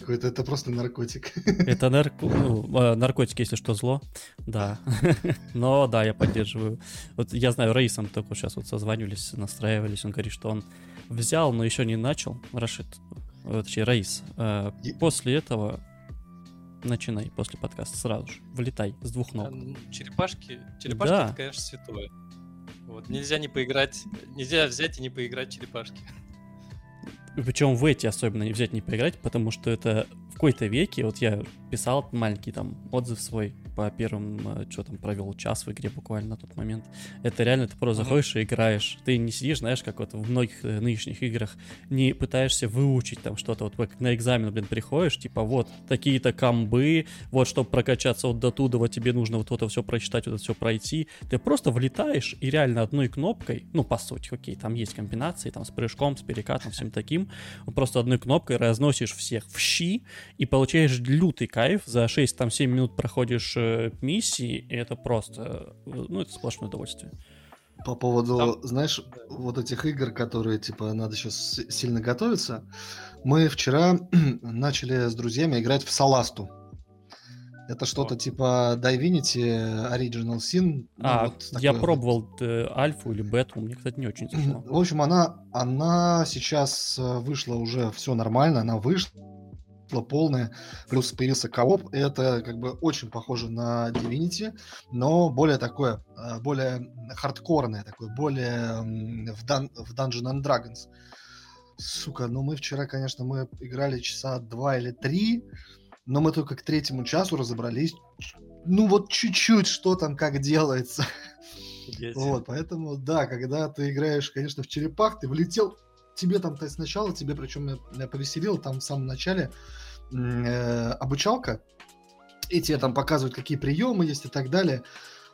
Какой-то это просто наркотик. Это нарко... ну, э, наркотики, если что, зло. Да. Но да, я поддерживаю. Вот я знаю, Раисом только сейчас вот созванивались, настраивались. Он говорит, что он взял, но еще не начал. Рашид, э, точнее, Раис. э, После этого начинай, после подкаста, сразу же. Влетай с двух ног. А, ну, Черепашки, черепашки Да. это, конечно, святое. Вот, нельзя не поиграть, нельзя взять и не поиграть в черепашки. Причем в эти особенно взять не поиграть, потому что это какой-то веке, вот я писал маленький там отзыв свой по первым, что там провел час в игре буквально на тот момент. Это реально ты просто заходишь и играешь. Ты не сидишь, знаешь, как вот в многих э, нынешних играх, не пытаешься выучить там что-то. Вот как на экзамен, блин, приходишь, типа вот такие-то комбы, вот чтобы прокачаться вот до туда, вот тебе нужно вот это все прочитать, вот это все пройти. Ты просто влетаешь и реально одной кнопкой, ну, по сути, окей, там есть комбинации, там с прыжком, с перекатом, всем таким, просто одной кнопкой разносишь всех в щи и получаешь лютый кайф. За 6-7 минут проходишь э, миссии, и это просто, э, ну, это сплошное удовольствие. По поводу, Там- знаешь, вот этих игр, которые, типа, надо сейчас сильно готовиться. Мы вчера начали с друзьями играть в Саласту. Это что-то О. типа Divinity Original Sin. ну, а, вот я такое вот. пробовал э, альфу или бету, мне, кстати, не очень зашло. В общем, она, она сейчас э, вышла уже все нормально, она вышла полная, плюс появился кооп, это как бы очень похоже на Divinity, но более такое, э, более хардкорное такое, более в, Dun- в Dungeon and Dragons. Сука, ну мы вчера, конечно, мы играли часа два или три, но мы только к третьему часу разобрались, ну вот чуть-чуть, что там, как делается. Вот, поэтому, да, когда ты играешь, конечно, в черепах, ты влетел, тебе там то сначала, тебе причем меня, меня повеселило, там в самом начале э, обучалка, и тебе там показывают, какие приемы есть и так далее.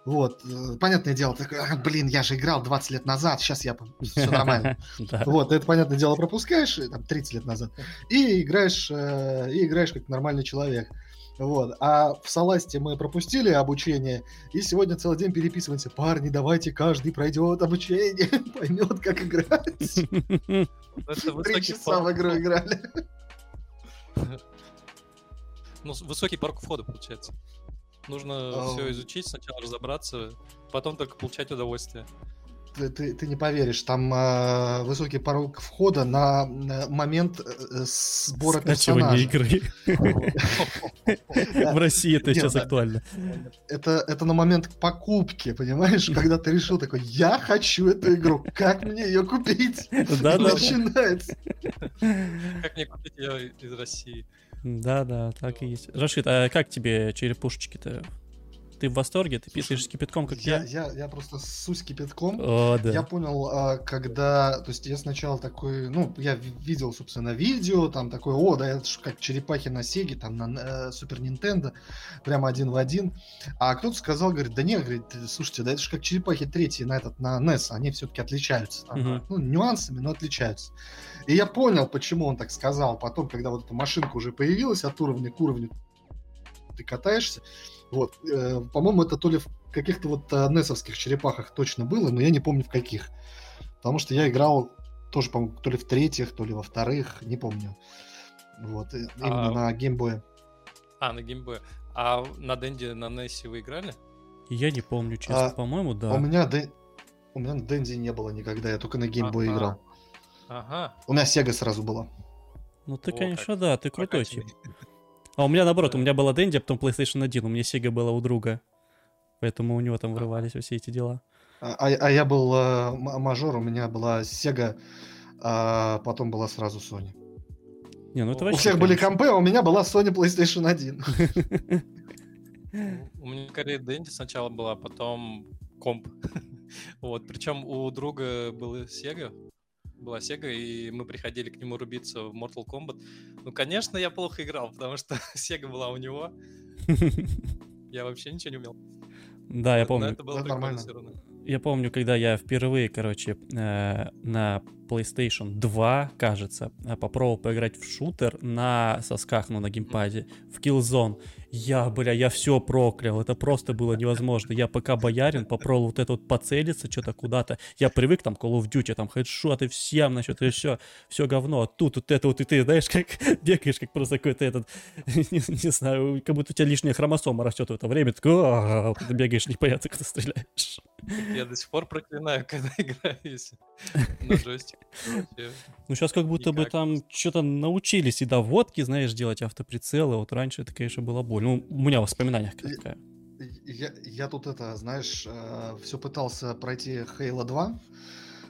Вот, э, понятное дело, «А, блин, я же играл 20 лет назад, сейчас я, все нормально. Вот, это, понятное дело, пропускаешь, э, там, 30 лет назад, и играешь, э, и играешь как нормальный человек. Вот. А в Саласте мы пропустили обучение, и сегодня целый день переписываемся. Парни, давайте каждый пройдет обучение, поймет, как играть. Три часа в игру играли. Ну, высокий порог входа, получается. Нужно Ау. все изучить, сначала разобраться, потом только получать удовольствие. Ты, ты- ты не поверишь, там э, высокий порог входа на, на момент э, сбора Скачивание персонажа. игры. В России это сейчас да. актуально. Это, на момент покупки, понимаешь? Когда ты решил такой, я хочу эту игру, как мне ее купить? Начинается. Как мне купить ее из России? Да-да, так и есть. Рашид, а как тебе черепушечки-то? Ты в восторге? Ты писаешь с кипятком, как Я, я? я, я просто ссусь кипятком. О, да. Я понял, а, когда, то есть я сначала такой, ну, я ви- видел, собственно, видео, там такой, о, да, это ж как черепахи на Сеге, там на Супер Нинтендо, прямо один в один. А кто-то сказал, говорит, да нет, говорит, слушайте, да это же как черепахи третьи на этот, на NES, они все-таки отличаются. Там, Мгм. Ну, нюансами, но отличаются. И я понял, почему он так сказал. Потом, когда вот эта машинка уже появилась от уровня к уровню, ты катаешься. Вот, э, по-моему, это то ли в каких-то вот э, несовских черепахах точно было, но я не помню в каких. Потому что я играл тоже, по-моему, то ли в третьих, то ли во вторых, не помню. Вот, и- именно А- на геймбое. А, на геймбое. А на Денде, на Нессе вы играли? Я не помню, честно. А, По-моему, У да. меня Дэ- у меня Дэнди не было никогда, я только на геймбое Ага. играл. Ага. У меня Сега сразу была. Ну ты, О, конечно, как да, ты крутой тип. А у меня наоборот, у меня была Дэнди, а потом PlayStation 1, у меня Sega была у друга. Поэтому у него там вырывались все эти дела. А, а я был э, мажор, у меня была Сега, а потом была сразу Sony. Не, ну это У вообще, всех были компы, а у меня была Sony PlayStation 1. У меня скорее Дэнди сначала была, а потом комп. Вот, причем у друга был Sega, была Sega, и мы приходили к нему рубиться в Mortal Kombat. Ну, конечно, я плохо играл, потому что Sega была у него, я вообще ничего не умел. Да, я Но помню. это было прикольно нормально. всё равно. я помню, когда я впервые, короче, э, на PlayStation 2, кажется, э, попробовал поиграть в шутер на сосках, ну, на геймпаде, в Killzone. Я, бля, я все проклял, это просто было невозможно. Я пока боярин попробовал вот это вот поцелиться что-то куда-то. Я привык там Call of Duty, там хедшоты всем, значит, и все, все говно. А тут вот это вот, и ты, знаешь, как бегаешь, как просто какой-то этот, не, не знаю, как будто у тебя лишняя хромосома растет в это время. Ты, такой, ты бегаешь непонятно, когда стреляешь. Я до сих пор проклинаю, когда играю на джойстик. Ну, сейчас как будто бы там что-то научились и доводки, знаешь, делать автоприцелы. Вот раньше это, конечно, было больно. Ну, у меня в воспоминаниях такая. Я, я тут это, знаешь, э, все пытался пройти Halo 2.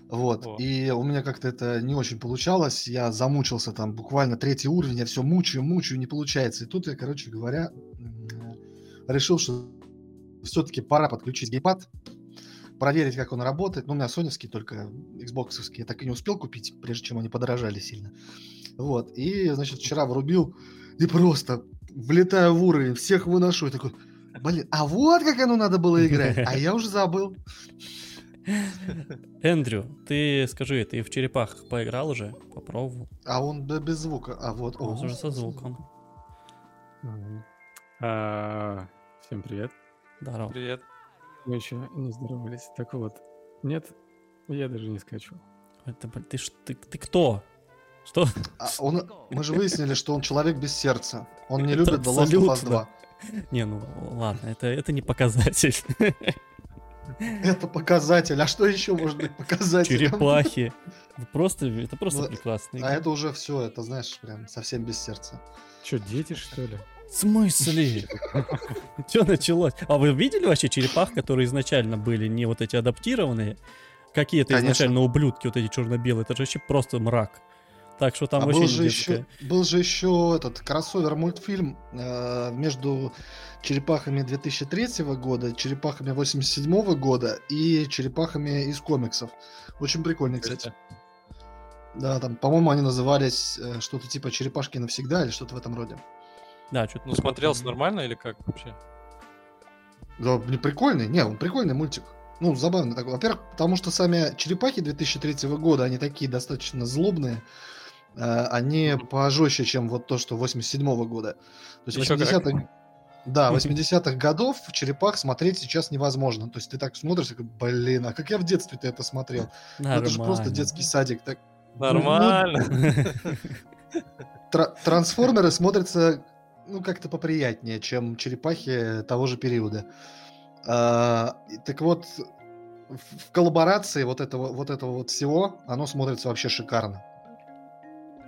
Вот. О. И у меня как-то это не очень получалось. Я замучился там буквально третий уровень. Я все мучаю, мучаю, не получается. И тут я, короче говоря, решил, что все-таки пора подключить геймпад, проверить, как он работает. Ну, у меня соневский только, Xbox я так и не успел купить, прежде чем они подорожали сильно. Вот. И, значит, вчера врубил и просто влетаю в уровень, всех выношу. И такой, блин, а вот как оно надо было играть. А я уже забыл. Эндрю, ты скажи, ты в черепах поиграл уже? Попробовал? А он да, без звука. А вот Он о, уже со звуком. А, Всем привет. Здорово. Привет. Мы еще не здоровались. Так вот, нет, я даже не скачу. Это, ты, ты, ты кто? Что? А он, мы же выяснили, что он человек без сердца. Он не Это любит The Last of Us абсолютно. 2. Не, ну ладно, это, это не показатель. Это показатель. А что еще может быть показателем? Черепахи. Это просто, это просто Ну, прекрасно. А это уже все, это знаешь, прям совсем без сердца. Че, дети, что ли? В смысле? Что началось? А вы видели вообще черепах, которые изначально были не вот эти адаптированные? Какие-то изначально ублюдки, вот эти черно-белые. Это же вообще просто мрак. Так что там а вообще был же, еще, был же еще этот кроссовер мультфильм э, между черепахами 2003 года, черепахами 87 года и черепахами из комиксов. Очень прикольный, кстати. Да, там, по-моему, они назывались э, что-то типа черепашки навсегда или что-то в этом роде. Да, что-то Ну, смотрелся нормально или как вообще? Да, не прикольный, не, он прикольный мультик. Ну, забавный такой. Во-первых, потому что сами черепахи 2003 года, они такие достаточно злобные. Э, Они пожестче, чем вот то, что 87 года. То есть Ещё как. 80-х... Да, 80-х годов черепах смотреть сейчас невозможно. То есть ты так смотришь, и такой, блин, а как я в детстве-то это смотрел? Ну, это же просто Нормально. детский садик. Так... Нормально. Тра- Трансформеры смотрятся, ну, как-то поприятнее, чем черепахи того же периода. А, так вот, в в коллаборации вот этого, вот этого вот всего, оно смотрится вообще шикарно.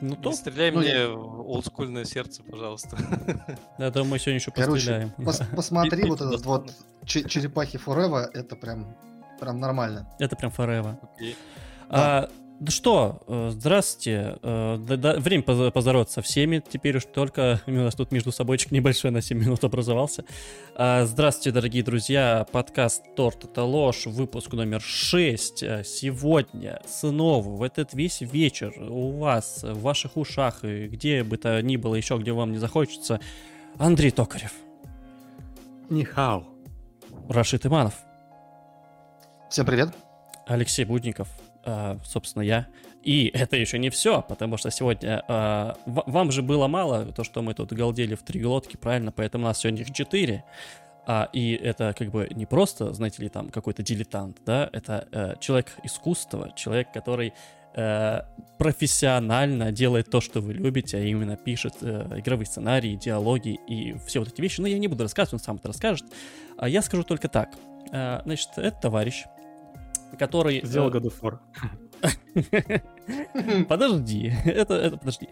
Ну, Не то, стреляй Ну, мне я- в олдскульное сердце, пожалуйста. я думаю, мы сегодня еще Короче, постреляем. пос- посмотри вот этот вот че- черепахи Forever, это прям, прям нормально. Это прям forever. Окей. А, ну что, э, здравствуйте. Э, да- да, время поз- поздороваться со всеми. Теперь уж только у нас тут между собойчик небольшой на 7 минут образовался. А, Здравствуйте, дорогие друзья. Подкаст «Торт это ложь», выпуск номер 6. А, Сегодня снова в этот весь вечер у вас, в ваших ушах, и где бы то ни было еще, где вам не захочется, Андрей Токарев, Нихау. Рашид Иманов, Всем привет. Алексей Будников, а, собственно, я. И это еще не все, потому что сегодня ва- вам же было мало, то, что мы тут галдели в три глотки, правильно? Поэтому у нас сегодня их четыре. А, и это как бы не просто, знаете ли, там какой-то дилетант, да, это э, человек искусства, человек, который э, профессионально делает то, что вы любите, а именно пишет э, игровые сценарии, диалоги и все вот эти вещи. Но я не буду рассказывать, он сам это расскажет. А я скажу только так. Э, значит, это товарищ, который... Сделал э, God of War. Подожди, это, это подожди.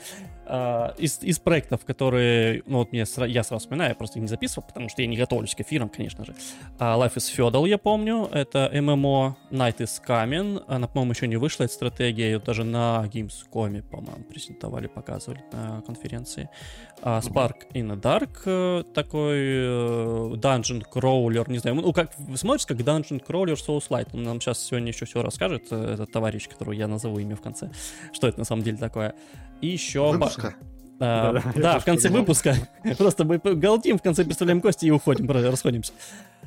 А, из, из проектов, которые, ну вот мне я сразу вспоминаю, я просто не записывал, потому что я не готовлюсь к эфирам, конечно же. А, Life is Feudal, я помню, это MMO Night is Coming, она, по-моему, еще не вышла, эта стратегия, ее даже на Gamescom, по-моему, презентовали, показывали на конференции. А, Spark in the Dark, э, такой э, Dungeon Crawler, не знаю, ну как, смотришь, как Dungeon Crawler Souls-Light, он нам сейчас сегодня еще все расскажет, э, этот товарищ, которого я назову имя в конце, что это на самом деле такое. И еще... Выпуска. А, да, в конце выпуска. Просто мы галдим, в конце представляем кости и уходим, расходимся.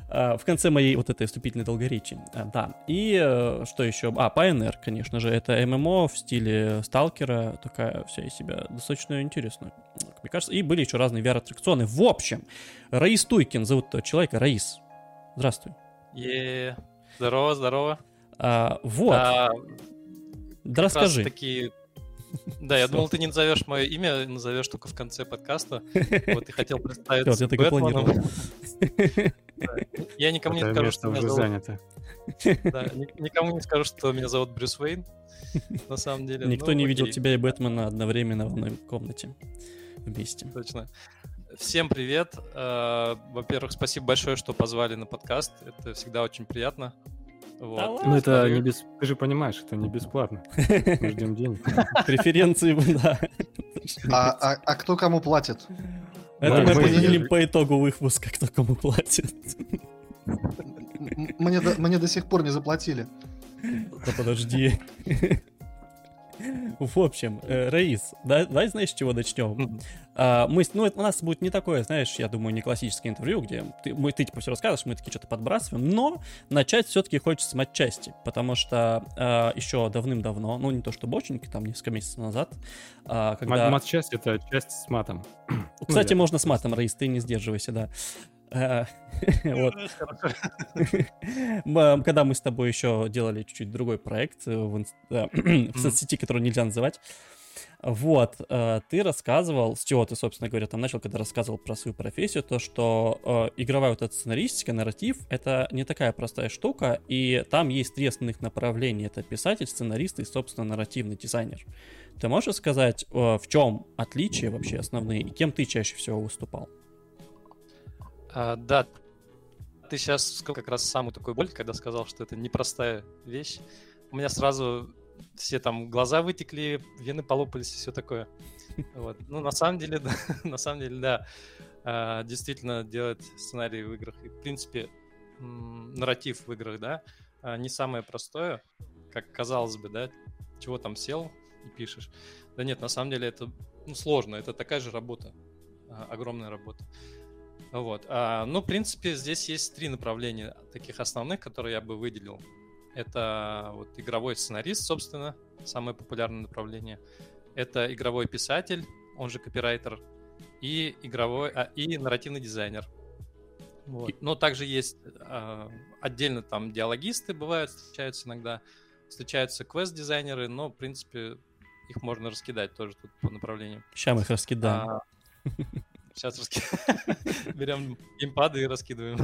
А, в конце моей вот этой вступительной долгоречи. А, да. И э, что еще? А, Pioneer, конечно же. Это ММО в стиле Сталкера. Такая вся из себя достаточно интересная, мне кажется. И были еще разные VR-аттракционы. В общем, Раис Туйкин зовут этого человека. Раис. Здравствуй. Е, здорово, здорово. А, вот. А, да расскажи. Да, я думал, ты не назовешь мое имя, назовешь только в конце подкаста. Вот и хотел представиться я так и планировал. Я никому не скажу, что меня уже зовут... занято. да, ни- никому не скажу, что меня зовут Брюс Уэйн. На самом деле. Никто Ну, не видел тебя и Бэтмена одновременно в одной комнате вместе. Точно. Всем привет. Э, Во-первых, спасибо большое, что позвали на подкаст. Это всегда очень приятно. Вот. Да ладно. Ну это не без... Ты же понимаешь, это не бесплатно. Мы ждем денег. Преференции, да. А, а- а кто кому платит? Это мы определим по итогу выпуска, кто кому платит. Мне до, мне до сих пор не заплатили. Да подожди. В общем, э, Раис, да- давай знаешь, с чего начнем? А, мы, ну, у нас будет не такое, знаешь, я думаю, не классическое интервью, где ты, мы, ты типа все рассказываешь, мы такие что-то подбрасываем, но начать все-таки хочется с матчасти, потому что а, еще давным-давно, ну не то чтобы очень, там несколько месяцев назад, а, когда... Мат- Мат-часть — это часть с матом. Кстати, я- можно с матом, Раис, ты не сдерживайся, да. А, Вот. М, Когда мы с тобой еще делали чуть-чуть другой проект э, в, э, соцсети, который нельзя называть, вот, э, ты рассказывал, с чего ты, собственно говоря, там начал, когда рассказывал про свою профессию, то, что э, игровая вот эта сценаристика, нарратив, это не такая простая штука, и там есть три основных направления. Это писатель, сценарист и, собственно, нарративный дизайнер. Ты можешь сказать, э, в чем отличия вообще основные, и кем ты чаще всего выступал? А, Да, ты сейчас сказал как раз самую такую боль, когда сказал, что это непростая вещь. У меня сразу все там глаза вытекли, вены полопались и все такое. Вот. Ну, на самом деле, да, на самом деле, да, А, действительно делать сценарии в играх и, в принципе, нарратив в играх, да, а, не самое простое, как казалось бы, да, чего там сел и пишешь. Да нет, на самом деле это ну, сложно, это такая же работа, а, огромная работа. Вот. а, ну, в принципе, здесь есть три направления таких основных, которые я бы выделил. Это вот игровой сценарист, собственно, самое популярное направление. Это игровой писатель, он же копирайтер, и игровой, а, и нарративный дизайнер. Вот. Но также есть а, отдельно там диалогисты бывают, встречаются иногда, встречаются квест-дизайнеры, но, в принципе, их можно раскидать тоже тут по направлениям. Сейчас мы их раскидаем. А, Сейчас Берем геймпады и раскидываем.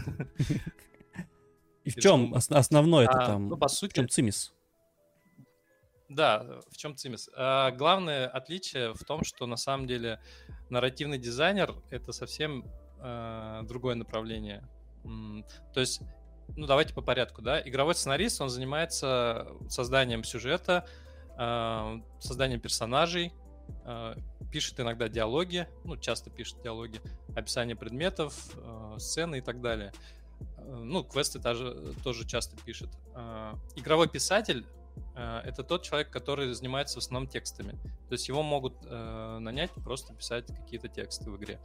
И в чем основной это А, там? Ну, по В сути, чем цимис? да, в чем цимис? А, Главное отличие в том, что на самом деле нарративный дизайнер — это совсем а, другое направление. То есть, ну давайте по порядку, да. Игровой сценарист, он занимается созданием сюжета, созданием персонажей, пишет иногда диалоги, ну часто пишет диалоги, описание предметов, а, сцены и так далее. А, Ну, квесты тоже, тоже часто пишет. А, Игровой писатель а, это тот человек, который занимается в основном текстами. То есть его могут э, нанять просто писать какие-то тексты в игре.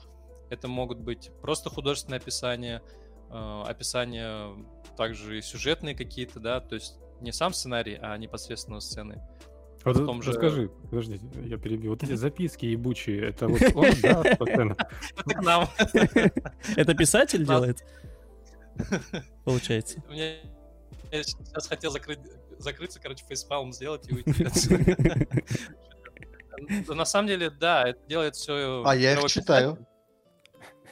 Это могут быть просто художественные описания, э, описания также и сюжетные какие-то, да, то есть не сам сценарий, а непосредственно сцены. Вот том же- расскажи, подождите, я перебью. Вот эти записки ебучие, это вот он, да, постоянно. Это к нам. Это писатель делает? Получается. Мне я сейчас хотел закрыть, закрыться, короче, фейспалм сделать и уйти На самом деле, да, это делает все. А я их читаю.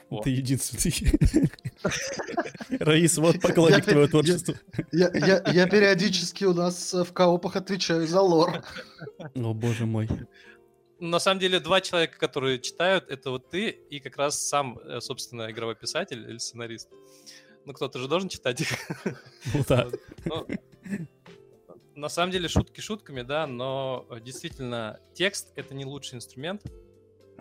О. Ты единственный. Раис, вот поклонник твоего я- творчества. Я, периодически у нас э, в коопах отвечаю за лор. О, боже мой. На самом деле, два человека, которые читают, это вот ты и как раз сам, э, собственно, игровой писатель или сценарист. Ну, кто-то же должен читать их. Ну да. Ну, на самом деле, шутки шутками, да, но действительно, текст — это не лучший инструмент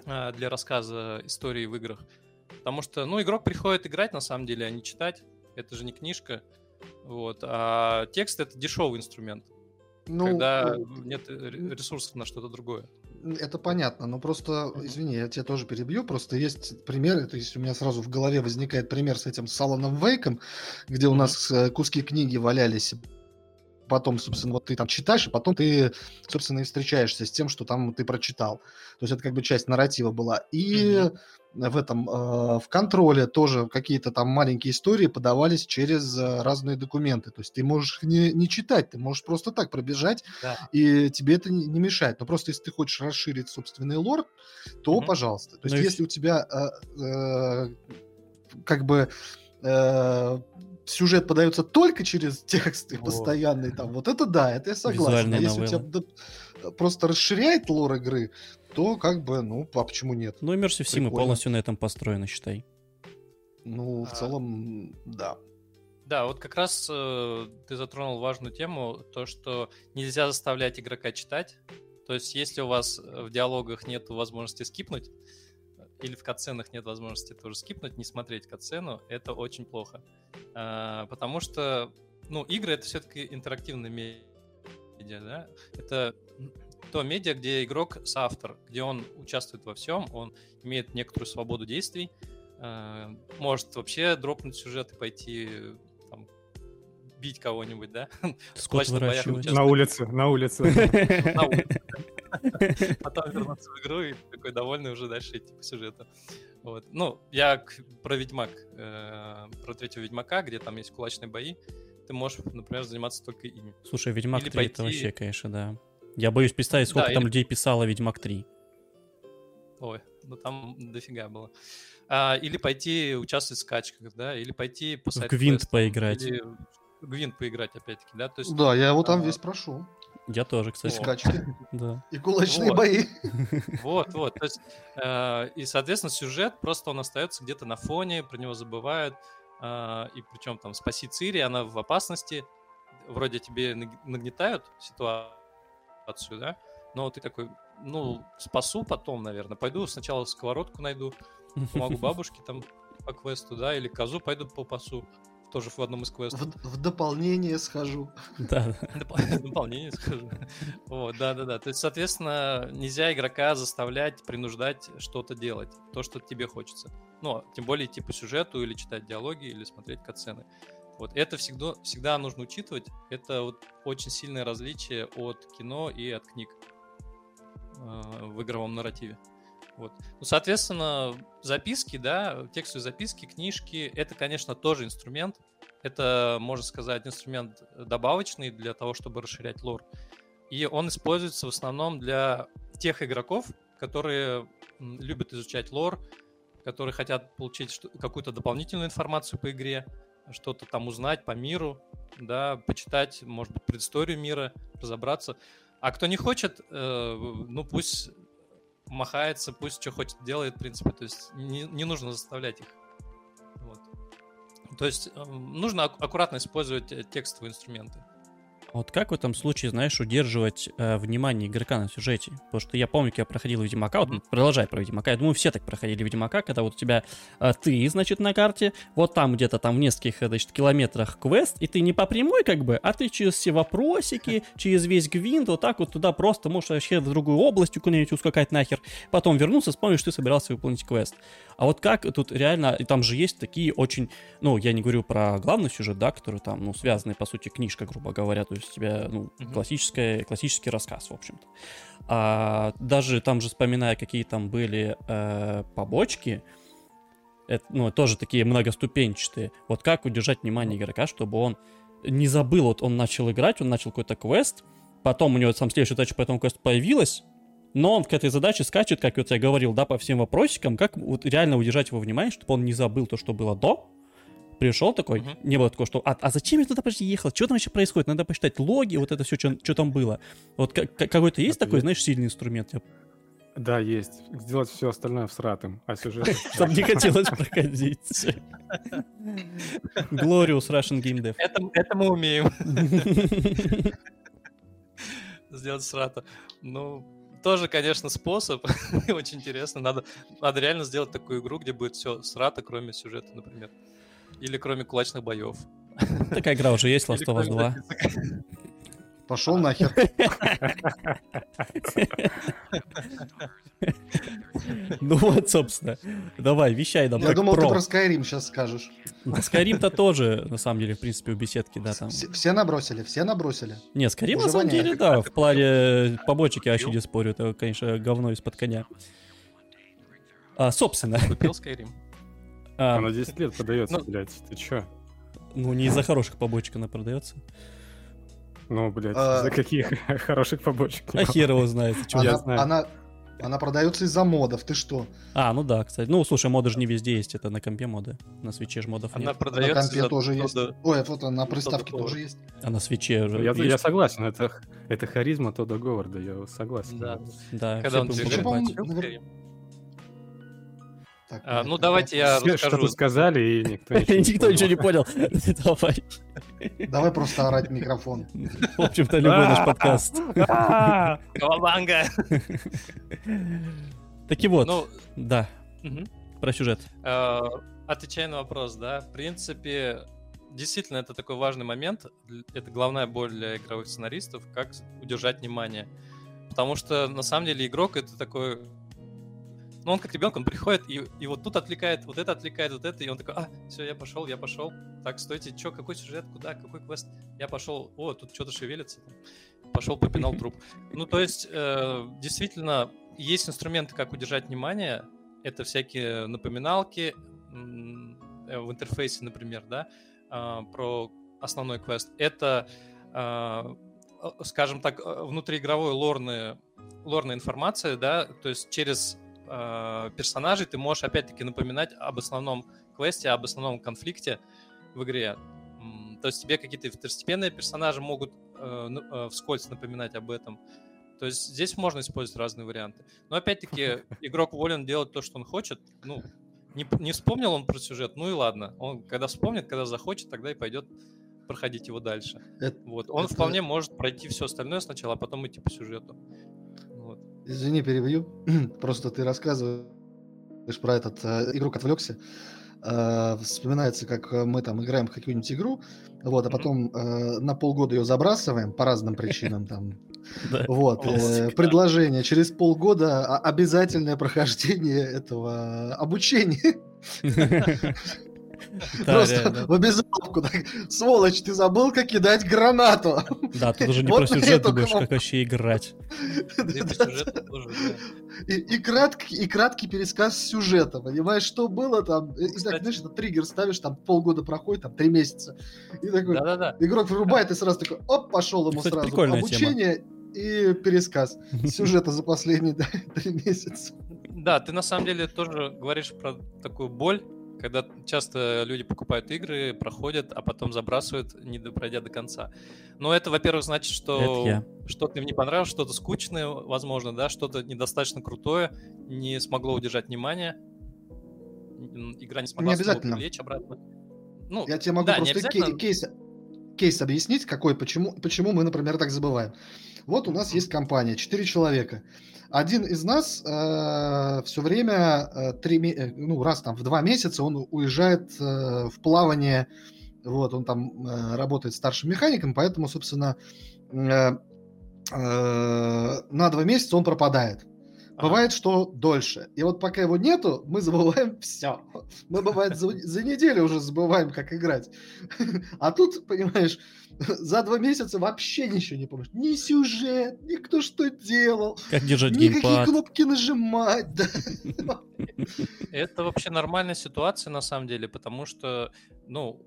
а, для рассказа истории в играх. Потому что, ну, игрок приходит играть, на самом деле, а не читать. Это же не книжка. Вот. А текст — это дешевый инструмент, Ну, когда э, нет ре- ресурсов на что-то другое. Это понятно, но просто, извини, я тебя тоже перебью, просто есть примеры, то есть у меня сразу в голове возникает пример с этим Саланом Вейком, где у нас э, куски книги валялись, потом, собственно, вот ты там читаешь, и потом ты, собственно, и встречаешься с тем, что там ты прочитал. То есть это как бы часть нарратива была. И mm-hmm в этом, э, в контроле тоже какие-то там маленькие истории подавались через э, разные документы. То есть ты можешь не, не читать, ты можешь просто так пробежать, да. и тебе это не, не мешает. Но просто если ты хочешь расширить собственный лор, то mm-hmm. пожалуйста. То есть ну, если у тебя э, э, как бы э, сюжет подается только через тексты вот. постоянные, там, вот это да, это я согласен. А если у тебя просто расширяет лор игры, то как бы, ну, а почему нет? Ну, Immersive Sim полностью на этом построено, считай. Ну, в а... целом, да. Да, вот как раз э, ты затронул важную тему, то, что нельзя заставлять игрока читать. То есть, если у вас в диалогах нет возможности скипнуть, или в катсценах нет возможности тоже скипнуть, не смотреть катсцену, это очень плохо. А, потому что, ну, игры — это все-таки интерактивные медиа, да? Это то медиа, где игрок соавтор, где он участвует во всем, он имеет некоторую свободу действий, э, может вообще дропнуть сюжет и пойти там, бить кого-нибудь, да? Скотч выращивать. На улице, на улице. Потом вернуться в игру и такой довольный уже дальше идти по сюжету. Вот. Ну, я про Ведьмак, э, про третьего Ведьмака, где там есть кулачные бои, ты можешь, например, заниматься только ими. Слушай, Ведьмак Или 3 пойти... это вообще, конечно, да. Я боюсь представить, сколько да, там или... людей писало Ведьмак 3. Ой, ну там дофига было. А, или пойти участвовать в скачках, да, или пойти по В Гвинт поиграть. Или Гвинт поиграть, опять-таки, да? То есть, да, я его там а... весь прошу. Я тоже, кстати. Скачки. Да. И кулачные бои. Вот, вот. То есть, э, и, соответственно, сюжет просто он остается где-то на фоне, про него забывают. Э, и причем там спаси Цири, она в опасности. Вроде тебе нагнетают ситуацию, ситуацию, да, но ты такой, ну, спасу потом, наверное, пойду сначала сковородку найду, помогу бабушке там по квесту, да, или козу пойду по пасу, тоже в одном из квестов. В, в дополнение схожу. Да. Дополнение схожу. Вот, да-да-да. То есть, соответственно, нельзя игрока заставлять, принуждать что-то делать, то, что тебе хочется. Ну, тем более идти по сюжету или читать диалоги, или смотреть катсцены. Вот это всегда, всегда нужно учитывать. Это вот очень сильное различие от кино и от книг э, в игровом нарративе. Вот. Ну, соответственно, записки, да, текстовые записки, книжки, это, конечно, тоже инструмент. Это, можно сказать, инструмент добавочный для того, чтобы расширять лор. И он используется в основном для тех игроков, которые любят изучать лор, которые хотят получить какую-то дополнительную информацию по игре, что-то там узнать по миру, да, почитать, может быть, предысторию мира, разобраться. А кто не хочет, э, ну пусть махается, пусть что хочет делает, в принципе. То есть не, не нужно заставлять их. Вот. То есть э, нужно аккуратно использовать э, текстовые инструменты. Вот как в этом случае, знаешь, удерживать э, внимание игрока на сюжете? Потому что я помню, как я проходил Ведьмака, вот продолжай про Ведьмака, я думаю, все так проходили Ведьмака, когда вот у тебя э, ты, значит, на карте, вот там где-то там в нескольких, значит, километрах квест, и ты не по прямой как бы, а ты через все вопросики, через весь гвинт, вот так вот туда просто можешь вообще в другую область куда-нибудь ускакать нахер, потом вернуться, вспомнишь, что ты собирался выполнить квест. А вот как тут реально, и там же есть такие очень, ну, я не говорю про главный сюжет, да, который там, ну, связанный, по сути, книжка, грубо говоря, то есть у тебя, ну, mm-hmm. классическая, классический рассказ, в общем-то. А, даже там же вспоминая, какие там были э, побочки, это, ну, тоже такие многоступенчатые. Вот как удержать внимание игрока, чтобы он не забыл, вот он начал играть, он начал какой-то квест, потом у него сам следующая задача по этому квесту появилась, но он к этой задаче скачет, как вот я говорил, да, по всем вопросикам, как вот реально удержать его внимание, чтобы он не забыл то, что было до, пришел такой, uh-huh. не было такого, что а, а зачем я туда почти ехал, что там вообще происходит, надо посчитать логи, вот это все, что там было. Вот как, какой-то есть такой, знаешь, сильный инструмент? Да, есть. Сделать все остальное всратым, а сюжет... Чтобы не хотелось проходить. Glorious Russian Game Dev. Это мы умеем. Сделать срато. Ну, тоже, конечно, способ. Очень интересно. Надо, надо реально сделать такую игру, где будет все срато, кроме сюжета, например. Или кроме кулачных боев. Такая игра уже есть, Last of Us 2. Пошел нахер. Ну вот, собственно. Давай, вещай нам Я думал, ты про. Skyrim сейчас скажешь. Скайрим-то тоже, на самом деле, в принципе, у беседки, да, там. Все, набросили, все набросили. Нет, Скайрим на самом деле, да, в плане побочек я вообще не спорю. Это, конечно, говно из-под коня. А, собственно, Купил Skyrim. А, Она 10 лет продается, Ну- блядь. Ты чё? ну не из-за хороших побочек она продается. Ну, блядь, А. за каких хороших побочек? А хер его знает. я Она, знаю. она, она продается из-за модов, ты что? А, ну да, кстати. Ну, слушай, моды же не везде есть, это на компе моды. На свече же модов Она нет. На продается компе за тоже есть. Ой, вот на приставке тоже есть. А на свече уже Я, я есть. согласен, это, это харизма Тодда Говарда, я согласен. Да. Да, Когда все он Так, А, ну, давайте я Все расскажу. что-то сказали, и никто ничего не Никто ничего не понял. Давай. Давай просто орать в микрофон. В общем-то, любой наш подкаст. А! Кавабанга! Таки вот, Ну, да, про сюжет. Э, Отвечая на вопрос, да, в принципе, действительно, это такой важный момент. Это главная боль для игровых сценаристов, как удержать внимание. Потому что, на самом деле, игрок — это такой... Ну, он как ребенок, он приходит, и, и вот тут отвлекает, вот это отвлекает, вот это, и он такой, а, все, я пошел, я пошел. Так, стойте, что, какой сюжет, куда, какой квест? Я пошел, о, тут что-то шевелится. Пошел, попинал труп. Ну, то есть, э, действительно, есть инструменты, как удержать внимание. Это всякие напоминалки э, в интерфейсе, например, да, а, про основной квест. Это, э, скажем так, э, внутриигровой лорная, лорная информация, да, то есть через а, персонажей ты можешь опять-таки напоминать об основном квесте, об основном конфликте в игре. То есть тебе какие-то второстепенные персонажи могут э, ну, э, вскользь напоминать об этом. То есть здесь можно использовать разные варианты. Но опять-таки игрок волен делать то, что он хочет. Ну, не, не вспомнил он про сюжет, ну и ладно. Он когда вспомнит, когда захочет, тогда и пойдет проходить его дальше. Это- Вот. Он это- вполне может пройти все остальное сначала, а потом идти по сюжету. Извини, перебью. Просто ты рассказываешь про этот э, игрок отвлекся. Э, вспоминается, как э, мы там играем в какую-нибудь игру, вот, а потом э, на полгода ее забрасываем по разным причинам там. Вот, э, предложение через полгода обязательное прохождение этого обучения. Да, Просто реально. в обязаловку. так, Сволочь, ты забыл, как кидать гранату. Да, тут уже не Вот про сюжет думаешь, как вообще играть. И краткий, и краткий пересказ сюжета, понимаешь, что было там. И, так, знаешь, этот триггер ставишь, там полгода проходит, там три месяца. И такой, игрок врубает, и сразу такой, оп, пошел ему сразу обучение и пересказ сюжета за последние три месяца. Да, ты на самом деле тоже говоришь про такую боль, когда часто люди покупают игры, проходят, а потом забрасывают, не пройдя до конца. Но это, во-первых, значит, что что-то им не понравилось, что-то скучное, возможно, да, что-то недостаточно крутое, не смогло удержать внимание, игра не смогла Не обязательно. привлечь обратно. Ну, Я тебе могу да, просто кей- кейс, кейс объяснить, какой, почему, почему мы, например, так забываем. Вот у нас есть компания, 4 человека. Один из нас все время, э, три, ме- э, ну, раз там в два месяца он уезжает э, в плавание, вот, он там э, работает старшим механиком, поэтому, собственно, э, э, на два месяца он пропадает. Бывает, что дольше. И вот пока его нету, мы забываем все. Мы, бывает, за, за неделю уже забываем, как играть. А тут, понимаешь, за два месяца вообще ничего не помнишь. Ни сюжет, ни кто что делал, Как держать ни какие геймпад. кнопки нажимать. да. Это вообще нормальная ситуация на самом деле, потому что, ну,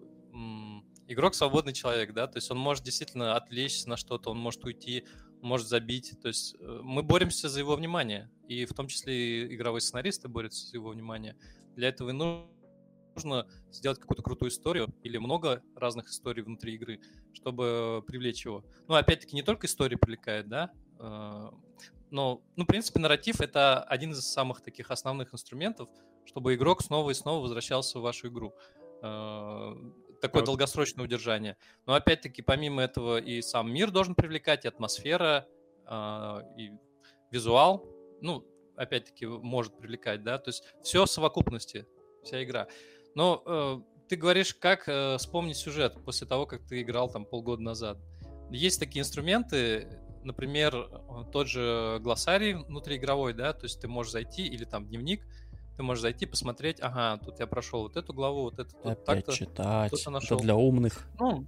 игрок свободный человек, да, то есть он может действительно отвлечься на что-то, он может уйти, может забить, то есть э, мы боремся за его внимание, и в том числе и игровые сценаристы борются за его внимание. Для этого и ну- нужно сделать какую-то крутую историю или много разных историй внутри игры, чтобы привлечь его. Ну, опять-таки, не только история привлекает, да, э, но, ну, в принципе, нарратив — это один из самых таких основных инструментов, чтобы игрок снова и снова возвращался в вашу игру. Э, Такое Вот. долгосрочное удержание. Но, опять-таки, помимо этого и сам мир должен привлекать, и атмосфера, а, и визуал, ну, опять-таки, может привлекать, да, то есть все в совокупности, вся игра. Но э, ты говоришь, как э, вспомнить сюжет после того, как ты играл там полгода назад. есть такие инструменты, например, э, тот же глоссарий внутриигровой, да, то есть ты можешь зайти, или там дневник, ты можешь зайти, посмотреть, ага, тут я прошел вот эту главу, вот эту, тут Опять так-то. читать. кто-то Это нашел. для умных. Ну,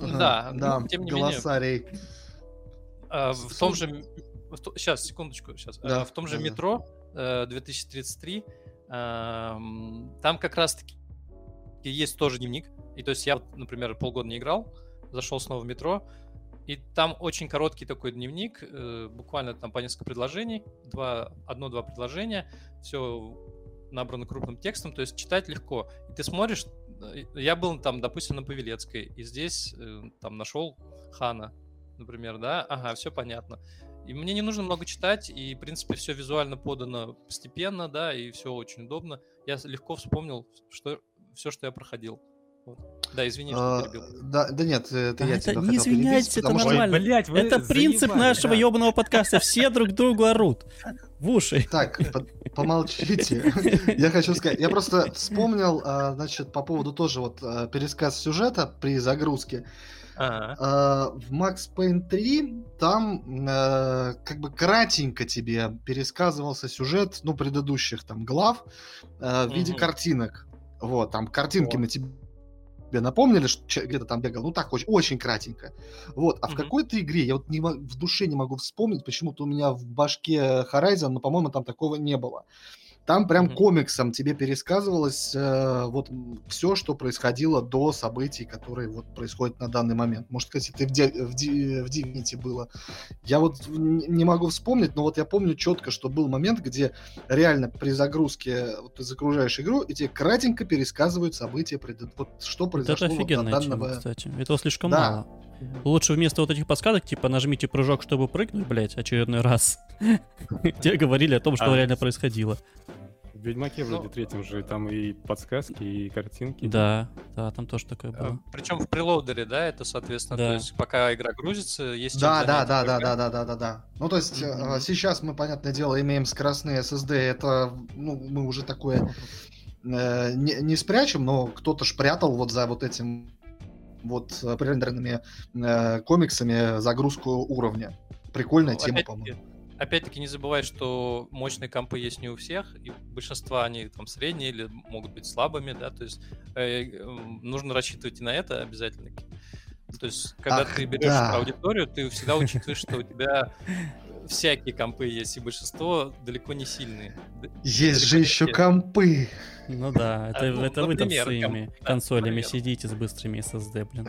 да, да, тем не менее, глоссарий. в том же... Сейчас, секундочку, сейчас. Да, в том же метро э, 2033, ам, там как раз-таки есть тоже дневник. И то есть я, например, полгода не играл, зашел снова в метро, и там очень короткий такой дневник, э, буквально там по несколько предложений, два, одно-два предложения, все набрано крупным текстом, то есть читать легко. И ты смотришь, э, я был там, допустим, на Павелецкой, и здесь э, там нашел Хана, например, да, ага, все понятно. И мне не нужно много читать, и, в принципе, все визуально подано постепенно, да, и все очень удобно. Я легко вспомнил, что все, что я проходил. Вот. Да, извини, что А, перебил. Да, да нет, это Да я это тебя не извиняйтесь, это потому что- нормально. блядь, вы Это принцип нашего да. ебаного подкаста. Все друг другу орут. В уши. Так, по- помолчите. Я хочу сказать, я просто вспомнил, а, значит, по поводу тоже вот а, пересказ сюжета при загрузке. Ага. А, В Max Payne 3 там э, как бы кратенько тебе пересказывался сюжет, ну, предыдущих там глав э, в виде Мгм. картинок. Вот, там картинки Вот. мы тебе напомнили, что где-то там бегал, ну так, очень, очень кратенько. Вот, а в Мгм. какой-то игре, я вот не, в душе не могу вспомнить, почему-то у меня в башке Horizon, но, по-моему, там такого не было. Там прям Мгм. комиксом тебе пересказывалось э, вот все, что происходило до событий, которые вот происходят на данный момент. Может, кстати, ты в, Ди- в, Ди- в Divinity было. Я вот не могу вспомнить, но вот я помню четко, что был момент, где реально при загрузке вот ты загружаешь игру, и тебе кратенько пересказывают события, предыд- вот что произошло вот до офигенная тема, данного... кстати. Этого слишком Да. мало. Лучше вместо вот этих подсказок, типа, нажмите прыжок, чтобы прыгнуть, блядь, очередной раз. Где говорили о том, что А. реально происходило. В Ведьмаке Ну. вроде третьем же там и подсказки, и картинки. Да, да, там тоже такое Э, было. Причем в прелоудере, да, это, соответственно, то есть пока игра грузится, есть Да, да, да, да, да, да, да, да, да. Ну, то есть, э, сейчас мы, понятное дело, имеем скоростные SSD, это, ну, мы уже такое э, не, не спрячем, но кто-то ж прятал вот за вот этим вот э, пререндеренными э, комиксами загрузку уровня. Прикольная Ну, тема, по-моему. Опять-таки не забывай, что мощные компы есть не у всех, и большинства они там средние или могут быть слабыми, да, то есть э, м, нужно рассчитывать и на это обязательно. То есть, когда Ах, ты берешь да. аудиторию, ты всегда учитываешь, что у тебя всякие компы есть, и большинство далеко не сильные. Есть же далеко не еще все. компы. Ну да, это, ну, это вы там с своими ком- да, консолями например. сидите с быстрыми SSD, блин.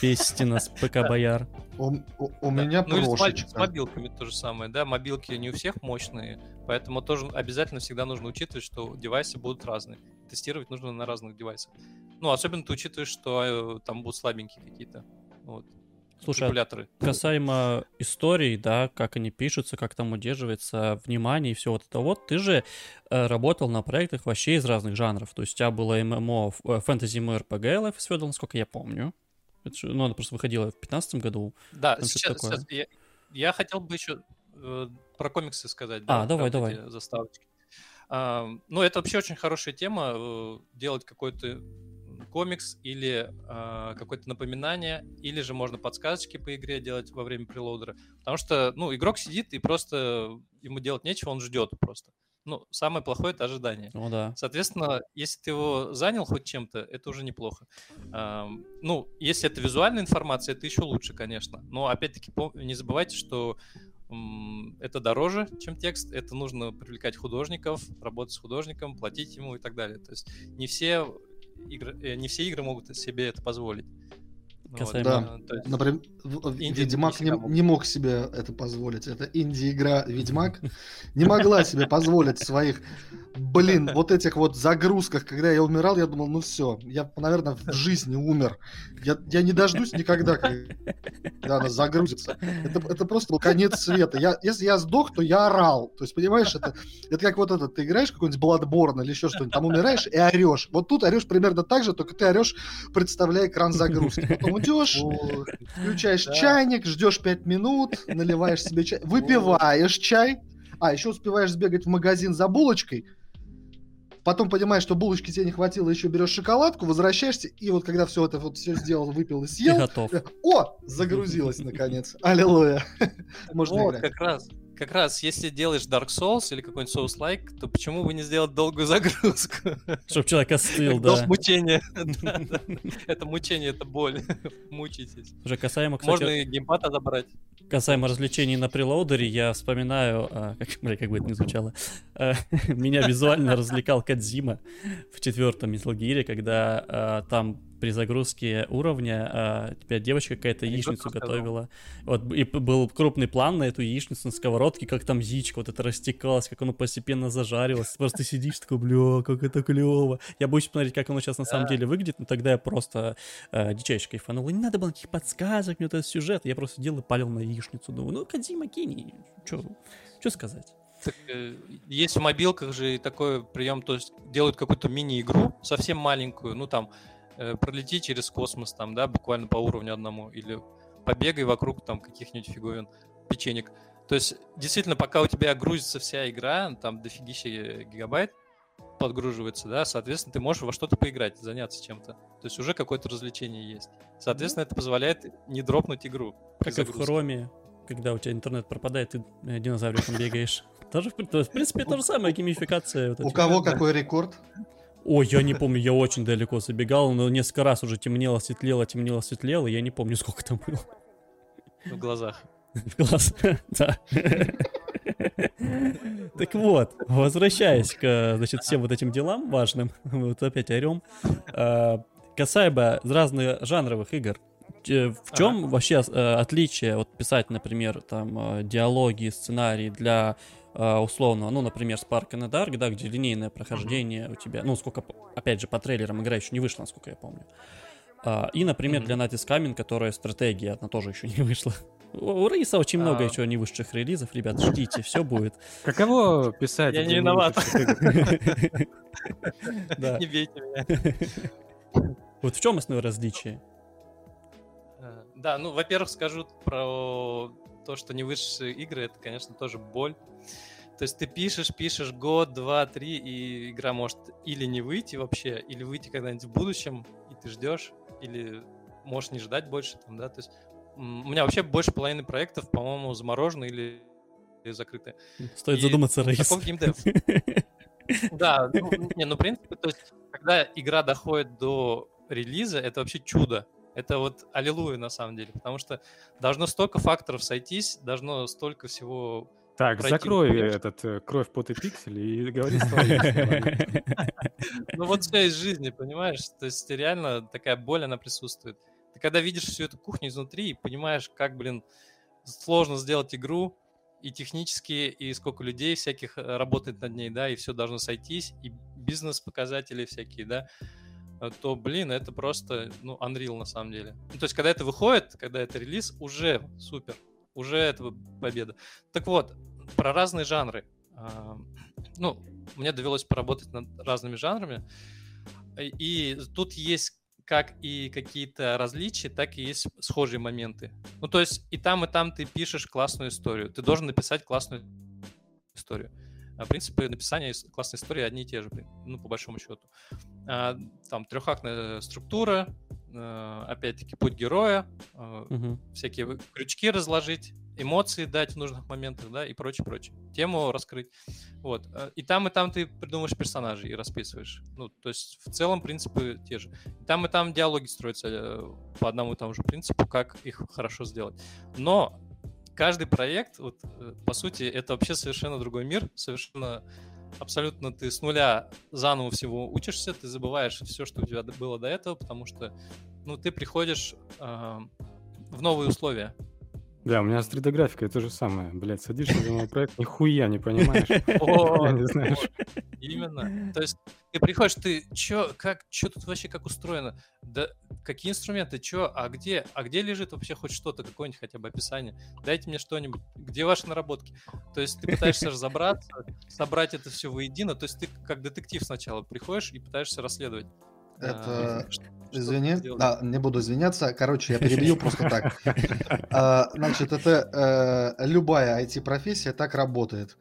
Бесите нас, ПК Бояр. У, у- у Да. меня ну, прошечка. с мобилками то же самое, да, мобилки не у всех мощные, поэтому тоже обязательно всегда нужно учитывать, что девайсы будут разные. Тестировать нужно на разных девайсах. Ну, особенно ты учитываешь, что э, там будут слабенькие какие-то вот, Слушай, регуляторы. касаемо историй, да, как они пишутся, как там удерживается внимание и все вот это вот, ты же э, работал на проектах вообще из разных жанров. То есть у тебя было ММО, э, фэнтези MMORPG Life is Feudal, насколько я помню. Это же- ну, она просто выходила в 2015 году. Да, там сейчас, сейчас я, я хотел бы еще э, про комиксы сказать. да, А, давай, давай. заставочки. А, ну, это вообще очень хорошая тема, э, делать какой-то комикс или а, какое-то напоминание, или же можно подсказочки по игре делать во время прелоудера. Потому что, ну, игрок сидит и просто ему делать нечего, он ждет просто. Ну, самое плохое это ожидание. О, да. Соответственно, если ты его занял хоть чем-то, это уже неплохо. Ам, Ну, если это визуальная информация, это еще лучше, конечно. Но опять-таки не забывайте, что это дороже, чем текст. Это нужно привлекать художников, работать с художником, платить ему и так далее. То есть не все игры, э, не все игры могут себе это позволить. Вот, Касаемо- э, то есть- Например, Ведьмак не, не мог себе это позволить. Это инди-игра Ведьмак не могла себе позволить своих, блин, вот этих вот загрузках. Когда я умирал, я думал, ну все, я, наверное, в жизни умер. Я, я не дождусь никогда, когда она загрузится. Это, это просто был конец света. Я, если я сдох, то я орал. То есть, понимаешь, это, это как вот это, ты играешь какой-нибудь Bloodborne или еще что-нибудь, там умираешь и орешь. Вот тут орешь примерно так же, только ты орешь, представляя экран загрузки. Потом идешь, Включаешь чайник, ждешь 5 минут, наливаешь себе чай, выпиваешь чай, а еще успеваешь сбегать в магазин за булочкой, потом понимаешь, что булочки тебе не хватило, еще берешь шоколадку, возвращаешься, и вот когда все это вот все сделал, выпил и И съел, готов. о, загрузилось наконец. Аллилуйя. Можно Вот, играть. как раз. Как раз, если делаешь Dark Souls или какой-нибудь Souls-like, то почему бы не сделать долгую загрузку? Чтоб человек остыл, да. да. Это мучение, это боль. Мучитесь. Уже касаемо, кстати, Можно и геймпад отобрать. касаемо развлечений на прелоудере, я вспоминаю, а, как, бля, как бы это ни звучало, а, меня визуально развлекал Кадзима в четвертом Metal Gear, когда а, там при загрузке уровня а, тебя девочка какая-то яичницу готовила. Вот, и был крупный план на эту яичницу на сковородке, как там яичко вот это растекалось, как оно постепенно зажарилось. Просто сидишь такой, бля, как это клево. Я боюсь посмотреть, как оно сейчас на самом деле выглядит, но тогда я просто э, дичайше кайфанул. И не надо было никаких подсказок, мне вот этот сюжет. Я просто делал и палил на яичницу. Думаю, ну, Кадзима гений. Что сказать? Так, э, есть в мобилках же такой прием, то есть делают какую-то мини-игру, совсем маленькую, ну там, пролети через космос там, да, буквально по уровню одному, или побегай вокруг там каких-нибудь фиговин, печенек. То есть, действительно, пока у тебя грузится вся игра, там дофигища э, гигабайт подгруживается, да, соответственно, ты можешь во что-то поиграть, заняться чем-то. То есть уже какое-то развлечение есть. Соответственно, это позволяет не дропнуть игру. Как и в. Хроме, когда у тебя интернет пропадает, ты э, динозавриком бегаешь. Тоже, в при- то есть, в принципе, то же самое, геймификация. У кого какой рекорд? Ой, я не помню, я очень далеко забегал, но несколько раз уже темнело, светлело, темнело, светлело, я не помню, сколько там было. В глазах. В глаз, да. Так вот, возвращаясь к, значит, всем вот этим делам важным, вот опять орем, а, касаемо разных жанровых игр, Э, в чем вообще э, отличие от писать, например, там э, диалоги, сценарии для условного, ну, например, Spark and Dark, да, где линейное прохождение у тебя, ну, сколько, опять же, по трейлерам игра еще не вышла, насколько я помню. А, и, например, Мгм. для Natis Coming, которая стратегия, она тоже еще не вышла. У Рейса очень много А. еще не вышедших релизов, ребят, ждите, все будет. Каково писать? Я не виноват. Не бейте меня. Вот в чем основное различие? Э, Да, ну, во-первых, скажу про то, что не высшие игры, это, конечно, тоже боль. То есть ты пишешь, пишешь год, два, три, и игра может или не выйти вообще, или выйти когда-нибудь в будущем, и ты ждешь, или можешь не ждать больше, там, да, то есть у меня вообще больше половины проектов, по-моему, заморожены или, или закрыты. Стоит И задуматься, Рейс. Таков геймдев. Да, ну, не, ну, в принципе, то есть, когда игра доходит до релиза, это вообще чудо. Это вот аллилуйя, на самом деле, потому что должно столько факторов сойтись, должно столько всего... Так, Пройти закрой будет. этот э, кровь, пот и пиксели и говори. Ну вот все из жизни, понимаешь? То есть реально такая боль, она присутствует. Ты когда видишь всю эту кухню изнутри и понимаешь, как, блин, сложно сделать игру, и технически, и сколько людей всяких э, работает над ней, да, и все должно сойтись, и бизнес-показатели всякие, да, то, блин, это просто, ну, Unreal на самом деле. Ну, то есть, когда это выходит, когда это релиз, уже супер, уже это победа. Так вот, про разные жанры. Ну, мне довелось поработать над разными жанрами, и тут есть как и какие-то различия, так и есть схожие моменты. Ну, то есть и там, и там ты пишешь классную историю. Ты должен написать классную историю. А принципы написания ис- классной истории одни и те же, ну, по большому счету. А, там трехактная структура, э, опять-таки путь героя, Мгм. всякие крючки разложить, эмоции дать в нужных моментах, да, и прочее, прочее. Тему раскрыть. Вот. И там, и там ты придумываешь персонажей и расписываешь. Ну, то есть в целом принципы те же. И там, и там диалоги строятся э, по одному и тому же принципу, как их хорошо сделать. Но каждый проект, вот, э, по сути, это вообще совершенно другой мир, совершенно абсолютно ты с нуля заново всего учишься, ты забываешь все, что у тебя было до этого, потому что, ну, ты приходишь э, в новые условия. Да, у меня с 3D-графикой то же самое. Блядь, садишься за мой проект, нихуя не понимаешь. Не вот, Именно. То есть ты приходишь, ты чё, как, чё тут вообще как устроено? Да какие инструменты, чё, а где, а где лежит вообще хоть что-то, какое-нибудь хотя бы описание? Дайте мне что-нибудь, где ваши наработки? То есть ты пытаешься разобраться, собрать это все воедино, то есть ты как детектив сначала приходишь и пытаешься расследовать. Это... Извини, да, не буду извиняться. Короче, я перебью просто так. А, Значит, это э, любая IT-профессия так работает.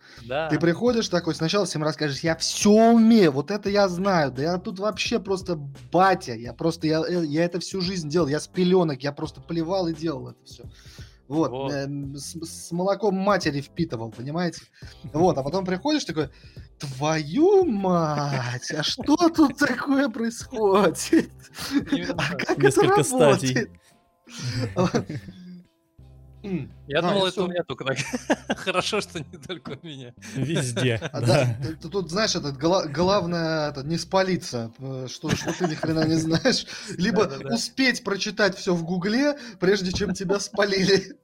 Ты приходишь такой, сначала всем расскажешь, я все умею, вот это я знаю, да я тут вообще просто батя, я просто, я, э, это всю жизнь делал, я с пеленок, я просто плевал и делал это все. Вот, Вот. эм, с, с молоком матери впитывал, понимаете? Вот, а потом приходишь такой, твою мать, а что тут такое происходит? А как Несколько это стадий. Я думал, это у меня только так. Хорошо, что не только у меня. Везде. А, да. тут, знаешь, это гла- главное это, не спалиться, э, что, что ты ни хрена не знаешь, либо успеть прочитать все в Гугле, прежде чем тебя спалили.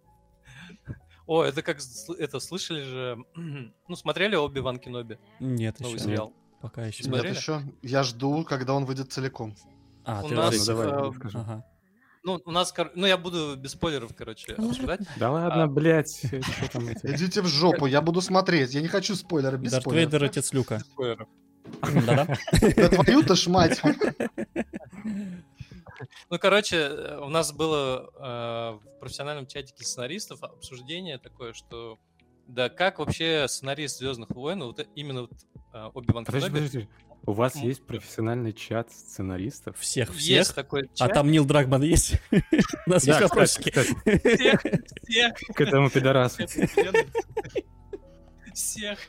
О, это как это слышали же. Ну, смотрели Оби Ван Кеноби, Нет, новый еще. сериал. Пока еще. Смотри. Нет, Смотрели? еще я жду, когда он выйдет целиком. А, У ты нас, давай, э. Ага. Ну, у нас, кор- ну, я буду без спойлеров, короче, обсуждать. Да ладно, А. блядь, что там эти... Идите в жопу, я буду смотреть. Я не хочу спойлеры, без Дарт спойлеров. Вейдер, отец Люка. Спойлеров. Да-да. Да твою-то ж мать. Ну, короче, э, у нас было э, в профессиональном чатике сценаристов обсуждение такое, что да как вообще сценарист Звездных войн, вот именно вот э, Оби Ван Подожди, подожди. У вас есть профессиональный чат сценаристов? Всех, есть всех. такой А чат. там Нил Драгман есть? У нас есть Да, вопросики. Всех, всех, к этому пидорасу. всех.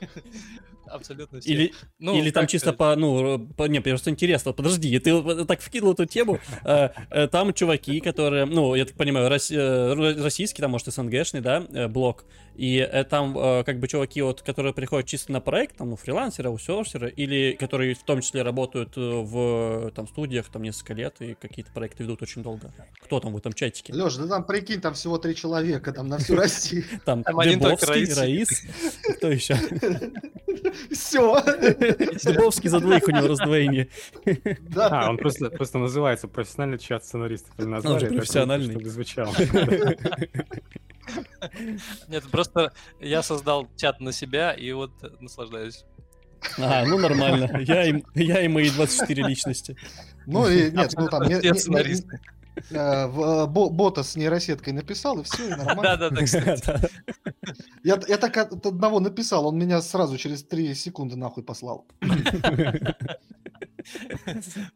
Абсолютно всех. Или, Ну, или там чисто сказать? по, ну, по, не, просто интересно, подожди, ты так вкинул эту тему, э, э, там чуваки, которые, ну, я так понимаю, э, ро- российский, там, может, СНГшный, да, блок, и там, как бы, чуваки, вот, которые приходят чисто на проект, там, ну, фрилансеры, аутсорсеры, или которые в том числе работают в, там, студиях, там, несколько лет, и какие-то проекты ведут очень долго. Кто там в этом чатике? Леш, да там прикинь, там всего три человека, там на всю Россию. Там, Раис. Раис, кто еще? Все. Дыбовский за двоих у него раздвоение. Да. А, он просто, просто называется профессиональный чат сценаристов. Или назвали, же профессиональный. чтобы звучало. Нет, просто я создал чат на себя и вот наслаждаюсь. А, ну нормально. Я и, я и мои 24 личности. Ну и нет, ну там не- не- не- э, э, бо- бота с нейросеткой написал, и все, и нормально. Да-да-да, кстати. Да. Я, я так от одного написал, он меня сразу через три секунды нахуй послал.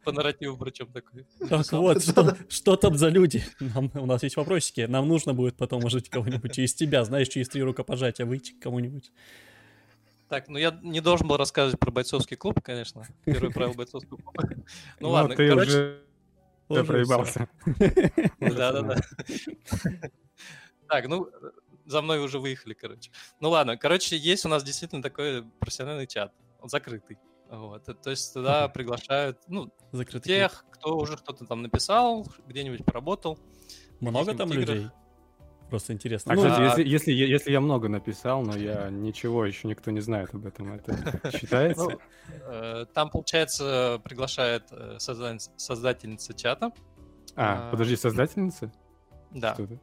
По нарративу причем такой. Так вот, что, что там за люди? Нам- у нас есть вопросики. Нам нужно будет потом, может, кого-нибудь через тебя, знаешь, через три рукопожатия выйти к кому-нибудь. Так, ну я не должен был рассказывать про бойцовский клуб, конечно. Первое правило бойцовского клуба. Ну Ну, ладно, ты короче, Уже проебался. Да-да-да. Так, ну, за мной уже выехали, короче. Ну ладно, короче, есть у нас действительно такой профессиональный чат, он закрытый. Вот. То есть туда приглашают, ну, Закрытый тех, кто уже что-то там написал, где-нибудь поработал. Много там каких-нибудь людей? Просто интересно. А, Ну, кстати, а- если, если, я- если я много написал, но я ничего, еще никто не знает об этом, это считается? Ну, э, Там, получается, приглашает э, создательница чата. А, а- подожди, создательница? Да, Что это?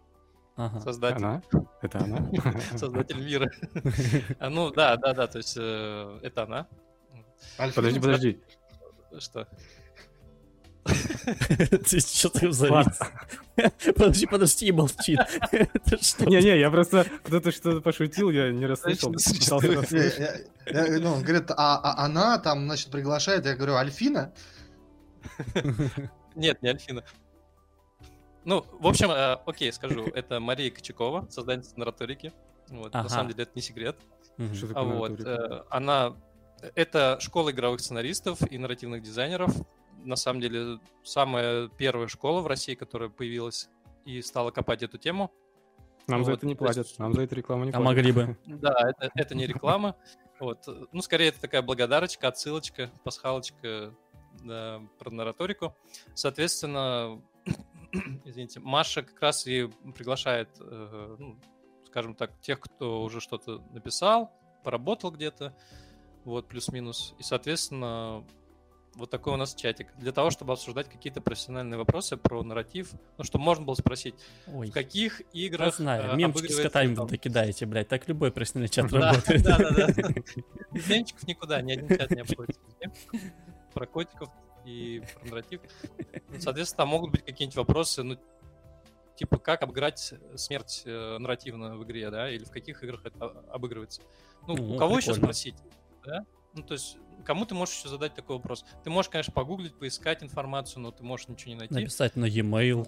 ага. создатель. Она? Это она? Создатель мира. А, Ну, да, да, да, то есть э, это она. Подожди, подожди. Что? Ты что ты завис? Подожди, подожди, и молчит. Не-не, я просто кто-то что-то пошутил, я не расслышал. Ну, он говорит, а, а она там, значит, приглашает, я говорю, Альфина? Нет, не Альфина. Ну, в общем, э, окей, скажу. Это Мария Кочакова, создательница нараторики. Вот, Ага. На самом деле это не секрет. Что А вот, э, она... Это школа игровых сценаристов и нарративных дизайнеров. На самом деле, самая первая школа в России, которая появилась и стала копать эту тему. Нам за вот, это не то есть- платят, нам за это рекламу не А платят. могли бы. Да, это, это не реклама. Вот. Ну, скорее, это такая благодарочка, отсылочка, пасхалочка да, про нараторику. Соответственно, извините, Маша как раз и приглашает, э, ну, скажем так, тех, кто уже что-то написал, поработал где-то, вот, плюс-минус. И, соответственно, вот такой у нас чатик. Для того, чтобы обсуждать какие-то профессиональные вопросы про нарратив, ну, чтобы можно было спросить, Ой, в каких я играх... знаю. э, Мемчики с котами там- вы кидаете, блядь. Так любой профессиональный чат работает. да, да, да. Мемчиков никуда, ни один чат не обходится. Про котиков и про нарратив. Ну, Соответственно, там могут быть какие-нибудь вопросы, ну, типа, как обыграть смерть э, нарративно в игре, да, или в каких играх это обыгрывается. Ну, у кого еще спросить, да? Ну, то есть, кому ты можешь еще задать такой вопрос? Ты можешь, конечно, погуглить, поискать информацию, но ты можешь ничего не найти. Написать на e-mail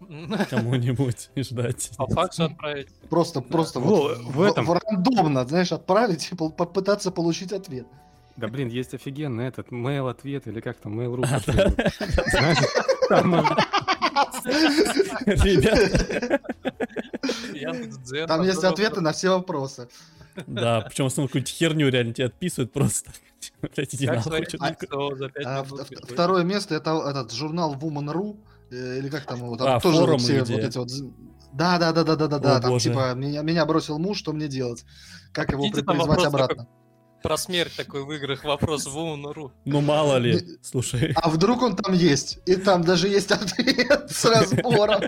кому-нибудь и ждать. По факсу отправить. Просто, просто Во, вот в этом. в рандомно, знаешь, отправить и попытаться получить ответ. Да блин, есть офигенный этот mail ответ или как там mail.ru. А, там Ребята, есть ответы на все вопросы. да, причем в основном какую-нибудь херню реально тебе отписывают просто. Блять, иди нахуй. А, в- Второе место это этот журнал Woman.ru, э, или как там его, там А, тоже все вот эти вот... Да, да, да, да, да, да, да. Там боже. типа меня, меня бросил муж, что мне делать? Как его призвать обратно? Про смерть такой в играх вопрос в Woman.ru. Ну мало ли, слушай. А вдруг он там есть? И там даже есть ответ с разбором.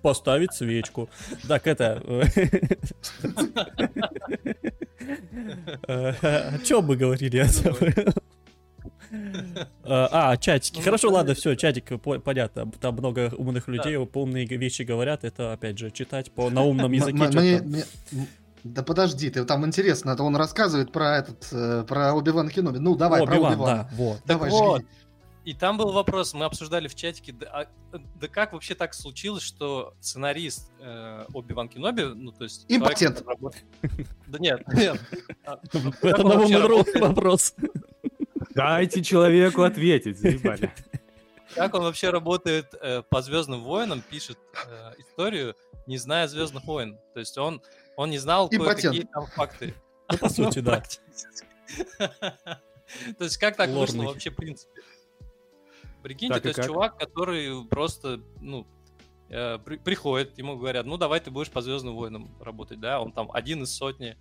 Поставить свечку. Так, это... О чем мы говорили? Я забыл. А, чатики. Ну, Хорошо, ну, ладно, все, чатик, по- понятно. Там много умных людей, умные вещи говорят. Это, опять же, читать по на умном языке. Да подожди, ты там интересно, это он рассказывает про этот, э, про Оби-Ван Кеноби. Ну давай, О, про Билан, Оби-Вана. да, вот. Давай, вот. жги. И там был вопрос, мы обсуждали в чатике, да, а- да как вообще так случилось, что сценарист э, Оби-Ван Кеноби, ну то есть... Импотент. Да нет, нет. А, Это работает? вопрос. Дайте человеку ответить, заебали. Как он вообще работает э, по Звездным войнам, пишет э, историю, не зная Звездных войн. То есть он, он не знал кое-какие там факты. Ну, по сути, да. То есть как так вышло вообще в принципе? Прикиньте, то есть чувак, который просто, ну, э, при- приходит, ему говорят, ну давай ты будешь по Звездным войнам работать, да, он там один из сотни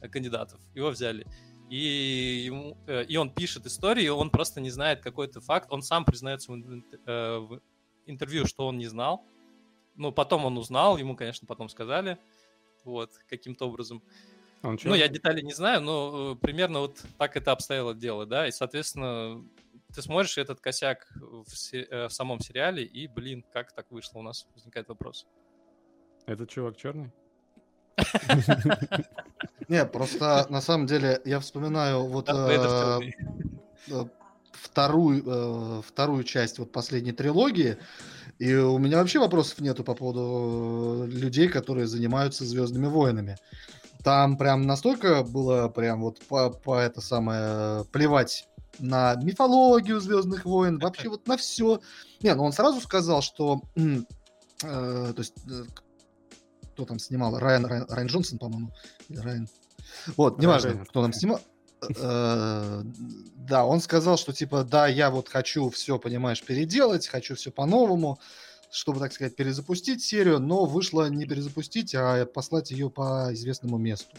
э, кандидатов, его взяли. И, ему, э, и он пишет истории, он просто не знает какой-то факт, он сам признается в, ин- в интервью, что он не знал. Ну, потом он узнал, ему, конечно, потом сказали, вот, каким-то образом. Он чё? Ну, я детали не знаю, но э, примерно вот так это обстояло дело, да, и, соответственно, ты смотришь этот косяк в, се- э, в самом сериале, и, блин, как так вышло у нас, возникает вопрос. Этот чувак черный? Не, просто на самом деле я вспоминаю вот э, вторую, вторую часть вот последней трилогии, и у меня вообще вопросов нету по поводу э, людей, которые занимаются Звездными войнами. Там прям настолько было прям вот по, по это самое плевать на мифологию Звездных войн, вообще вот на все. Не, ну он сразу сказал, что э, то есть э, кто там снимал, Райан, Райан, Райан Джонсон, по-моему, Райан. Вот, неважно, Райан. кто там снимал. Э, Да, он сказал, что типа, да, я вот хочу все, понимаешь, переделать, хочу все по-новому, чтобы, так сказать, перезапустить серию, но вышло не перезапустить, а послать ее по известному месту.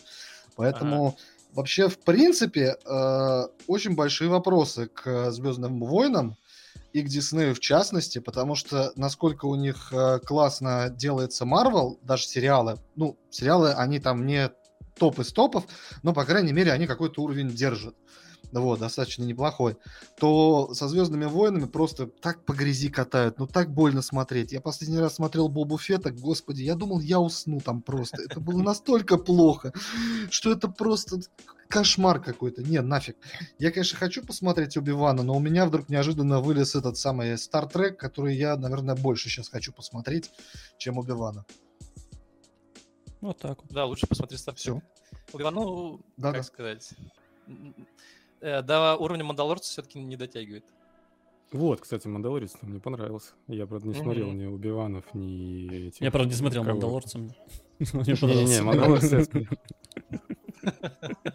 Поэтому вообще, в принципе, э, очень большие вопросы к Звездным войнам и к Диснею в частности, потому что насколько у них э, классно делается Марвел, даже сериалы, ну, сериалы, они там не топ из топов, но, по крайней мере, они какой-то уровень держат. Вот, достаточно неплохой. То со Звездными войнами просто так по грязи катают, ну так больно смотреть. Я последний раз смотрел Бобу Фетта, господи, я думал, я усну там просто. Это было настолько плохо, что это просто кошмар какой-то. Не, нафиг. Я, конечно, хочу посмотреть Оби-Вана, но у меня вдруг неожиданно вылез этот самый Trek, который я, наверное, больше сейчас хочу посмотреть, чем Оби-Вана. Вот так вот. Да, лучше посмотри Всё. Trek. Оби-Ван, ну, Да, как да. сказать, э, до уровня Мандалорца все-таки не дотягивает. Вот, кстати, Мандалорец мне понравился. Я, правда, не смотрел Мгм. ни Убиванов, ни этих... Я, правда, не смотрел. «Мандалорца». Мне понравился. Мандалорец.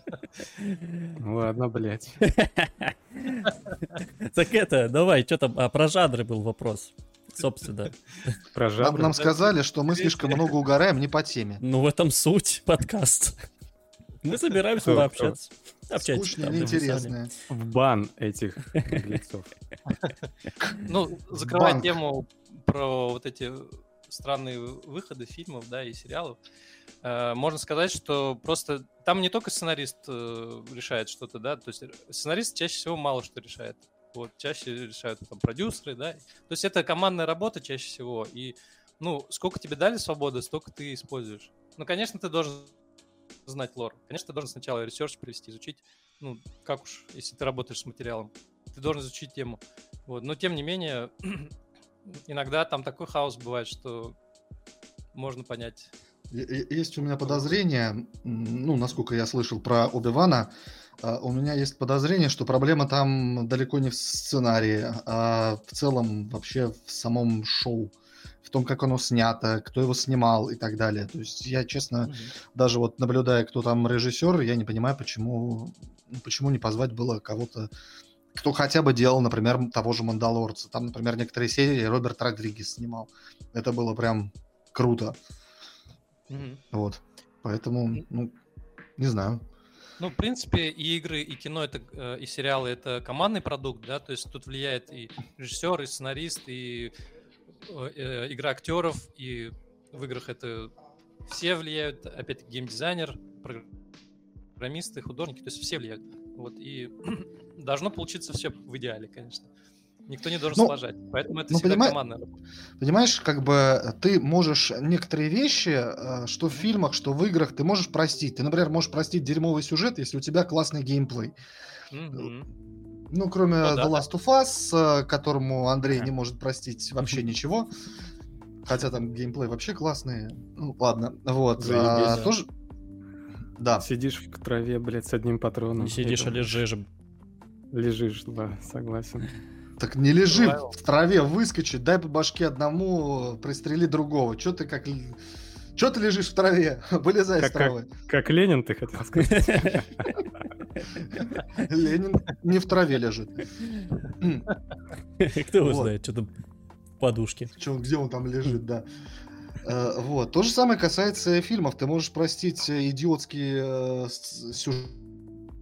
Ладно, блядь. Так это, давай, что там, а про жанры был вопрос. Собственно. Про Нам, жанры. нам сказали, что мы слишком много угораем не по теме. Ну, в этом суть подкаста. Мы собираемся пообщаться. Общайтесь написали. неинтересное. В бан этих лицов. Ну, закрывая Банк. тему про вот эти странные выходы фильмов, да, и сериалов, можно сказать, что просто там не только сценарист э, решает что-то, да, то есть сценарист чаще всего мало что решает. Вот, чаще решают там продюсеры, да. То есть это командная работа чаще всего. И, ну, сколько тебе дали свободы, столько ты используешь. Ну, конечно, ты должен знать лор. Конечно, ты должен сначала research провести, изучить, ну, как уж, если ты работаешь с материалом, ты должен изучить тему. Вот. Но, тем не менее, иногда там такой хаос бывает, что можно понять. Есть у меня подозрение, ну, насколько я слышал про Оби-Вана, а, у меня есть подозрение, что проблема там далеко не в сценарии, а в целом вообще в самом шоу, в том, как оно снято, кто его снимал и так далее. То есть я, честно, угу. даже вот наблюдая, кто там режиссер, я не понимаю, почему, почему не позвать было кого-то, кто хотя бы делал, например, того же «Мандалорца». Там, например, некоторые серии Роберт Родригес снимал. Это было прям круто. Угу. Вот. Поэтому, ну, не знаю. Ну, в принципе, и игры, и кино, это, э, и сериалы — это командный продукт, да, то есть тут влияет и режиссер, и сценарист, и э, э, игра актеров, и в играх это все влияют, опять-таки, геймдизайнер, программисты, художники, то есть все влияют. Вот, и должно получиться все в идеале, конечно. Никто не должен ну, сложать. Поэтому это ну, всегда понимаешь, командная Понимаешь, как бы ты можешь некоторые вещи, э, что в фильмах, что в играх, ты можешь простить. Ты, например, можешь простить дерьмовый сюжет, если у тебя классный геймплей. Mm-hmm. Ну, кроме ну, да. The Last of Us, э, которому Андрей не может простить вообще ничего. Хотя там геймплей вообще классный. Ну, ладно. Вот. а, тоже... Да. Сидишь в траве, блядь, с одним патроном. Не сидишь, а лежишь. Лежишь, да, согласен. Так не лежи Бываю. в траве, выскочи, дай по башке одному, пристрели другого. Че ты как... Че ты лежишь в траве? Вылезай как, из травы. Как, как Ленин, ты хотел сказать? Ленин не в траве лежит. Кто его знает, что там в подушке. Где он там лежит, да. Э, вот. То же самое касается фильмов. Ты можешь простить идиотские э, сюжеты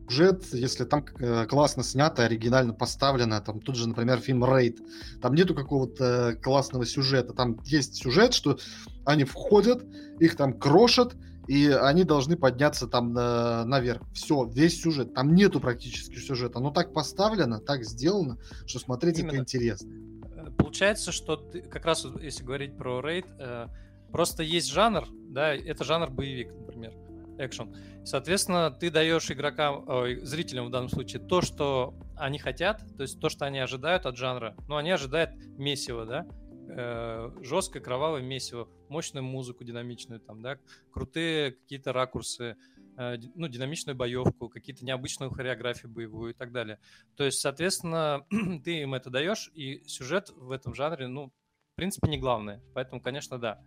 сюжет, если там э, классно снято, оригинально поставлено, там тут же, например, фильм «Рейд», там нету какого-то классного сюжета, там есть сюжет, что они входят, их там крошат, и они должны подняться там на, наверх. Все, весь сюжет. Там нету практически сюжета. Но так поставлено, так сделано, что смотреть Именно. это интересно. Э, получается, что ты, как раз если говорить про рейд, э, просто есть жанр, да, это жанр боевик, например экшен. Соответственно, ты даешь игрокам, э, зрителям в данном случае то, что они хотят, то есть то, что они ожидают от жанра. Ну, они ожидают месиво, да, э, жесткое, кровавое месиво, мощную музыку динамичную, там, да, крутые какие-то ракурсы, э, ну, динамичную боевку, какие-то необычную хореографию боевую и так далее. То есть, соответственно, ты им это даешь, и сюжет в этом жанре, ну, в принципе, не главное. Поэтому, конечно, да,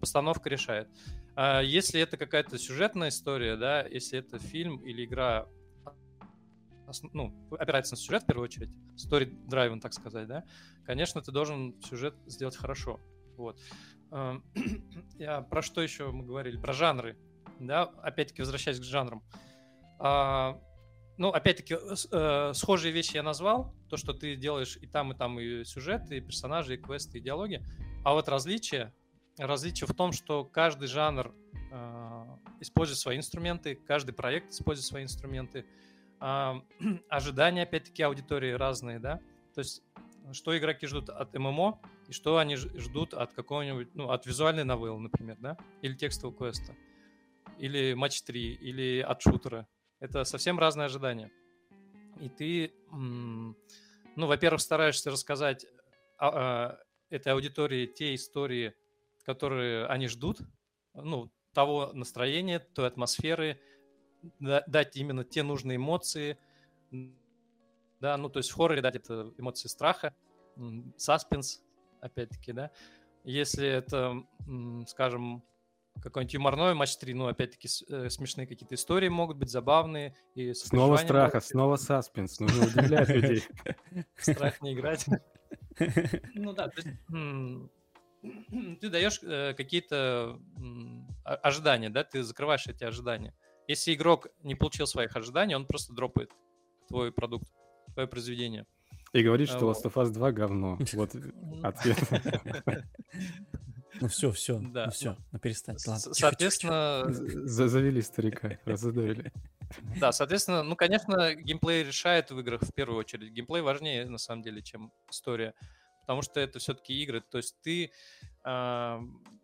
постановка решает. А если это какая-то сюжетная история, да, если это фильм или игра, ну, опирается на сюжет в первую очередь, story driven, так сказать, да, конечно, ты должен сюжет сделать хорошо. Вот. Эм, я про что еще мы говорили? Про жанры, да, опять-таки возвращаясь к жанрам. А, ну, опять-таки, э, схожие вещи я назвал, то, что ты делаешь и там, и там и сюжет, и персонажи, и квесты, и диалоги, а вот различия различие в том, что каждый жанр э, использует свои инструменты, каждый проект использует свои инструменты. Э, ожидания, опять-таки, аудитории разные, да. То есть, что игроки ждут от ММО и что они ждут от какого-нибудь, ну, от визуальной новеллы, например, да, или текстового квеста, или матч 3, или от шутера. Это совсем разные ожидания. И ты, ну, во-первых, стараешься рассказать этой аудитории те истории, которые они ждут, ну, того настроения, той атмосферы, дать именно те нужные эмоции, да, ну, то есть в хорроре дать это эмоции страха, саспенс, опять-таки, да. Если это, скажем, какой-нибудь юморной матч 3, ну, опять-таки, э, смешные какие-то истории могут быть, забавные. И снова страха, снова саспенс, нужно удивлять людей. Страх не играть. Ну да, то есть ты даешь э, какие-то ожидания, да, ты закрываешь эти ожидания. Если игрок не получил своих ожиданий, он просто дропает твой продукт, твое произведение. И говорит, что Last of Us 2 говно. Вот ответ. Ну все, все, да. ну все, ну перестань. Ладно, Соответственно... Завели старика, разудавили. Да, соответственно, ну, конечно, геймплей решает в играх в первую очередь. Геймплей важнее, на самом деле, чем история. Потому что это все-таки игры. То есть ты э,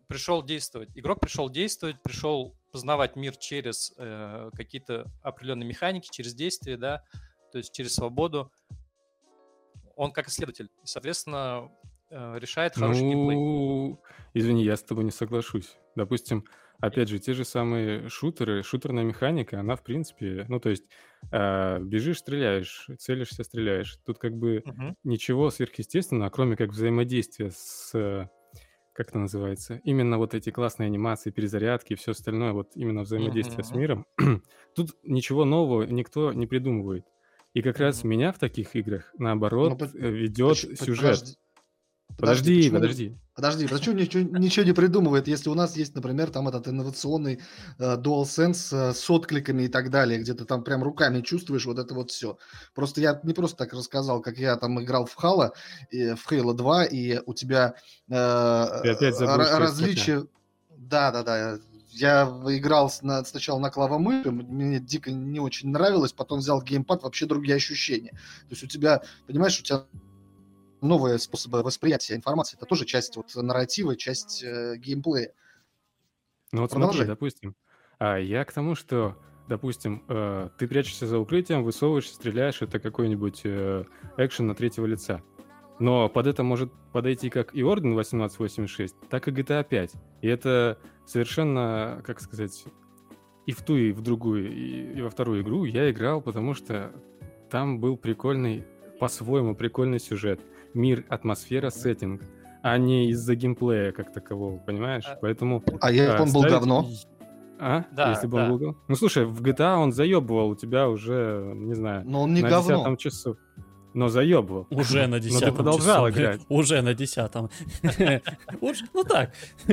пришел действовать. Игрок пришел действовать, пришел познавать мир через э, какие-то определенные механики, через действия, да, то есть через свободу. Он как исследователь. Соответственно, э, решает хороший геймплей. Ну, извини, я с тобой не соглашусь. Допустим, опять же, те же самые шутеры, шутерная механика, она, в принципе, ну, то есть, э, бежишь, стреляешь, целишься, стреляешь. Тут как бы Мгм. ничего сверхъестественного, кроме как взаимодействия с, э, как это называется, именно вот эти классные анимации, перезарядки и все остальное, вот именно взаимодействие с Мгм. миром. Тут ничего нового никто не придумывает. И как раз меня в таких играх, Ну, наоборот, под- э, ведет поч- по- сюжет. подожди, Подожди, почему- подожди. Подожди, почему ничего, ничего не придумывает, если у нас есть, например, там этот инновационный э, DualSense э, с откликами и так далее, где ты там прям руками чувствуешь вот это вот все. Просто я не просто так рассказал, как я там играл в Halo, и, в Halo 2, и у тебя э, Ты опять забыл, различия... Да, да, да. Я играл на- сначала на клавомыши, мне дико не очень нравилось, потом взял геймпад, вообще другие ощущения. То есть у тебя, понимаешь, у тебя новые способы восприятия информации. Это тоже часть вот нарратива, часть э, геймплея. Ну вот смотри, Продолжай. допустим, а я к тому, что, допустим, э, ты прячешься за укрытием, высовываешься, стреляешь, это какой-нибудь э, экшен на третьего лица. Но под это может подойти как и Орден 1886, так и GTA 5. И это совершенно, как сказать, и в ту, и в другую, и, и во вторую игру я играл, потому что там был прикольный, по-своему прикольный сюжет. Мир, атмосфера, сеттинг, а не из-за геймплея как такового, понимаешь? А- Поэтому А я, а, он был ставить- говно. а? Да, Если бы он да. был гов- Ну, слушай, в GTA он заебывал у тебя уже, не знаю, Но он не на говно. десятом часу. Но заебывал. Уже на Но десятом ты продолжал часу. играть. Уже на десятом. Ну так.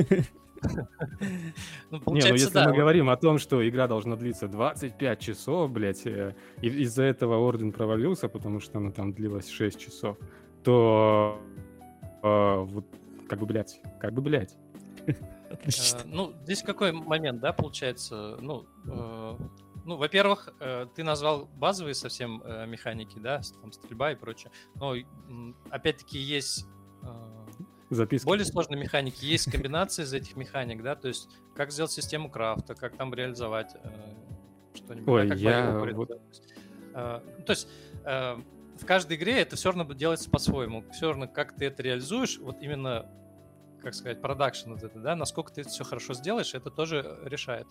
Ну, Не, ну если да. мы говорим о том, что игра должна длиться 25 часов, блядь, э, и из-за этого Орден провалился, потому что она там длилась 6 часов, то э, вот как бы, блядь, как бы, блядь. Отлично. Э, Ну, здесь какой момент, да, получается? Ну, э, ну во-первых, э, ты назвал базовые совсем э, механики, да, там стрельба и прочее. Но опять-таки есть э, Записки. более сложные механики, есть комбинации из этих механик, да, то есть как сделать систему крафта, как там реализовать э, что-нибудь. Ой, да, как я вот-. Э, ну, То есть э, в каждой игре это все равно делается по-своему. Все равно, как ты это реализуешь, вот именно как сказать, продакшн вот это, да, насколько ты это все хорошо сделаешь, это тоже решает.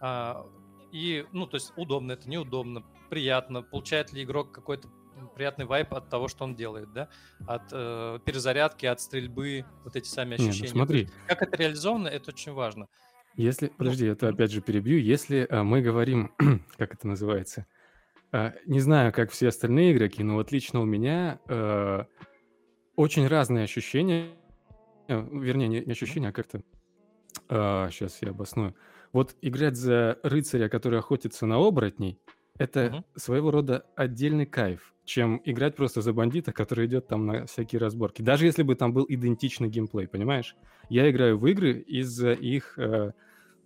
А, и, ну, то есть удобно это, неудобно, приятно, получает ли игрок какой-то приятный вайп от того, что он делает, да, от э, перезарядки, от стрельбы, вот эти сами Не, ну ощущения. То смотри, Как это реализовано, это очень важно. Если, подожди, это мгм. опять же перебью. Если а, мы говорим, как это называется, а, не знаю, как все остальные игроки, но вот лично у меня э, очень разные ощущения, э, вернее, не, не ощущения, а как-то, сейчас я обосную. Вот играть за рыцаря, который охотится на оборотней, это Мгм. своего рода отдельный кайф, чем играть просто за бандита, который идет там на всякие разборки. Даже если бы там был идентичный геймплей, понимаешь? Я играю в игры из-за их... э,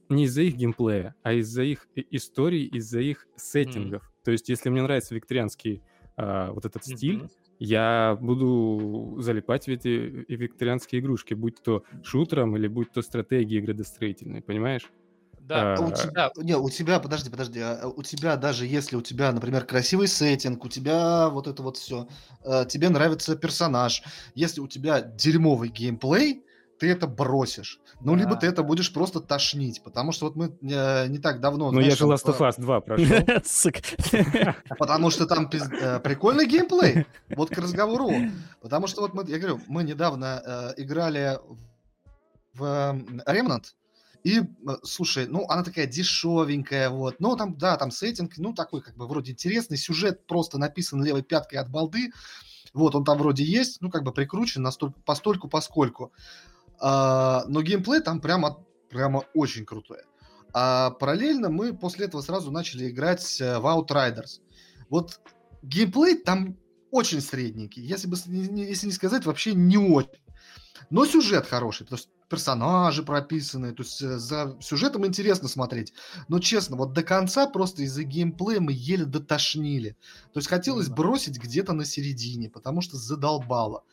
не из-за их геймплея, а из-за их историй, из-за их сеттингов. То есть, если мне нравится викторианский а, вот этот стиль, Мгм. я буду залипать в эти и викторианские игрушки, будь то шутером или будь то стратегии градостроительные, понимаешь? Да, А, У да. тебя, не, у тебя, подожди, подожди, а у тебя даже если у тебя, например, красивый сеттинг, у тебя вот это вот все, тебе нравится персонаж, если у тебя дерьмовый геймплей, ты это бросишь. Ну, либо Да, ты это будешь просто тошнить, потому что вот мы э, не так давно... Но Ну, я же Last of э, Us 2 прошел. Потому что там э, прикольный геймплей. Вот к разговору. Потому что вот мы, я говорю, мы недавно э, играли в Remnant. И, слушай, ну, она такая дешевенькая, вот. Ну, там, да, там сеттинг, ну, такой, как бы, вроде интересный. Сюжет просто написан левой пяткой от балды. Вот, он там вроде есть, ну, как бы прикручен настолько, постольку, поскольку. А, но геймплей там прямо, прямо очень крутой. А параллельно мы после этого сразу начали играть э, в Outriders. Вот геймплей там очень средненький. Если, бы, если не сказать, вообще не очень. Но сюжет хороший, то есть персонажи прописаны, то есть э, за сюжетом интересно смотреть. Но честно, вот до конца просто из-за геймплея мы еле дотошнили. То есть хотелось бросить где-то на середине, потому что задолбало.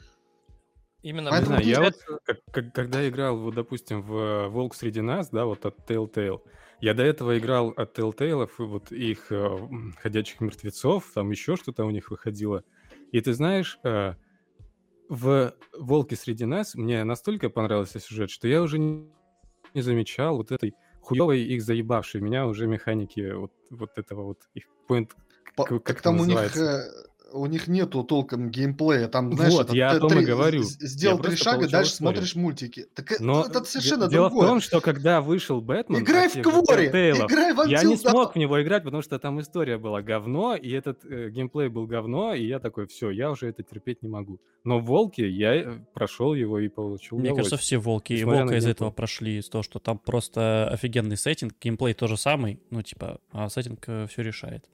Именно Поэтому знаю, я вот, как- как- когда играл, вот, допустим, в «Волк среди нас», да, вот от Telltale, я до этого играл от Telltale, и вот их э, «Ходячих мертвецов», там еще что-то у них выходило. И ты знаешь, э, в «Волке среди нас» мне настолько понравился сюжет, что я уже не замечал вот этой хуевой их заебавшей. Меня уже механики вот, вот этого вот их point... По- как- как там у них, э, у них нету толком геймплея. Там, знаешь, Вот, это я о том и говорю. Я Сделал три шага, дальше историю. смотришь мультики. Так э- Но это совершенно де- дело другое. в том, что когда вышел Бэтмен, Играй в Кворе! Играй в Я не Until смог в него играть, потому что там история была говно, и этот э, геймплей был говно, и я такой, все, я уже это терпеть не могу. Но в Волке я э, прошел его и получил Мне кажется, все волки и волка из этого прошли, из того, что там просто офигенный сеттинг, геймплей тоже самый, ну, типа, а сеттинг все решает.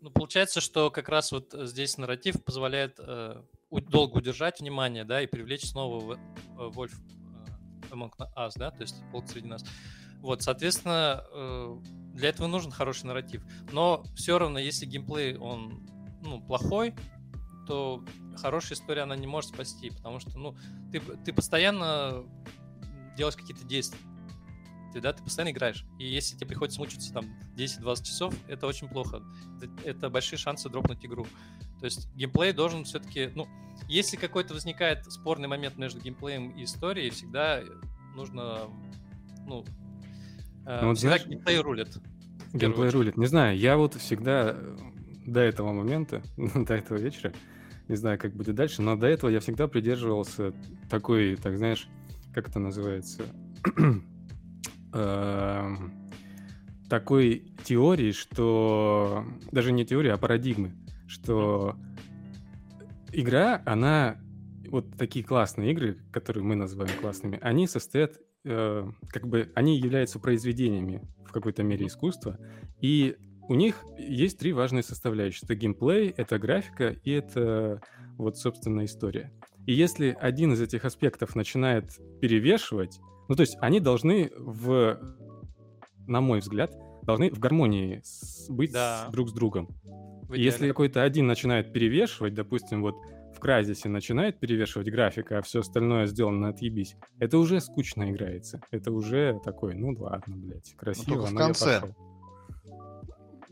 Ну, получается, что как раз вот э, здесь нарратив позволяет э, долго удержать внимание, да, и привлечь снова в- э, Wolf э, Among Us, да, то есть Волк среди нас. Вот, соответственно, э, для этого нужен хороший нарратив. Но все равно, если геймплей, он, ну, плохой, то хорошая история, она не может спасти, потому что, ну, ты, ты постоянно делаешь какие-то действия, ты, да, ты постоянно играешь. И если тебе приходится мучиться там 10-20 часов, это очень плохо. Это, это большие шансы дропнуть игру. То есть геймплей должен все-таки, ну, если какой-то возникает спорный момент между геймплеем и историей, всегда нужно, ну, э, Ну, вот всегда знаешь, геймплей рулит. Геймплей рулит. Не знаю, я вот всегда э, до этого момента, до этого вечера, не знаю, как будет дальше, но до этого я всегда придерживался такой, так знаешь, как это называется, Эм, такой теории, что даже не теории, а парадигмы, что игра, она вот такие классные игры, которые мы называем классными, они состоят, э, как бы, они являются произведениями в какой-то мере искусства, и у них есть три важные составляющие. Это геймплей, это графика и это вот, собственно, история. И если один из этих аспектов начинает перевешивать, ну, то есть они должны в, на мой взгляд, должны в гармонии с- быть Да. с- друг с другом. Если какой-то один начинает перевешивать, допустим, вот в Крайзисе начинает перевешивать графика, а все остальное сделано отъебись, это уже скучно играется. Это уже такой, ну ладно, блядь, красиво, только в но я конце. пошел.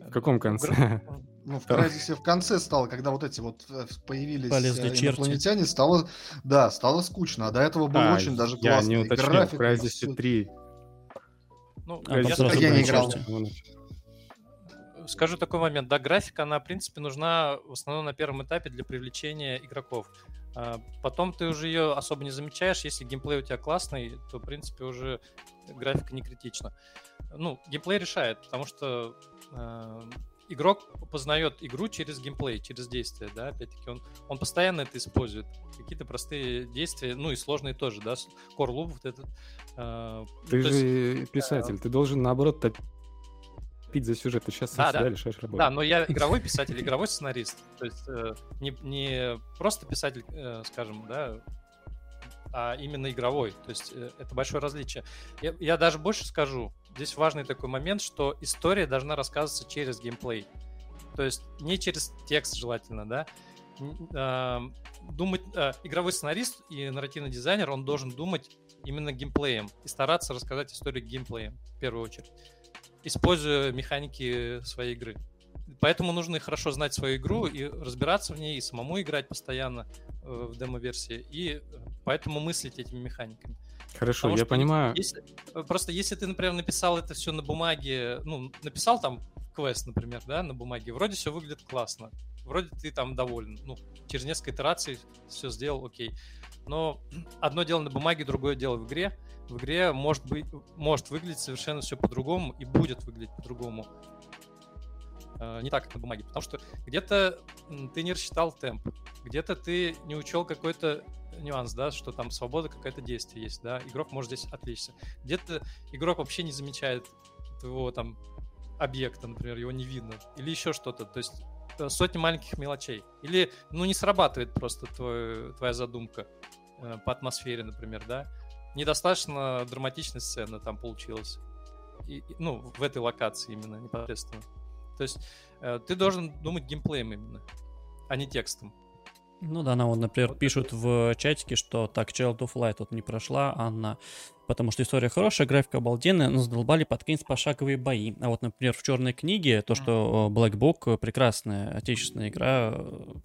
В каком конце? Ну, в Да. Crysis в конце стало, когда вот эти вот э, появились Полезли э, черти. инопланетяне, стало, да, стало скучно. А до этого было А, очень даже я классно. не И уточнил, в всё. 3. Ну, А, я Я, я не играл. черти. Скажу такой момент, да, графика, она, в принципе, нужна в основном на первом этапе для привлечения игроков. А, Потом ты уже ее особо не замечаешь, если геймплей у тебя классный, то, в принципе, уже графика не критична. Ну, геймплей решает, потому что э, игрок познает игру через геймплей, через действия, да, опять-таки, он, он постоянно это использует. Какие-то простые действия, ну и сложные тоже, да, core loop вот этот. э, Ты то есть- же писатель, ты должен, наоборот, топить за сюжет. Ты сейчас Да, да. лишаешь работы. Да, но я игровой писатель, игровой сценарист. То есть э, не, не просто писатель, э, скажем, да, а именно игровой. То есть э, это большое различие. Я, я даже больше скажу. Здесь важный такой момент, что история должна рассказываться через геймплей. То есть не через текст желательно, да. А, Думать, а, игровой сценарист и нарративный дизайнер, он должен думать именно геймплеем и стараться рассказать историю геймплеем в первую очередь используя механики своей игры. Поэтому нужно хорошо знать свою игру и разбираться в ней, и самому играть постоянно э, в демо-версии, и поэтому мыслить этими механиками. Хорошо, Потому я что понимаю. Если, э, просто если ты, например, написал это все на бумаге, ну, написал там квест, например, да, на бумаге, вроде все выглядит классно, вроде ты там доволен, ну, через несколько итераций все сделал, окей. Но одно дело на бумаге, другое дело в игре. В игре может быть, может выглядеть совершенно все по-другому и будет выглядеть по-другому. Э, Не так, как на бумаге. Потому что где-то ты не рассчитал темп, где-то ты не учел какой-то нюанс, да, что там свобода какое-то действие есть, да, игрок может здесь отвлечься. Где-то игрок вообще не замечает твоего там объекта, например, его не видно, или еще что-то, то есть э, сотни маленьких мелочей. Или, ну, не срабатывает просто твой, твоя задумка. э, по атмосфере, например, да. Недостаточно драматичной сцены там получилось. И, ну, в этой локации именно, непосредственно. То есть э, ты должен думать геймплеем именно, а не текстом. Ну да, она вот, например, пишут в чатике, что так, Child of Light вот не прошла, Анна потому что история хорошая, графика обалденная, но задолбали подкинуть пошаговые бои. А вот, например, в «Черной книге», то, что Black Book, прекрасная отечественная игра,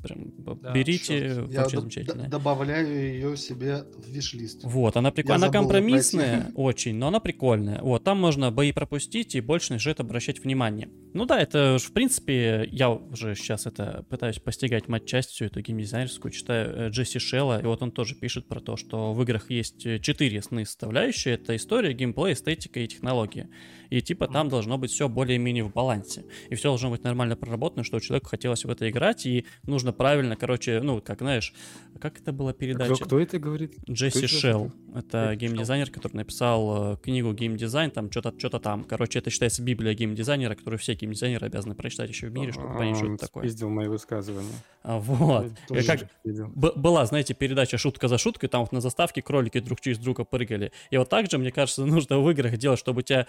прям да, берите, Я вообще замечательная. добавляю ее себе в виш-лист. Вот, она прикольная, она компромиссная очень, но она прикольная. Вот, там можно бои пропустить и больше на сюжет обращать внимание. Ну да, это в принципе, я уже сейчас это пытаюсь постигать мать часть всю эту геймдизайнерскую, читаю э, Джесси Шелла, и вот он тоже пишет про то, что в играх есть э, четыре основные составляющие — это история, геймплей, эстетика и технология. И типа там должно быть все более-менее в балансе. И все должно быть нормально проработано, что человеку хотелось в это играть, и нужно правильно, короче, ну, как знаешь, как это была передача? Кто, кто это говорит? Джесси Шелл. Это геймдизайнер, который написал э, книгу геймдизайн, там что-то что там. Короче, это считается библия геймдизайнера, которую все геймдизайнеры обязаны прочитать еще в мире, чтобы понять, что это такое. Пиздил мои высказывания. А, вот. Как... Была, знаете, передача «Шутка за шуткой», там вот на заставке кролики друг через друга прыгали. И вот так же, мне кажется, нужно в играх делать, чтобы у тебя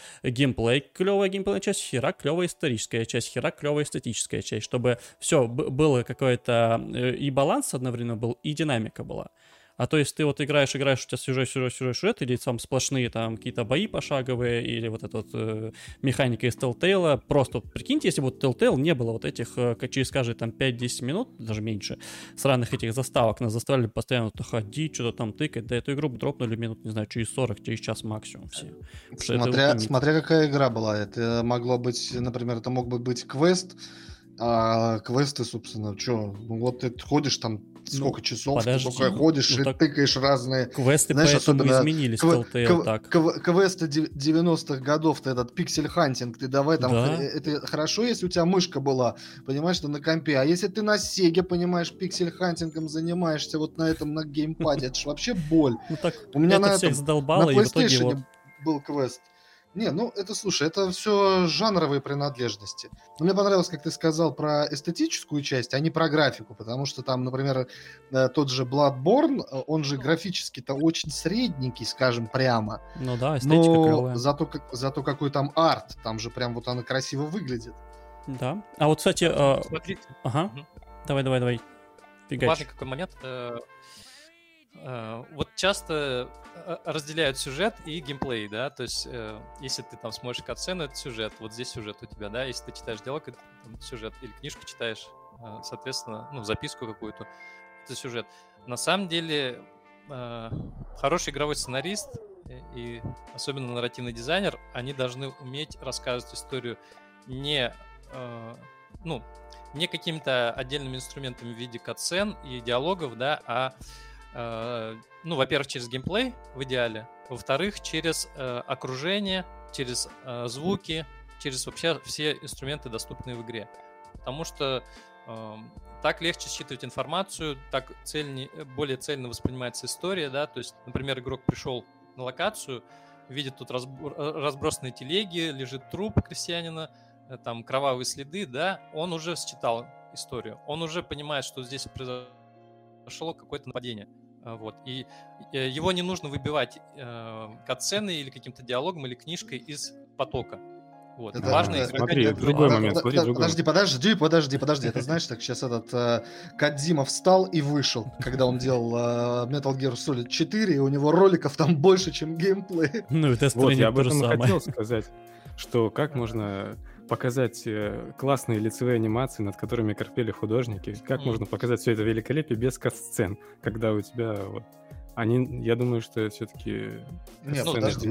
геймплей, клевая геймплейная часть, хера клевая историческая часть, хера клевая эстетическая часть, чтобы все было какое-то э, и баланс одновременно был, и динамика была. А то есть ты вот играешь, играешь, у тебя сюжет, сюжет, сюжет, сюжет, или там сплошные там какие-то бои пошаговые, или вот эта вот э, механика из Telltale. Просто вот, прикиньте, если бы вот Telltale не было вот этих, э, через каждые там 5-10 минут, даже меньше, сраных этих заставок, нас заставили постоянно то ходить, что-то там тыкать, да эту игру бы дропнули минут, не знаю, через 40, через час максимум все. Смотря, смотря какая игра была, это могло быть, например, это мог бы быть квест, а квесты, собственно, что, ну вот ты ходишь там сколько ну, часов, подожди, ты только ходишь ну, и так тыкаешь разные... Квесты знаешь, особенно изменились кв- кв- так. Кв- квесты 90-х годов, ты этот pixel hunting, ты давай там... Да. Это хорошо, если у тебя мышка была, понимаешь, что на компе, а если ты на Сеге, понимаешь, пиксель-хантингом занимаешься вот на этом, на геймпаде, это же вообще боль. Ну так, у меня на этом, задолбало, на PlayStation был квест. Не, ну это, слушай, это все жанровые принадлежности. Но мне понравилось, как ты сказал про эстетическую часть, а не про графику, потому что там, например, э, тот же Bloodborne, э, он же графически-то очень средненький, скажем прямо. Ну да, эстетика но клевая. Зато, как, зато какой там арт, там же прям вот она красиво выглядит. Да. А вот, кстати... Э... Смотрите. Ага. Угу. Давай, давай, давай. Фигач. Важный какой момент. Э, Э, вот часто э, разделяют сюжет и геймплей, да, то есть э, если ты там смотришь катсцену, это сюжет, вот здесь сюжет у тебя, да, если ты читаешь диалог, это сюжет, или книжку читаешь, соответственно, ну, записку какую-то, это сюжет. На самом деле, хороший игровой сценарист и особенно нарративный дизайнер, они должны уметь рассказывать историю не, ну, не какими-то отдельными инструментами в виде катсцен и диалогов, да, а Э, ну, во-первых, через геймплей в идеале, во-вторых, через э, окружение, через э, звуки, через вообще все инструменты, доступные в игре. Потому что э, так легче считывать информацию, так цельнее, более цельно воспринимается история, да, то есть, например, игрок пришел на локацию, видит тут разбор, разбросанные телеги, лежит труп крестьянина, там кровавые следы, да, он уже считал историю, он уже понимает, что здесь произошло какое-то нападение. А, вот. И его не нужно выбивать э, катсценой или каким-то диалогом или книжкой из потока. Вот. Это, Важно это, смотри, это, другой это, момент. Смотри, другой подожди, подожди, подожди, подожди. Это знаешь, так сейчас этот э, Кадзима встал и вышел, когда он делал э, Metal Gear Solid 4, и у него роликов там больше, чем геймплей. Ну, это вот, я об этом хотел сказать, что как можно показать э, классные лицевые анимации, над которыми корпели художники. Как mm. можно показать все это великолепие без кат-сцен, когда у тебя вот они, я думаю, что все-таки Нет,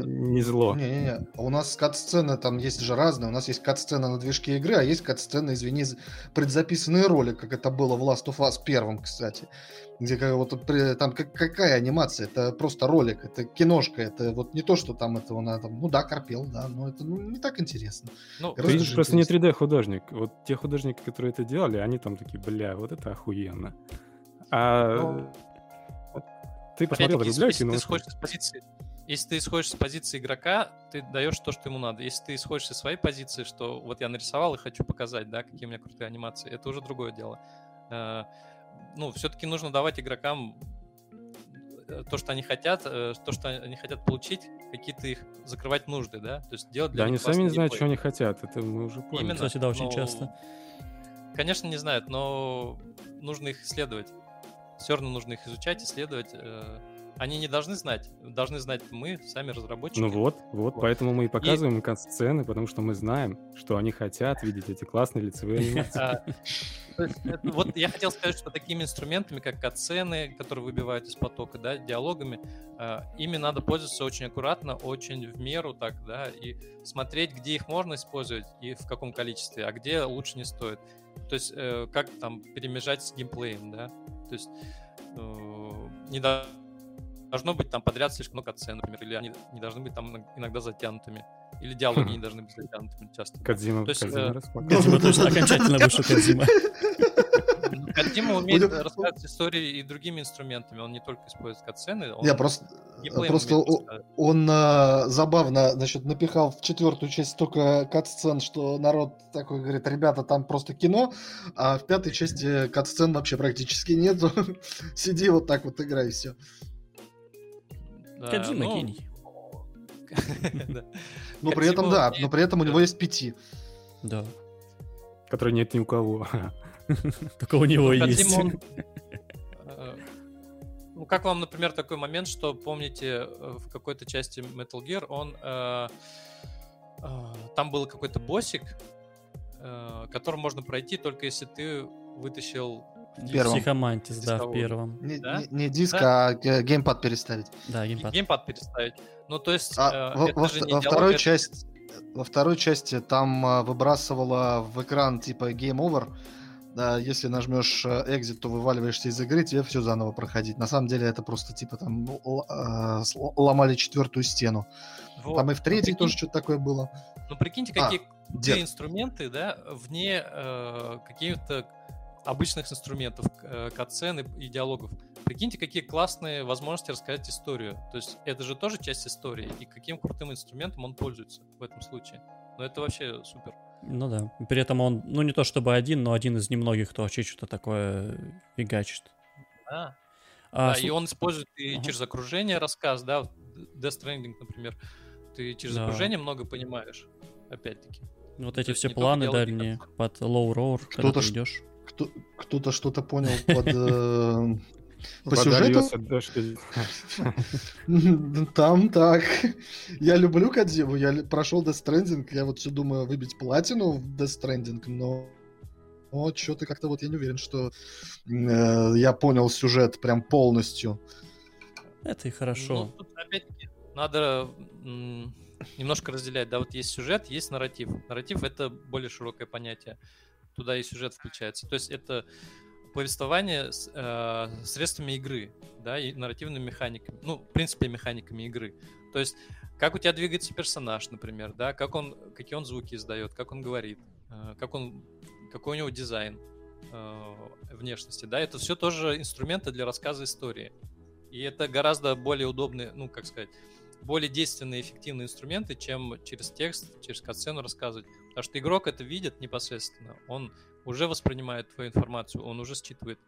не зло. Не-не-не, у нас кат-сцены там есть же разные. У нас есть кат-сцена на движке игры, а есть кат-сцены, извини, предзаписанный ролик, как это было в Last of Us первом, кстати. Где вот там какая анимация? Это просто ролик, это киношка, это вот не то, что там этого надо. Ну да, корпел, да, но это ну, не так интересно. Ну, ты же просто не 3D художник. Вот те художники, которые это делали, они там такие, бля, вот это охуенно. А ну, ты посмотрел ты исходишь с позиции, если ты исходишь с позиции игрока, ты даешь то, что ему надо. Если ты исходишь со своей позиции, что вот я нарисовал и хочу показать, да, какие у меня крутые анимации, это уже другое дело. Э, ну, все-таки нужно давать игрокам э, то, что они хотят, э, то, что они хотят получить, какие-то их закрывать нужды, да? То есть делать Да, они сами не знают, что они хотят, это мы уже поняли. Именно. Кстати, да, очень но- часто. Конечно, не знают, но нужно их исследовать. Все равно нужно их изучать, исследовать. э, Они не должны знать, должны знать мы, сами разработчики. Ну вот, вот, Вот. поэтому мы и показываем им сцены, потому что мы знаем, что они хотят видеть эти классные лицевые анимации. А, это- Вот я хотел сказать, что такими инструментами, как оцены, которые выбивают из потока, да, диалогами, а, ими надо пользоваться очень аккуратно, очень в меру так, да, и смотреть, где их можно использовать и в каком количестве, а где лучше не стоит. То есть э, как там перемежать с геймплеем, да, то есть э, не до- должно быть там подряд слишком много оцен, например, или они не должны быть там иног- иногда затянутыми, или диалоги не должны быть затянутыми часто. Кадзима, То есть, Кадзима э. Кодзима точно окончательно вышел Кодзима. Кодзима умеет рассказывать истории и другими инструментами. Он не только использует катсцены, Я просто, просто он а, забавно, значит, напихал в четвертую часть столько катсцен, что народ такой говорит, ребята, там просто кино, а в пятой части катсцен вообще практически нету. Сиди вот так вот играй, и все. Да, Кодзима ну, гений. Но при этом, да, но при этом у него есть пяти. Да. Который нет ни у кого. Только у него Ну, есть. Э, Ну, как вам, например, такой момент, что, помните, э, в какой-то части Metal Gear он... э, Там был какой-то боссик, которым можно пройти только если ты вытащил первом. Психомантис, да, в первом. Не, Да? не- не диск, а ге- геймпад переставить. Да, геймпад. геймпад переставить. Ну, то есть, А э, во, во во диалог, второй это- части, во второй части там а, выбрасывала в экран типа Game Over. Да, если нажмешь э, Exit, то вываливаешься из игры, тебе все заново проходить. На самом деле это просто типа там ну, а, с- ломали четвертую стену. Вот. Там и в Ну, третьей прикинь- тоже что-то такое было. Ну, прикиньте, А, какие Дед. крутые инструменты, да, вне э, каких-то обычных инструментов, э, катсцен и, и диалогов. Прикиньте, какие классные возможности рассказать историю. То есть это же тоже часть истории, и каким крутым инструментом он пользуется в этом случае. Ну, это вообще супер. Ну да. При этом он, ну не то чтобы один, но один из немногих, кто вообще что-то такое фигачит. Да. А, Да, сл- и он использует и Ага. через окружение рассказ, да, Death Stranding, например. Ты через Да. окружение много понимаешь, опять-таки. Вот то эти все планы дальние под low roar, когда Кто-то ты ш- идешь. Кто, кто-то что-то понял под... По Вода сюжету? дождь. Там так. Я люблю Кадзиму, я прошел Death Stranding, я вот все думаю выбить платину в Death Stranding, но но что-то как-то вот я не уверен, что э, я понял сюжет прям полностью. Это и Ну, хорошо. тут опять-таки надо м, немножко разделять. Да, вот есть сюжет, есть нарратив. Нарратив — это более широкое понятие. Туда и сюжет включается. То есть это повествование с э, средствами игры, да, и нарративными механиками. Ну, в принципе, механиками игры. То есть как у тебя двигается персонаж, например, да, как он, какие он звуки издает, как он говорит, э, как он, какой у него дизайн э, внешности, да, это все тоже инструменты для рассказа истории. И это гораздо более удобные, ну, как сказать, более действенные, эффективные инструменты, чем через текст, через катсцену рассказывать. Потому что игрок это видит непосредственно. Он уже воспринимает твою информацию, он уже считывает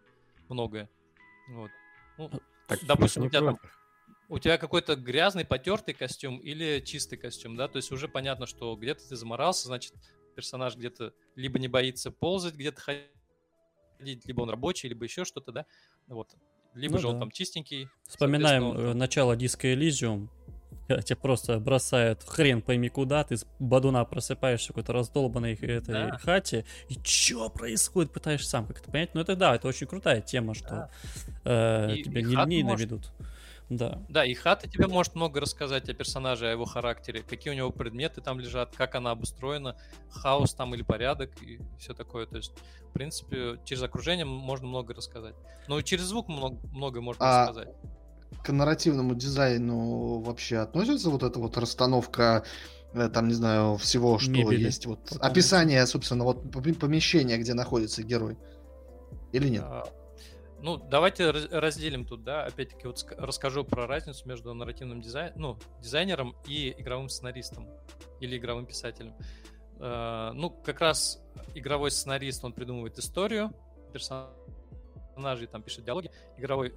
многое. Вот. Ну, Так, допустим, у тебя там у тебя какой-то грязный, потертый костюм или чистый костюм, да, то есть уже понятно, что где-то ты заморался, значит, персонаж где-то либо не боится ползать, где-то ходить, либо он рабочий, либо еще что-то, да, вот. Либо Ну же он да. там чистенький. Вспоминаем соответственно, э, он- начало диска Elysium. Когда Тебя просто бросают хрен пойми куда, ты с бадуна просыпаешься в какой-то раздолбанной этой Да. хате, и чё происходит, пытаешься сам как-то понять. Ну это да, это очень крутая тема, что Да. э, И- тебя и не хату линейно может- ведут. Да. Да, и хата тебе может много рассказать о персонаже, о его характере, какие у него предметы там лежат, как она обустроена, хаос там или порядок и все такое. То есть, в принципе, через окружение можно много рассказать. Но и через звук много, много можно А, рассказать. К нарративному дизайну вообще относится вот эта вот расстановка э, там, не знаю, всего, что Мебели есть. Вот по комнате. описание, собственно, вот пом- помещения, где находится герой. Или нет? А, Ну, давайте раз- разделим тут, да, опять-таки вот ска- расскажу про разницу между нарративным дизайн, ну, дизайнером и игровым сценаристом или игровым писателем. Э, Ну, как раз игровой сценарист, он придумывает историю, персонажей там пишет диалоги, игровой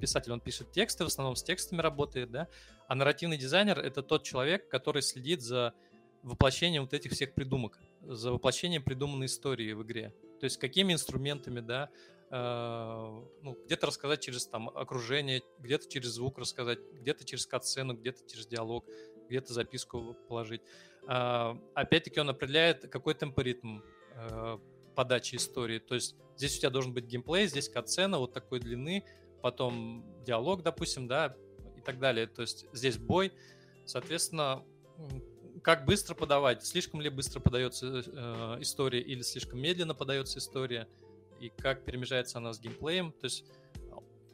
писатель, он пишет тексты, в основном с текстами работает, да, а нарративный дизайнер — это тот человек, который следит за воплощением вот этих всех придумок, за воплощением придуманной истории в игре. То есть какими инструментами, да, э, ну, где-то рассказать через там окружение, где-то через звук рассказать, где-то через катсцену, где-то через диалог, где-то записку положить. Э, опять-таки он определяет, какой темпоритм э, подачи истории. То есть здесь у тебя должен быть геймплей, здесь катсцена вот такой длины, потом диалог, допустим, да, и так далее. То есть здесь бой. Соответственно, как быстро подавать, слишком ли быстро подается э, история или слишком медленно подается история, и как перемежается она с геймплеем. То есть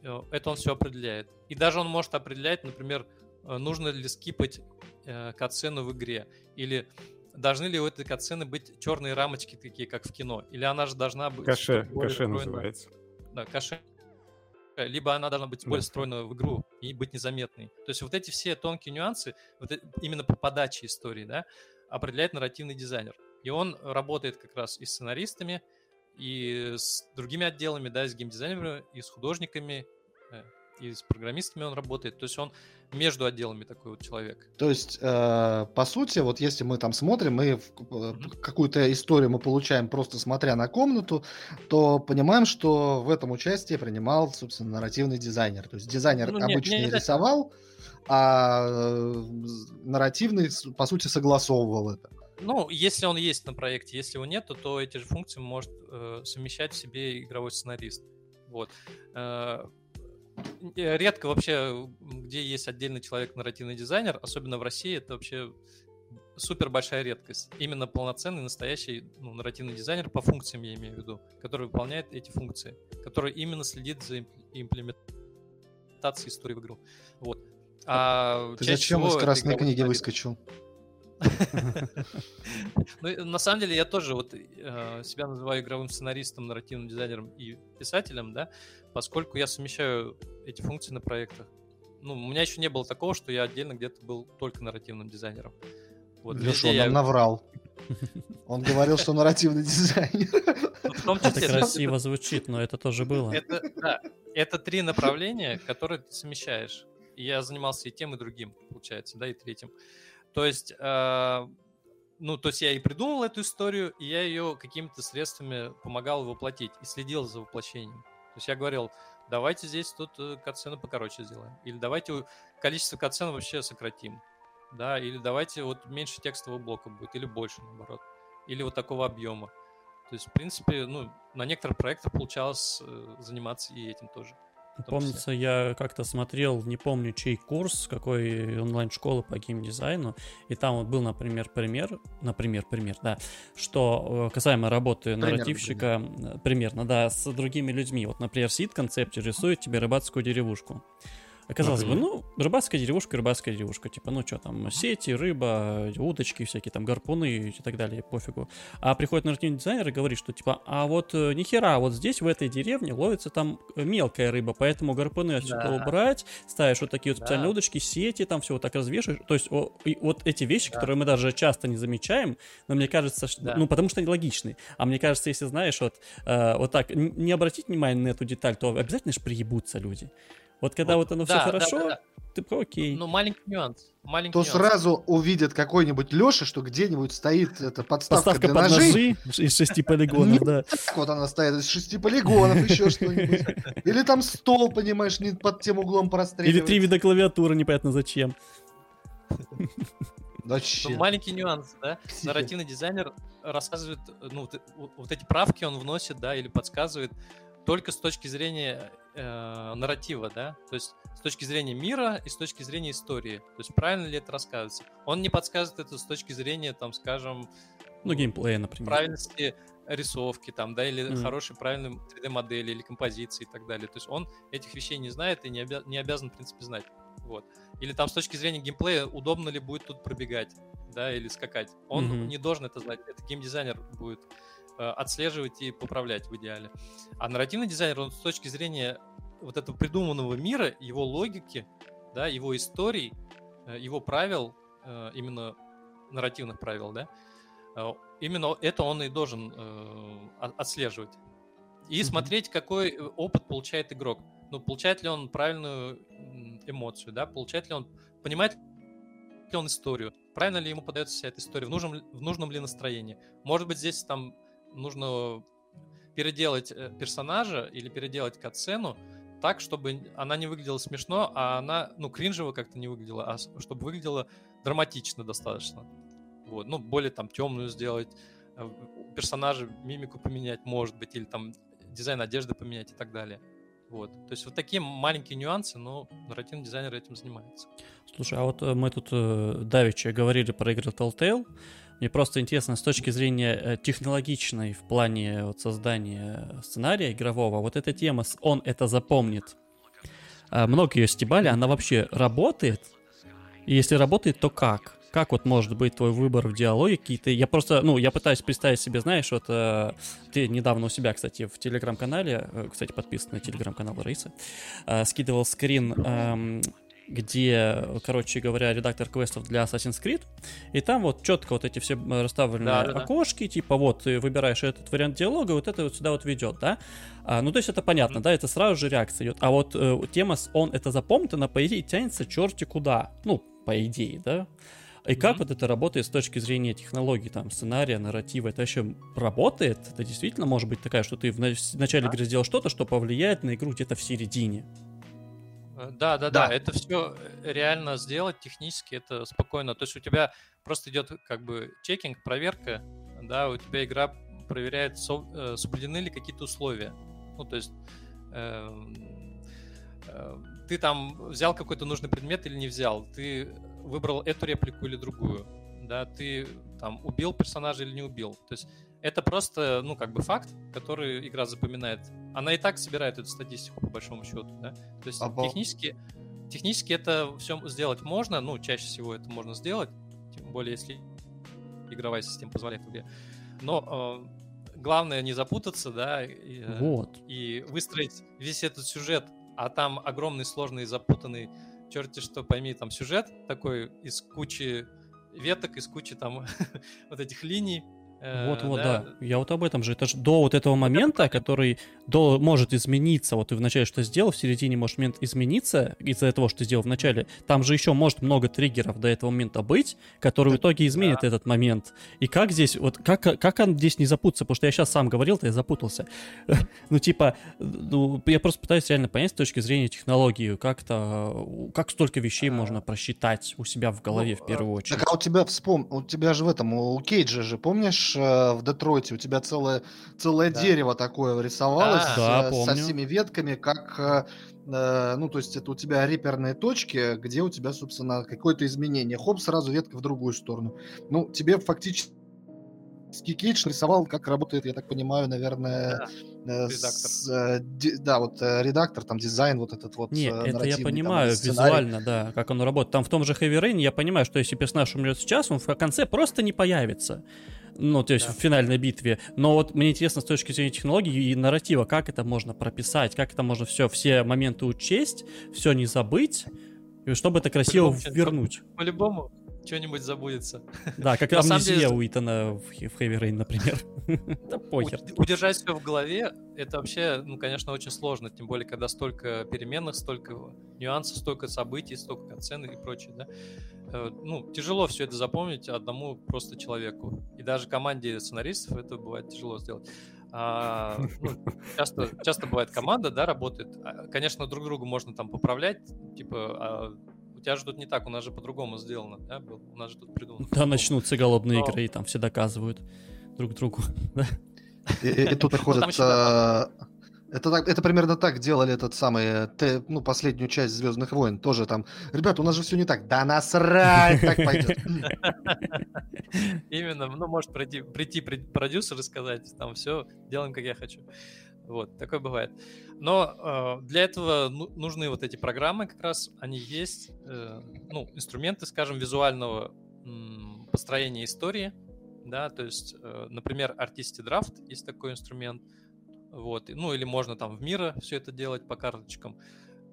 э, это он все определяет. И даже он может определять, например, э, нужно ли скипать э, катсцену в игре, или должны ли у этой катсцены быть черные рамочки такие, как в кино, или она же должна быть... Каше, каше называется. Да, каше либо она должна быть более встроена в игру и быть незаметной. То есть вот эти все тонкие нюансы, вот именно по подаче истории, да, определяет нарративный дизайнер. И он работает как раз и с сценаристами, и с другими отделами, да, и с геймдизайнерами, и с художниками, э, и с программистами он работает. То есть он между отделами такой вот человек. То есть, э, по сути, вот если мы там смотрим, мы mm-hmm. какую-то историю мы получаем просто смотря на комнату, то понимаем, что в этом участие принимал, собственно, нарративный дизайнер. То есть дизайнер ну, обычно не, не рисовал, а э, нарративный, по сути, согласовывал это. Ну, если он есть на проекте, если его нет, то эти же функции может э, совмещать в себе игровой сценарист. Вот. Э, Э, редко вообще, где есть отдельный человек нарративный дизайнер, особенно в России, это вообще супер большая редкость. Именно полноценный, настоящий ну, нарративный дизайнер по функциям, я имею в виду, который выполняет эти функции, который именно следит за имплементацией истории в игру. Вот. А Ты зачем из красной книги выскочил? Ну, на самом деле, я тоже вот э, себя называю игровым сценаристом, нарративным дизайнером и писателем, да, поскольку я совмещаю эти функции на проектах. Ну, у меня еще не было такого, что я отдельно где-то был только нарративным дизайнером. Вот, Леша, он я... нам наврал. Он говорил, что нарративный дизайнер. Ну, это красиво звучит, но это тоже было. Это три направления, которые ты совмещаешь. я занимался и тем, и другим, получается, да, и третьим. То есть, э, ну, то есть я и придумал эту историю, и я ее какими-то средствами помогал воплотить и следил за воплощением. То есть я говорил, давайте здесь тут э, катсцену покороче сделаем. Или давайте количество катсцен вообще сократим. Да, или давайте вот меньше текстового блока будет, или больше, наоборот. Или вот такого объема. То есть, в принципе, ну, на некоторых проектах получалось э, заниматься и этим тоже. Помнится, я как-то смотрел, не помню, чей курс, какой онлайн-школы по геймдизайну, и там вот был, например, пример, например, пример, да, что э, касаемо работы пример, нарративщика, пример. примерно, да, с другими людьми. Вот, например, сид концепте рисует тебе рыбацкую деревушку. Оказалось бы, ну, рыбацкая деревушка, рыбацкая деревушка. Типа, ну что там, сети, рыба, удочки всякие, там, гарпуны и так далее, пофигу. А приходит нарративный дизайнер и говорит, что типа, а вот э, нихера, вот здесь, в этой деревне, ловится там мелкая рыба, поэтому гарпуны отсюда да. убрать, ставишь вот такие вот да. специальные удочки, сети, там все вот так развешиваешь. То есть о, вот эти вещи, да. которые мы даже часто не замечаем, но мне кажется, что, да. ну, потому что они логичны. А мне кажется, если знаешь, вот, э, вот так, не обратить внимание на эту деталь, то обязательно же приебутся люди. Вот когда вот, вот оно да, все хорошо, да, да. ты окей. Ну, маленький нюанс. Маленький то нюанс. сразу увидит какой-нибудь Леша, что где-нибудь стоит эта подставка, подставка для под ножей. ножи из шести полигонов, да. Вот она стоит из шести полигонов, еще что-нибудь. Или там стол, понимаешь, не под тем углом простреливать. Или три вида клавиатуры, непонятно зачем. Зачем? Ну, маленький нюанс, да? Нарративный дизайнер рассказывает, ну, вот эти правки он вносит, да, или подсказывает только с точки зрения э, нарратива, да, то есть с точки зрения мира и с точки зрения истории. То есть правильно ли это рассказывается. Он не подсказывает это с точки зрения, там, скажем... Ну, геймплея, например. Правильности рисовки, там, да, или mm. хорошей, правильной 3D-модели, или композиции и так далее. То есть он этих вещей не знает и не, обя- не обязан, в принципе, знать. Вот. Или там с точки зрения геймплея, удобно ли будет тут пробегать, да, или скакать. Он mm-hmm. не должен это знать. Это геймдизайнер будет отслеживать и поправлять в идеале. А нарративный дизайнер, он с точки зрения вот этого придуманного мира, его логики, да, его историй, э, его правил, э, именно нарративных правил, да, именно это он и должен отслеживать. И смотреть, какой опыт получает игрок. Ну, получает ли он правильную эмоцию, да, получает ли он, понимает ли он историю, правильно ли ему подается вся эта история, в нужном, в нужном ли настроении. Может быть, здесь там нужно переделать э, персонажа или переделать катсцену так, чтобы она не выглядела смешно, а она, ну, кринжево как-то не выглядела, а чтобы выглядела драматично достаточно. Вот, ну, более там темную сделать, э, персонажа мимику поменять, может быть, или там дизайн одежды поменять и так далее. Вот. То есть вот такие маленькие нюансы, но нарративный дизайнер этим занимается. Слушай, а вот э, мы тут э, давеча говорили про игры Telltale. Мне просто интересно с точки зрения э, технологичной в плане вот, создания сценария игрового, вот эта тема с «он это запомнит». А, много ее стебали, она вообще работает? И если работает, то как? Как вот может быть твой выбор в диалоге какие-то? Я просто, ну, я пытаюсь представить себе, знаешь, вот э, ты недавно у себя, кстати, в телеграм-канале, э, кстати, подписан на телеграм-канал Раисы, э, скидывал скрин э, где, короче говоря, редактор квестов для Assassin's Creed, и там вот четко вот эти все расставленные да, да, окошки, да. типа вот ты выбираешь этот вариант диалога, вот это вот сюда вот ведет, да? А, ну, то есть это понятно, mm-hmm. да, это сразу же реакция идет. А вот э, тема с он это запомнит, она, по идее, тянется черти куда. Ну, по идее, да? И mm-hmm. как вот это работает с точки зрения технологий, там, сценария, нарратива? Это вообще работает? Это действительно может быть такая, что ты в начале игры сделал что-то, что повлияет на игру где-то в середине? Э, да, да, да, это все э, реально сделать технически, это спокойно. То есть у тебя просто идет как бы чекинг, проверка, да, у тебя игра проверяет, э, соблюдены ли какие-то условия. Ну, то есть э, э, ты там взял какой-то нужный предмет или не взял, ты выбрал эту реплику или другую, да, ты там убил персонажа или не убил. То есть это просто, ну, как бы факт, который игра запоминает. Она и так собирает эту статистику, по большому счету, да. То есть Обал... технически, технически это все сделать можно, ну, чаще всего это можно сделать, тем более, если игровая система позволяет тебе. Но э, главное не запутаться, да, и, э, вот. и выстроить весь этот сюжет, а там огромный, сложный, запутанный, черти что пойми, там сюжет такой из кучи веток, из кучи там вот этих линий, вот-вот, э, да. да. Я вот об этом же. Это же до вот этого момента, который до, может измениться. Вот ты вначале что сделал, в середине может момент измениться из-за того, что ты сделал в начале. Там же еще может много триггеров до этого момента быть, которые в итоге изменят да. этот момент. И как здесь, вот как, как он здесь не запутаться? Потому что я сейчас сам говорил, то я запутался. ну, типа, ну, я просто пытаюсь реально понять с точки зрения технологии, как-то, как столько вещей можно просчитать у себя в голове ну, в первую очередь. Так, а у тебя вспом... у тебя же в этом, у Кейджа же, помнишь, Э, в Детройте у тебя целое, целое да. дерево такое рисовалось а, да, со всеми ветками, как э, э, ну, то есть это у тебя реперные точки, где у тебя, собственно, какое-то изменение. Хоп, сразу ветка в другую сторону. Ну, тебе фактически Кейдж рисовал, как работает, я так понимаю, наверное, да, с, э, ди, да, вот э, редактор, там дизайн, вот этот вот. Нет, это я понимаю там, визуально, да, как он работает. Там в том же Heavy Rain я понимаю, что если персонаж умрет сейчас, он в конце просто не появится ну, то есть да. в финальной битве. Но вот мне интересно с точки зрения технологии и нарратива, как это можно прописать, как это можно все, все моменты учесть, все не забыть, и чтобы это красиво по вернуть. По-любому что-нибудь забудется. Да, как амнезия у Итана в Heavy Rain, например. Да похер. Удержать все в голове, это вообще, ну, конечно, очень сложно, тем более, когда столько переменных, столько нюансов, столько событий, столько оцен и прочее, да. Э, ну, тяжело все это запомнить одному просто человеку. И даже команде сценаристов это бывает тяжело сделать. А, ну, часто, часто бывает команда, да, работает. А, конечно, друг другу можно там поправлять, типа, а тебя же тут не так, у нас же по-другому сделано, да, у нас же тут придумано. Да, начнутся голодные Но... игры, и там все доказывают друг другу. И, тут приходит это, так, это примерно так делали этот самый, те, ну, последнюю часть Звездных войн. Тоже там, ребята, у нас же все не так. Да насрать, так пойдет. Именно, ну, может прийти, прийти продюсер и сказать, там все, делаем, как я хочу. Вот, такое бывает. Но э, для этого ну, нужны вот эти программы как раз, они есть, э, ну, инструменты, скажем, визуального м, построения истории, да, то есть, э, например, Artisty Draft есть такой инструмент, вот. Ну, или можно там в мира все это делать по карточкам.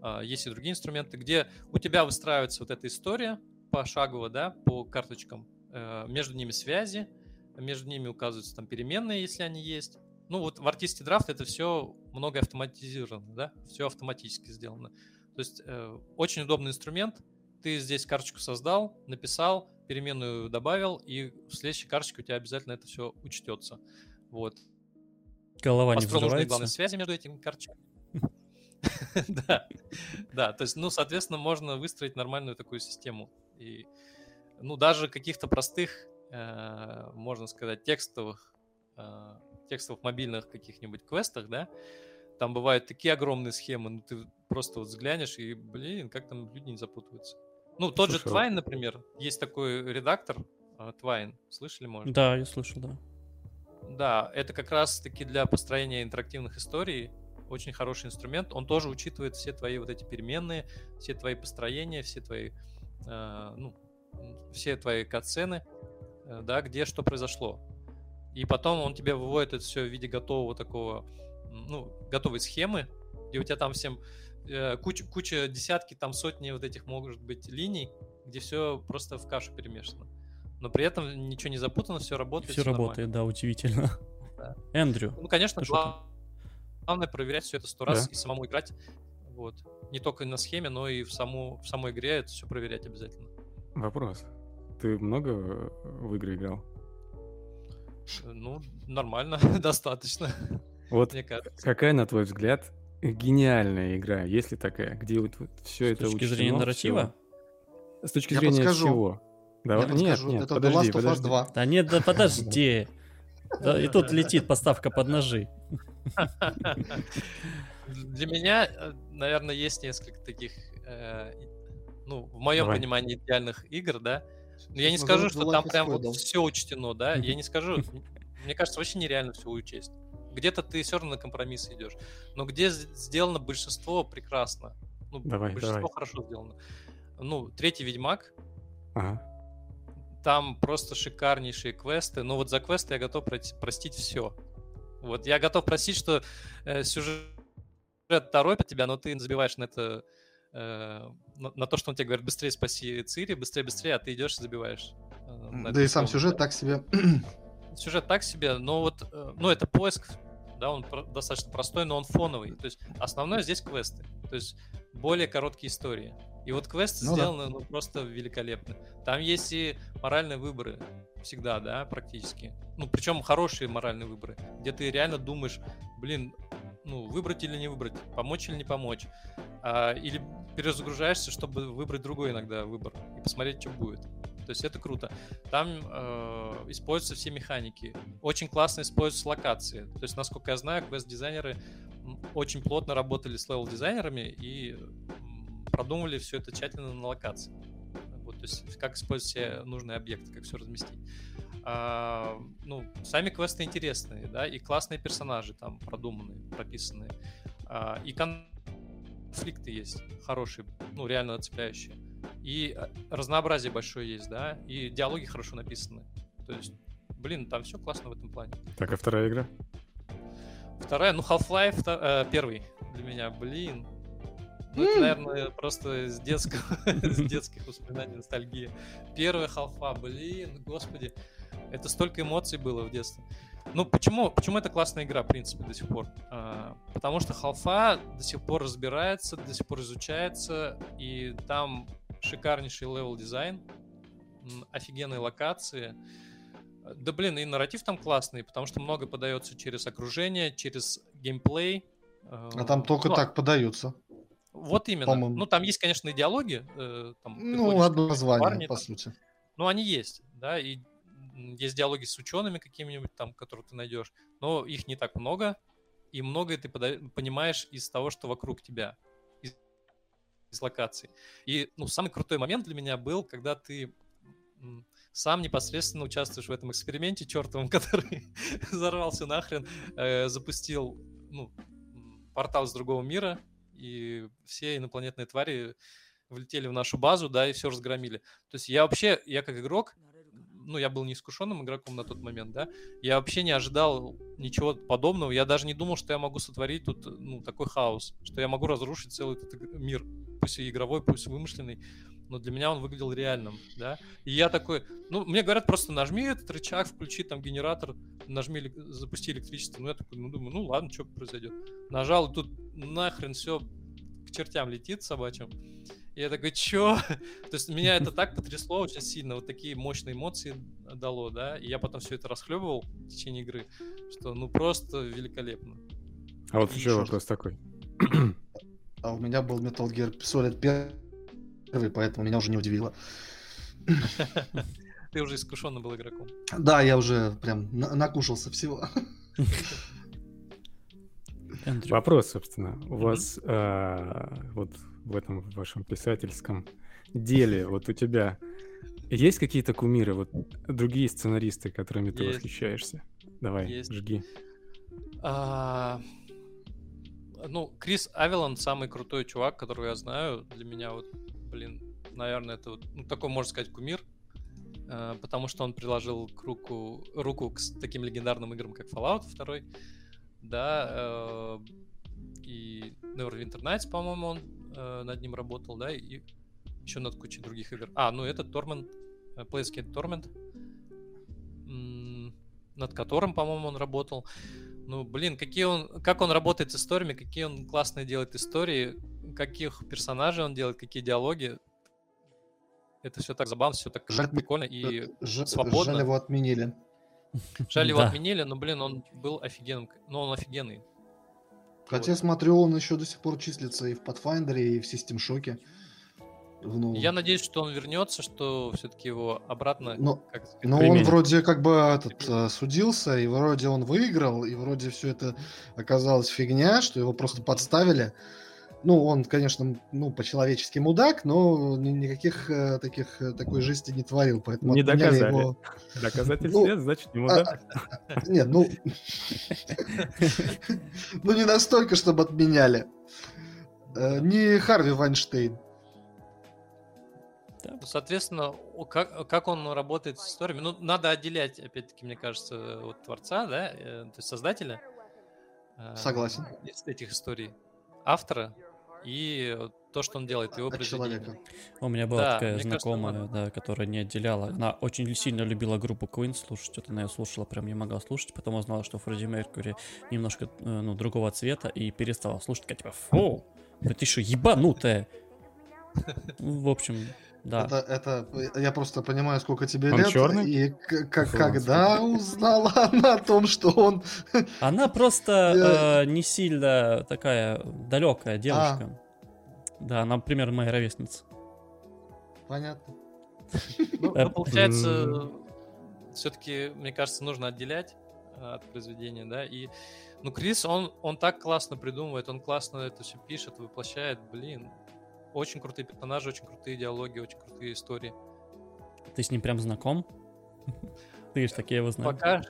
А, есть и другие инструменты, где у тебя выстраивается вот эта история пошагово, да, по карточкам. Э, между ними связи, между ними указываются там переменные, если они есть. Ну вот в артисте драфт это все много автоматизировано, да, все автоматически сделано. То есть э, очень удобный инструмент. Ты здесь карточку создал, написал, переменную добавил, и в следующей карточке у тебя обязательно это все учтется. Вот. Голова не Построил нужные взрывается. главные связи между этими карточками. Да, да, то есть, ну, соответственно, можно выстроить нормальную такую систему. И, ну, даже каких-то простых, э, можно сказать, текстовых, э, текстовых мобильных каких-нибудь квестах, да, там бывают такие огромные схемы, ну, ты просто вот взглянешь и, блин, как там люди не запутываются. Ну, тот же Слушай, а- Twine, например, есть такой редактор, Twine, слышали, может? Да, я слышал, да. Да, это как раз-таки для построения интерактивных историй очень хороший инструмент. Он тоже учитывает все твои вот эти переменные, все твои построения, все твои, э, ну, все твои катсцены, э, да, где что произошло. И потом он тебе выводит это все в виде готового такого, ну, готовой схемы, где у тебя там всем э, куча, куча, десятки, там сотни вот этих, может быть, линий, где все просто в кашу перемешано. Но при этом ничего не запутано, все работает. Все нормально. работает, да, удивительно. Да. Эндрю, Ну, конечно, глав- главное проверять все это сто раз Да. и самому играть. Вот. Не только на схеме, но и в, саму, в самой игре это все проверять обязательно. Вопрос. Ты много э, в игры играл? Ну, нормально, достаточно, Вот мне кажется. какая, на твой взгляд, гениальная игра, есть ли такая, где вот, все с это точки зрения учтено, нарратива? всё? С точки Я зрения подскажу. всего. Давай. Я нет, подскажу, нет, это подожди, The Last of Us подожди. 2. Да нет, да подожди. Да, и тут летит подставка под ножи. Для меня, э, наверное, есть несколько таких, э, ну, в моем понимании идеальных игр, да. Но я не скажу, что там прям вот все учтено, да. Я не скажу. Мне кажется, вообще нереально все учесть. Где-то ты все равно на компромиссы идешь. Но где сделано большинство прекрасно. Ну, Давай, большинство давай. хорошо сделано. Ну, третий Ведьмак, Ага. там просто шикарнейшие квесты. Но вот за квесты я готов простить все. Вот я готов простить, что э, сюжет торопит тебя, но ты забиваешь на это, на, на то, что он тебе говорит, быстрее спаси Цири, быстрее, быстрее, а ты идешь и забиваешь. э, Да и сам сюжет так себе. Сюжет так себе, но вот, э, ну это поиск, да, он достаточно простой, но он фоновый. То есть основное здесь квесты, то есть более короткие истории. И вот квесты Ну да. сделаны ну, просто великолепно. Там есть и моральные выборы всегда, да, практически. Ну, причем хорошие моральные выборы, где ты реально думаешь, блин, ну, выбрать или не выбрать, помочь или не помочь. А, или перезагружаешься, чтобы выбрать другой иногда выбор и посмотреть, что будет. То есть это круто. Там э, используются все механики. Очень классно используются локации. То есть, насколько я знаю, квест-дизайнеры очень плотно работали с левел-дизайнерами и продумывали все это тщательно на локации. То есть, как использовать все нужные объекты, как все разместить. А, ну, сами квесты интересные, да, и классные персонажи там продуманные, прописанные. А, и конфликты есть хорошие, ну, реально цепляющие. И э, разнообразие большое есть, да, и диалоги хорошо написаны. То есть, блин, там все классно в этом плане. Так, а вторая игра? Вторая, ну, Half-Life э, первый для меня, блин. Ну, это, наверное, просто с детского, с детских воспоминаний, ностальгия. Первая халфа, блин, господи. Это столько эмоций было в детстве. Ну, почему, почему это классная игра, в принципе, до сих пор? А, потому что халфа до сих пор разбирается, до сих пор изучается, и там шикарнейший level design, м, офигенные локации. Да блин, и нарратив там классный, потому что много подается через окружение, через геймплей. А там только Ну, так подаются. Вот именно. по-моему. Ну, там есть, конечно, и диалоги. э, там Ну, одно название, парни по там. сути. Ну, они есть, да, и есть диалоги с учеными какими-нибудь там, которые ты найдешь, но их не так много, и многое ты пода- понимаешь из того, что вокруг тебя, из, из локаций. И, ну, самый крутой момент для меня был, когда ты сам непосредственно участвуешь в этом эксперименте чертовом, который взорвался нахрен, э, запустил, ну, портал с другого мира, и все инопланетные твари влетели в нашу базу, да, и все разгромили. То есть я вообще, я как игрок, ну, я был неискушенным игроком на тот момент, да, я вообще не ожидал ничего подобного, я даже не думал, что я могу сотворить тут, ну, такой хаос, что я могу разрушить целый этот мир пусть и игровой, пусть вымышленный, но для меня он выглядел реальным, да. И я такой, ну, мне говорят, просто нажми этот рычаг, включи там генератор, нажми, запусти электричество. Ну, я такой, ну, думаю, ну, ладно, что произойдет. Нажал, и тут нахрен все к чертям летит собачьим. И я такой, чё? То есть меня это так потрясло очень сильно, вот такие мощные эмоции дало, да, и я потом все это расхлебывал в течение игры, что ну просто великолепно. А вот еще вопрос такой. А у меня был Metal Gear Solid 1, поэтому меня уже не удивило. Ты уже искушенно был игроком. Да, я уже прям на- накушался всего. Вопрос, собственно. У вас а, вот в этом вашем писательском деле, вот у тебя есть какие-то кумиры, вот другие сценаристы, которыми ты восхищаешься? Давай, жги. Ну, Крис Авелон самый крутой чувак, которого я знаю. Для меня вот, блин, наверное, это вот, ну, такой, можно сказать, кумир. э, Потому что он приложил к руку, руку к таким легендарным играм, как Fallout 2. Да, э, и Neverwinter Nights, по-моему, он э, над ним работал, да, и еще над кучей других игр. А, ну это Torment, э, Planescape Torment, над которым, по-моему, он работал. Ну, блин, какие он, как он работает с историями, какие он классные делает истории, каких персонажей он делает, какие диалоги. Это все так забавно, все так Жаль, прикольно и Ж- свободно. Жаль, его отменили. жаль его Да. отменили, но блин, он был офигенным, ну он офигенный. Хотя, Вот. смотрю, он еще до сих пор числится и в Pathfinder, и в System Shock. В новом. Я надеюсь, что он вернется, что все-таки его обратно. Но, как сказать, но он Применит. вроде как бы этот э, судился, и вроде он выиграл, и вроде все это оказалось фигня, что его просто подставили. Ну, он, конечно, ну, по-человечески мудак, но ни- никаких э, таких, э, такой жести не творил, поэтому Не доказали. его. Доказательств Ну, нет, значит, ему а, да. Нет, ну... Ну, не настолько, чтобы отменяли. Э, Не Харви Вайнштейн. Ну, Соответственно, как, как он работает с историями? Ну, надо отделять, опять-таки, мне кажется, от творца, да, э, то есть создателя. э, Согласен. Из этих историй. Автора и то, что он делает, его произведение. человека. У меня была Да, такая кажется, знакомая, надо. да, которая не отделяла. Она очень сильно любила группу Queen слушать. Вот она ее слушала, прям не могла слушать. Потом узнала, что Фредди Меркьюри немножко, э, ну, другого цвета, и перестала слушать. Такая, типа, фу, да ты что, ебанутая? Ну, В общем, да. Это, это, я просто понимаю, сколько тебе Он лет, чёрный? и к- к- Фу, когда узнала она о том, что он... Она просто э, не сильно такая далекая девушка. Да, она примерно моя ровесница. Понятно. Ну, ну, получается, все-таки, мне кажется, нужно отделять э, от произведения, да, и, ну, Крис, он, он так классно придумывает, он классно это все пишет, воплощает, блин, очень крутые персонажи, очень крутые диалоги, очень крутые истории. Ты с ним прям знаком? Ты же такие его знаешь. Пока,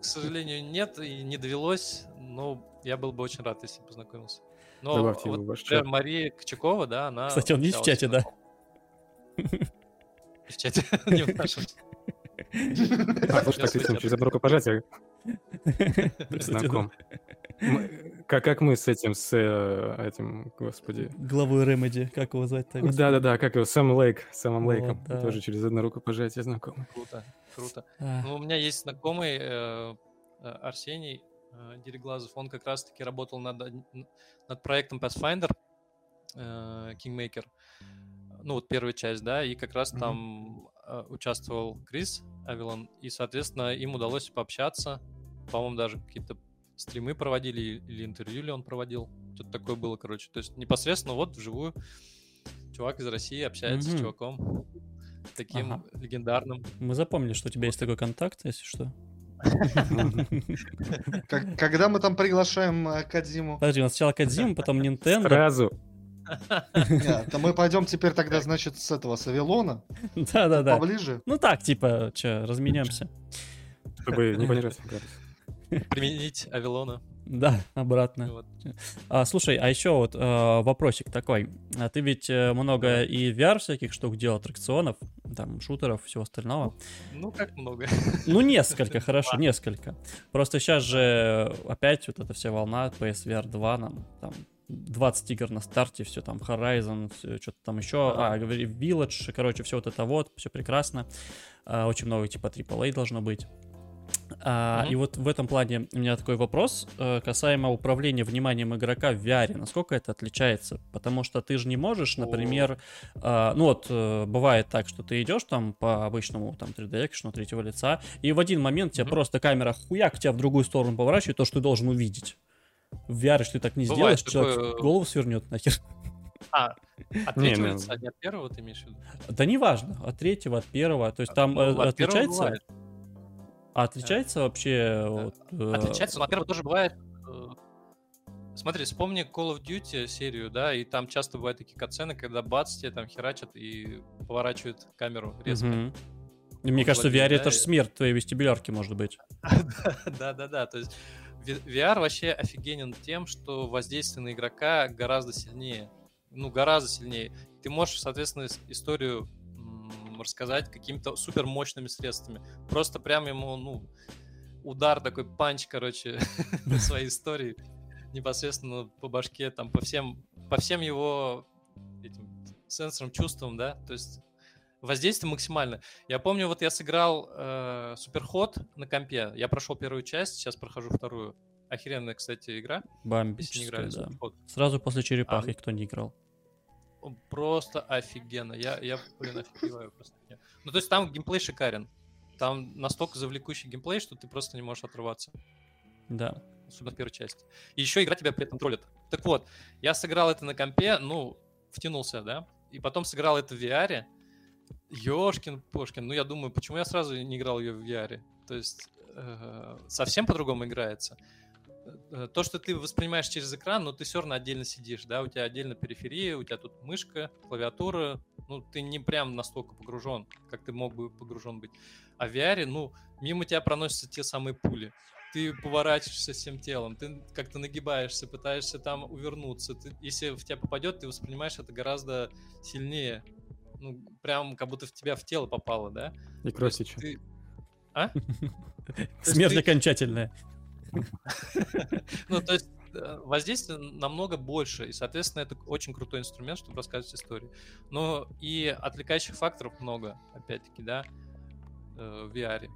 к сожалению, нет и не довелось, но я был бы очень рад, если бы познакомился. Но Добавьте вот, например. Мария Кочакова, да, она... Кстати, он есть в чате, да? В чате, не в нашем. А, слушай, так ты с ним через одно рукопожатие знаком. Как, как мы с этим, с э, этим, господи. Главой Ремеди, как его звать-то? Да-да-да, как его, Сэм Лейк, Сэмом Вот, Лейком. да. Тоже через одно рукопожатие знаком. Круто, круто. А, Ну, у меня есть знакомый э, э, Арсений э, Дереглазов, он как раз-таки работал над, над проектом Pathfinder э, Kingmaker, ну вот первая часть, да, и как раз Мгм. там э, участвовал Крис Авилон, и, соответственно, им удалось пообщаться, по-моему, даже какие-то стримы проводили или интервью ли он проводил, что-то такое было, короче, то есть непосредственно вот вживую чувак из России общается Мгм. с чуваком таким Ага. легендарным. Мы запомнили, что у тебя есть такой контакт, если что. Когда мы там приглашаем э, Кадзиму? Подожди, у нас сначала Кадзим, потом Nintendo. Сразу. Нет, то мы пойдем теперь тогда, значит, с этого, с Авилона, Да-да-да. поближе. Ну так, типа, че, разменемся. Чтобы не понижать градус. Применить Авилона. Да, обратно. Вот. А, слушай, а еще вот э, вопросик такой. А ты ведь э, много и VR всяких штук делал, аттракционов, там, шутеров, всего остального. Ну, как много. Ну, несколько, хорошо, несколько. Просто сейчас же опять вот эта вся волна PSVR 2 нам там 20 игр на старте, все там Horizon, что-то там еще, а, говори, Village, короче, все вот это вот, все прекрасно. А, очень много типа AAA должно быть. А, mm-hmm. И вот в этом плане у меня такой вопрос э, касаемо управления вниманием игрока в VR. Насколько это отличается? Потому что ты же не можешь, например, э, ну вот э, бывает так, что ты идешь там по обычному там 3D экшену третьего лица, и в один момент mm-hmm. тебя просто камера хуяк тебя в другую сторону поворачивает, то, что ты должен увидеть. В VR ты так не Бывает сделаешь, такое... человек голову свернет нахер. А, от третьего не, лица, не от первого ты имеешь в виду? Да неважно, от третьего, от первого. То есть там ну, отличается... А отличается вообще? Вот, э... Отличается, но, во-первых, тоже бывает... Э, смотри, вспомни Call of Duty серию, да, и там часто бывают такие катсцены, когда бац, тебе там херачат и поворачивают камеру резко. Mm-hmm. Мне кажется, в VR да, это же смерть твоей вестибулярки может быть. Да-да-да, то есть VR вообще офигенен тем, что воздействие на игрока гораздо сильнее. Ну, гораздо сильнее. Ты можешь, соответственно, историю рассказать какими-то супер мощными средствами. Просто прям ему, ну, удар такой панч, короче, своей истории непосредственно по башке, там, по всем, по всем его этим сенсорам, чувствам, да, то есть воздействие максимально. Я помню, вот я сыграл э, Суперход на компе, я прошел первую часть, сейчас прохожу вторую. Охеренная, кстати, игра. Бомбическая, да. Сразу после черепахи, а, кто не играл просто офигенно. Я, я блин, офигеваю просто. Ну, то есть там геймплей шикарен. Там настолько завлекущий геймплей, что ты просто не можешь отрываться. Да. Особенно в первой части. И еще игра тебя при этом троллит. Так вот, я сыграл это на компе, ну, втянулся, да, и потом сыграл это в VR. Ёшкин, Пошкин, ну я думаю, почему я сразу не играл ее в VR? То есть э, совсем по-другому играется. Э, то, что ты воспринимаешь через экран, но ты все равно отдельно сидишь, да, у тебя отдельно периферия, у тебя тут мышка, клавиатура, ну, ты не прям настолько погружен, как ты мог бы погружен быть. А в VR, ну, мимо тебя проносятся те самые пули. Ты поворачиваешься всем телом, ты как-то нагибаешься, пытаешься там увернуться. Ты, если в тебя попадет, ты воспринимаешь это гораздо сильнее. Ну, прям как будто в тебя в тело попало, да? И кровь ты... А? Смерть окончательная. Ну, то есть э, воздействие намного больше, и, соответственно, это очень крутой инструмент, чтобы рассказывать истории. Но и отвлекающих факторов много, опять-таки, да, э, в VR.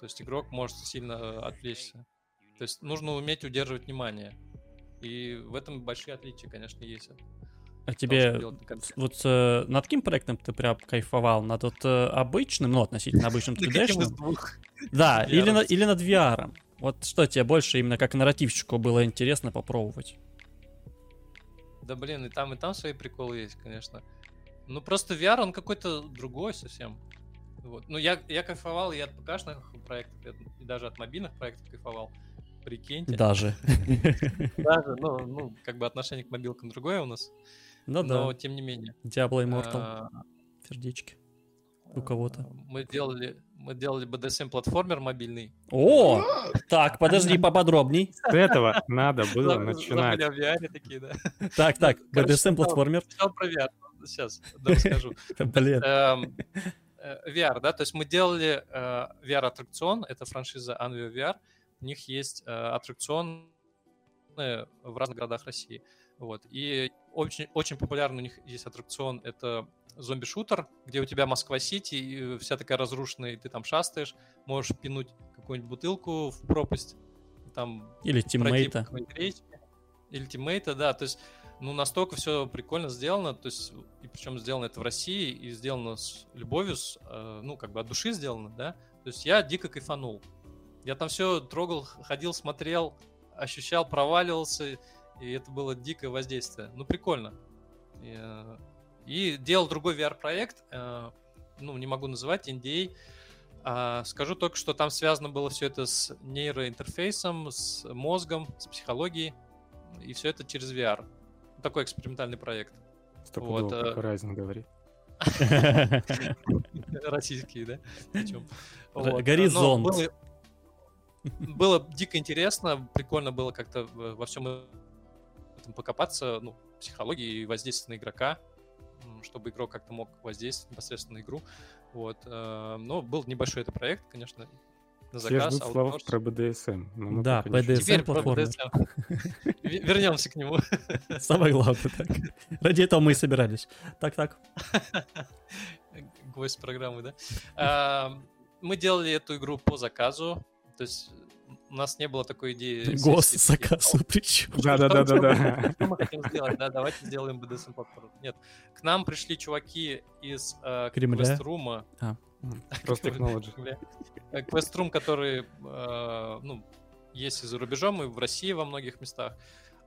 То есть игрок может сильно э, отвлечься. То есть нужно уметь удерживать внимание. И в этом большие отличия, конечно, есть. А тебе вот э, над каким проектом ты прям кайфовал? Над вот э, обычным, ну, относительно обычным 3D? Да, или над VR. Вот что тебе больше именно как нарративщику было интересно попробовать? Да блин, и там, и там свои приколы есть, конечно. Ну просто VR, он какой-то другой совсем. Вот. Ну я, я кайфовал и от ПКшных проектов, и даже от мобильных проектов кайфовал. Прикиньте. Даже. Даже, ну, ну, как бы отношение к мобилкам другое у нас. Ну да. Но тем не менее. Diablo Immortal. А, Сердечки. У кого-то. Мы делали, мы делали BDSM-платформер мобильный. О! Так, подожди, поподробней. С этого надо было начинать. такие, да. Так, так, BDSM-платформер. Все про VR. Сейчас, расскажу. Блин. Эм, э, VR, да, то есть мы делали э, VR-аттракцион, это франшиза Unreal VR, у них есть э, аттракцион в разных городах России. Вот. И очень, очень популярный у них есть аттракцион, это зомби-шутер, где у тебя Москва-Сити, и вся такая разрушенная, и ты там шастаешь, можешь пинуть какую-нибудь бутылку в пропасть, там... Или тиммейта. Или тиммейта, да, то есть, ну, настолько все прикольно сделано, то есть, и причем сделано это в России, и сделано с любовью, с, э, ну, как бы от души сделано, да, то есть я дико кайфанул. Я там все трогал, ходил, смотрел, ощущал, проваливался, и это было дикое воздействие. Ну, прикольно. Э, и делал другой VR-проект, э, ну, не могу называть, NDA. А, скажу только, что там связано было все это с нейроинтерфейсом, с мозгом, с психологией, и все это через VR. Такой экспериментальный проект. Стопудово, вот, как Horizon говорит. Российские, да? Горизонт. Было дико интересно, прикольно было как-то во всем этом покопаться, ну, психологии и воздействия на игрока чтобы игрок как-то мог воздействовать непосредственно на игру. Вот. Э, но был небольшой это проект, конечно. на Все заказ. ждут слов про BDSM. но мы Да. BDSM. Теперь про платформа. BDSM. Ве- Вернемся к нему. Самое главное, так. Ради этого мы и собирались. Так-так. Гвоздь программы, да? А, Мы делали эту игру по заказу. То есть у нас не было такой идеи. Гос сесть и такие, заказу причем. Да-да-да-да-да. Что мы хотим сделать? Да, давайте сделаем BDSM платформу. Нет. К нам пришли чуваки из э? Квеструма. Просто технологии. Кремля. Э, Квеструм, который э, ну, есть и за рубежом, и в России во многих местах.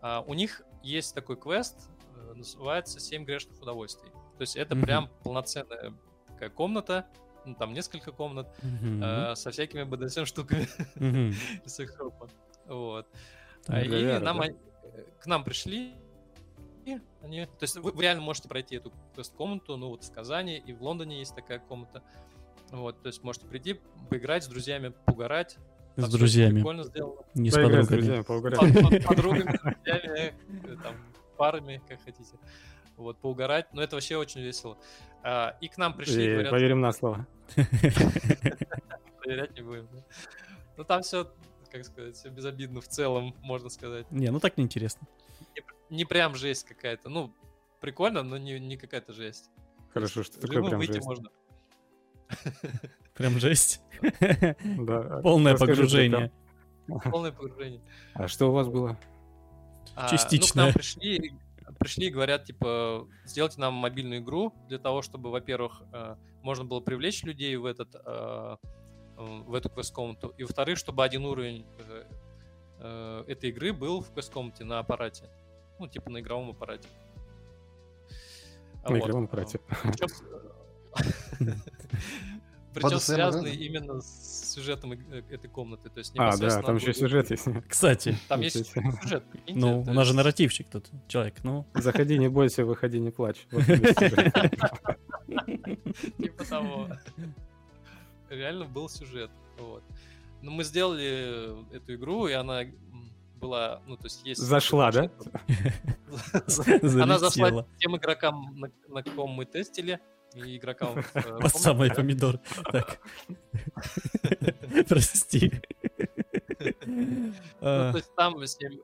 А, У них есть такой квест, называется «Семь грешных удовольствий». То есть это прям полноценная такая комната, ну, там несколько комнат, Мгм. э, со всякими BDSM штуками Мгм. из секс-шопа. Вот. А, И нам, да? э, к нам пришли, и они, то есть вы, вы реально можете пройти эту квест-комнату, ну вот в Казани и в Лондоне есть такая комната. Вот, то есть можете прийти, поиграть с друзьями, поугарать. С Там друзьями, Прикольно сделано. не с Поиграть с подругами. друзьями, поугарать. Под- под- Подругами, с друзьями, э, там, парами, как хотите. Вот, поугарать. Но это вообще очень весело. А, И к нам пришли, И говорят, Поверим на слово. проверять не будем. да. Ну там все, как сказать, все безобидно в целом, можно сказать. Не, ну так неинтересно. не прям жесть какая-то. Ну, прикольно, но не, не какая-то жесть. Хорошо, что такое прям выйти жесть. можно. Прям жесть. Да. Полное погружение. Полное погружение. А что у вас было? А, Ну, к Частичное. нам пришли, пришли и говорят, типа, сделайте нам мобильную игру для того, чтобы, во-первых, э, можно было привлечь людей в этот э, в эту квест-комнату, и во-вторых, чтобы один уровень э, этой игры был в квест-комнате на аппарате. Ну, типа на игровом аппарате. На вот, игровом аппарате. Причем да? именно с сюжетом э, этой комнаты. То есть А, да, там еще сюжет есть. Кстати, Там есть сюжет. ну, у нас же нарративщик тут, человек, ну. Заходи, не бойся, выходи, не плачь. Типа того. Реально был сюжет. Вот. Но мы сделали эту игру, и она была, ну, то есть есть... Зашла, да? Она зашла тем игрокам, на, на ком мы тестили, и игрокам... э, Под самый помидор. Так. Прости. Ну, А, то есть там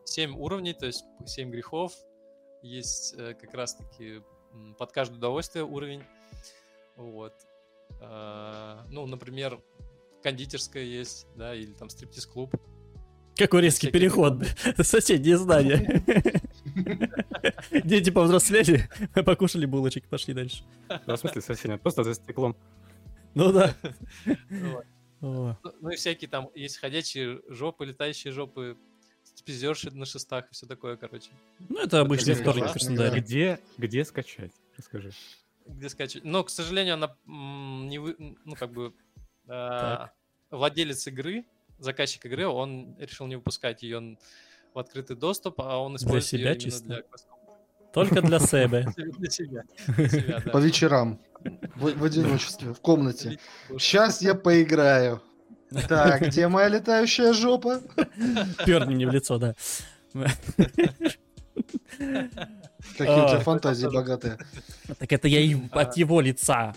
7, уровней, то есть 7 грехов. Есть э, как раз-таки под каждое удовольствие уровень. Вот. А, ну, например, кондитерская есть, да, или там стриптиз-клуб. Какой резкий всякие переход. Соседнее здание. Дети повзрослели, покушали булочек, пошли дальше. Да, в смысле, совсем нет, просто за стеклом. Ну да. Ну, ну и всякие там есть ходячие жопы, летающие жопы, стриптизерши на шестах и все такое, короче. Ну, это обычный вторник в классно, Краснодаре. Где, где скачать? Расскажи. Где скачивать. Но, к сожалению, она не вы... Ну, как бы... а, владелец игры, заказчик игры, он решил не выпускать ее в открытый доступ, а он использует себя её именно чисто? для. Только для себя. Для себя. Для себя. По вечерам. В, одиночестве, в комнате. Сейчас я поиграю. Так, где моя летающая жопа? Перни мне в лицо, да. Какие у тебя А. фантазии богатые. Так это я от его лица.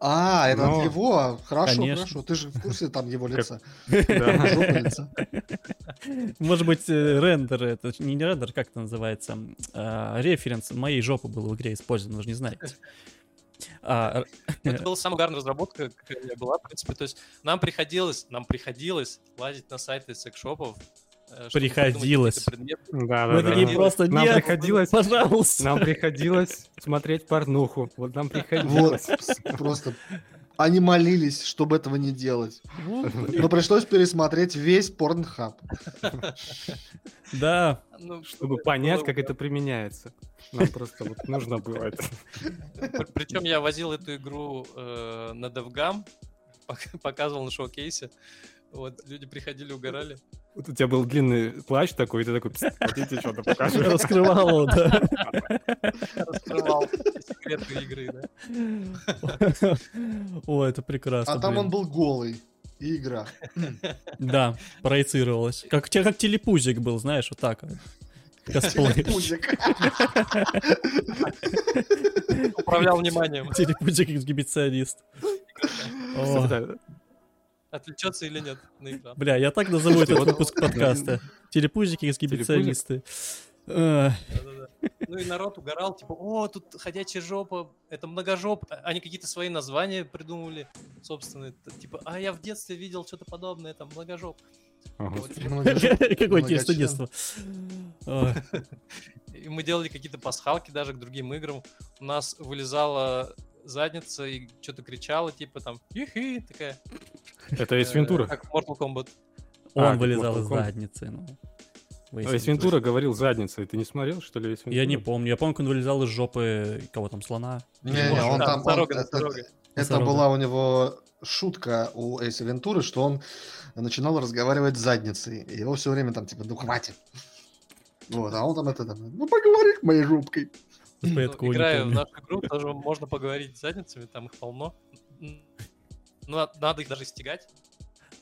А, это Ну, от его. Хорошо, конечно. хорошо. Ты же в курсе там его лица. Может быть, э, рендер, это не рендер, как это называется? А, Референс моей жопы был в игре использован, вы же не знаете. А, Это была самая угарная разработка, какая у меня была, в принципе. То есть нам приходилось, нам приходилось лазить на сайты секс-шопов. Э, Приходилось. какие-то предметы. Да, Мы да, такие да. просто Нам нет, приходилось, пожалуйста. нам приходилось смотреть порнуху. Вот нам Вот, приходилось. с- просто они молились, чтобы этого не делать. Вот. Но пришлось пересмотреть весь порнхаб. Да, Ну, Чтобы понять, как это применяется. Нам просто вот нужно было это. Причем я возил эту игру э, на DevGam, пок- показывал на шоу-кейсе. Вот, люди приходили, угорали. Вот у тебя был длинный плащ такой, и ты такой, «Пс, хотите что-то покажу? раскрывало, да. Раскрывал секреты игры, да. О, это прекрасно. А там он был голый. И игра. Да, проецировалось. Как, как телепузик был, знаешь, вот так вот. Косплей. Пузик. Управлял вниманием. Телепузик эксгибиционист. Отвлечется или нет на экран. Бля, я так назову этот выпуск подкаста. Телепузики эксгибиционисты. Ну и народ угорал, типа, о, тут ходячая жопа, это многожоп. А- Они какие-то свои названия придумывали, собственные. Типа, а я в детстве видел что-то подобное, там, многожоп. Какое интересное детство. И мы делали какие-то пасхалки даже к другим играм. У нас вылезала задница и что-то кричала, типа там, ихи, такая. Это Эйс э, Вентура. Как в Mortal Kombat. А, Он как вылезал из задницы. ну. А Эйс Вентура говорил задницей. Ты не смотрел, что ли, Вентура? Я не помню. Я помню, как он вылезал из жопы кого там, слона. Не-не, он Да, там... он- носорога, это- была у него шутка у Эйса Вентуры, что он начинал разговаривать с задницей. И его все время там типа, ну хватит. Вот, а он там это, там, ну поговори моей жопкой. Я Ну, Играя в нашу игру, тоже можно поговорить с задницами, там их полно. Ну, а- надо их даже стегать.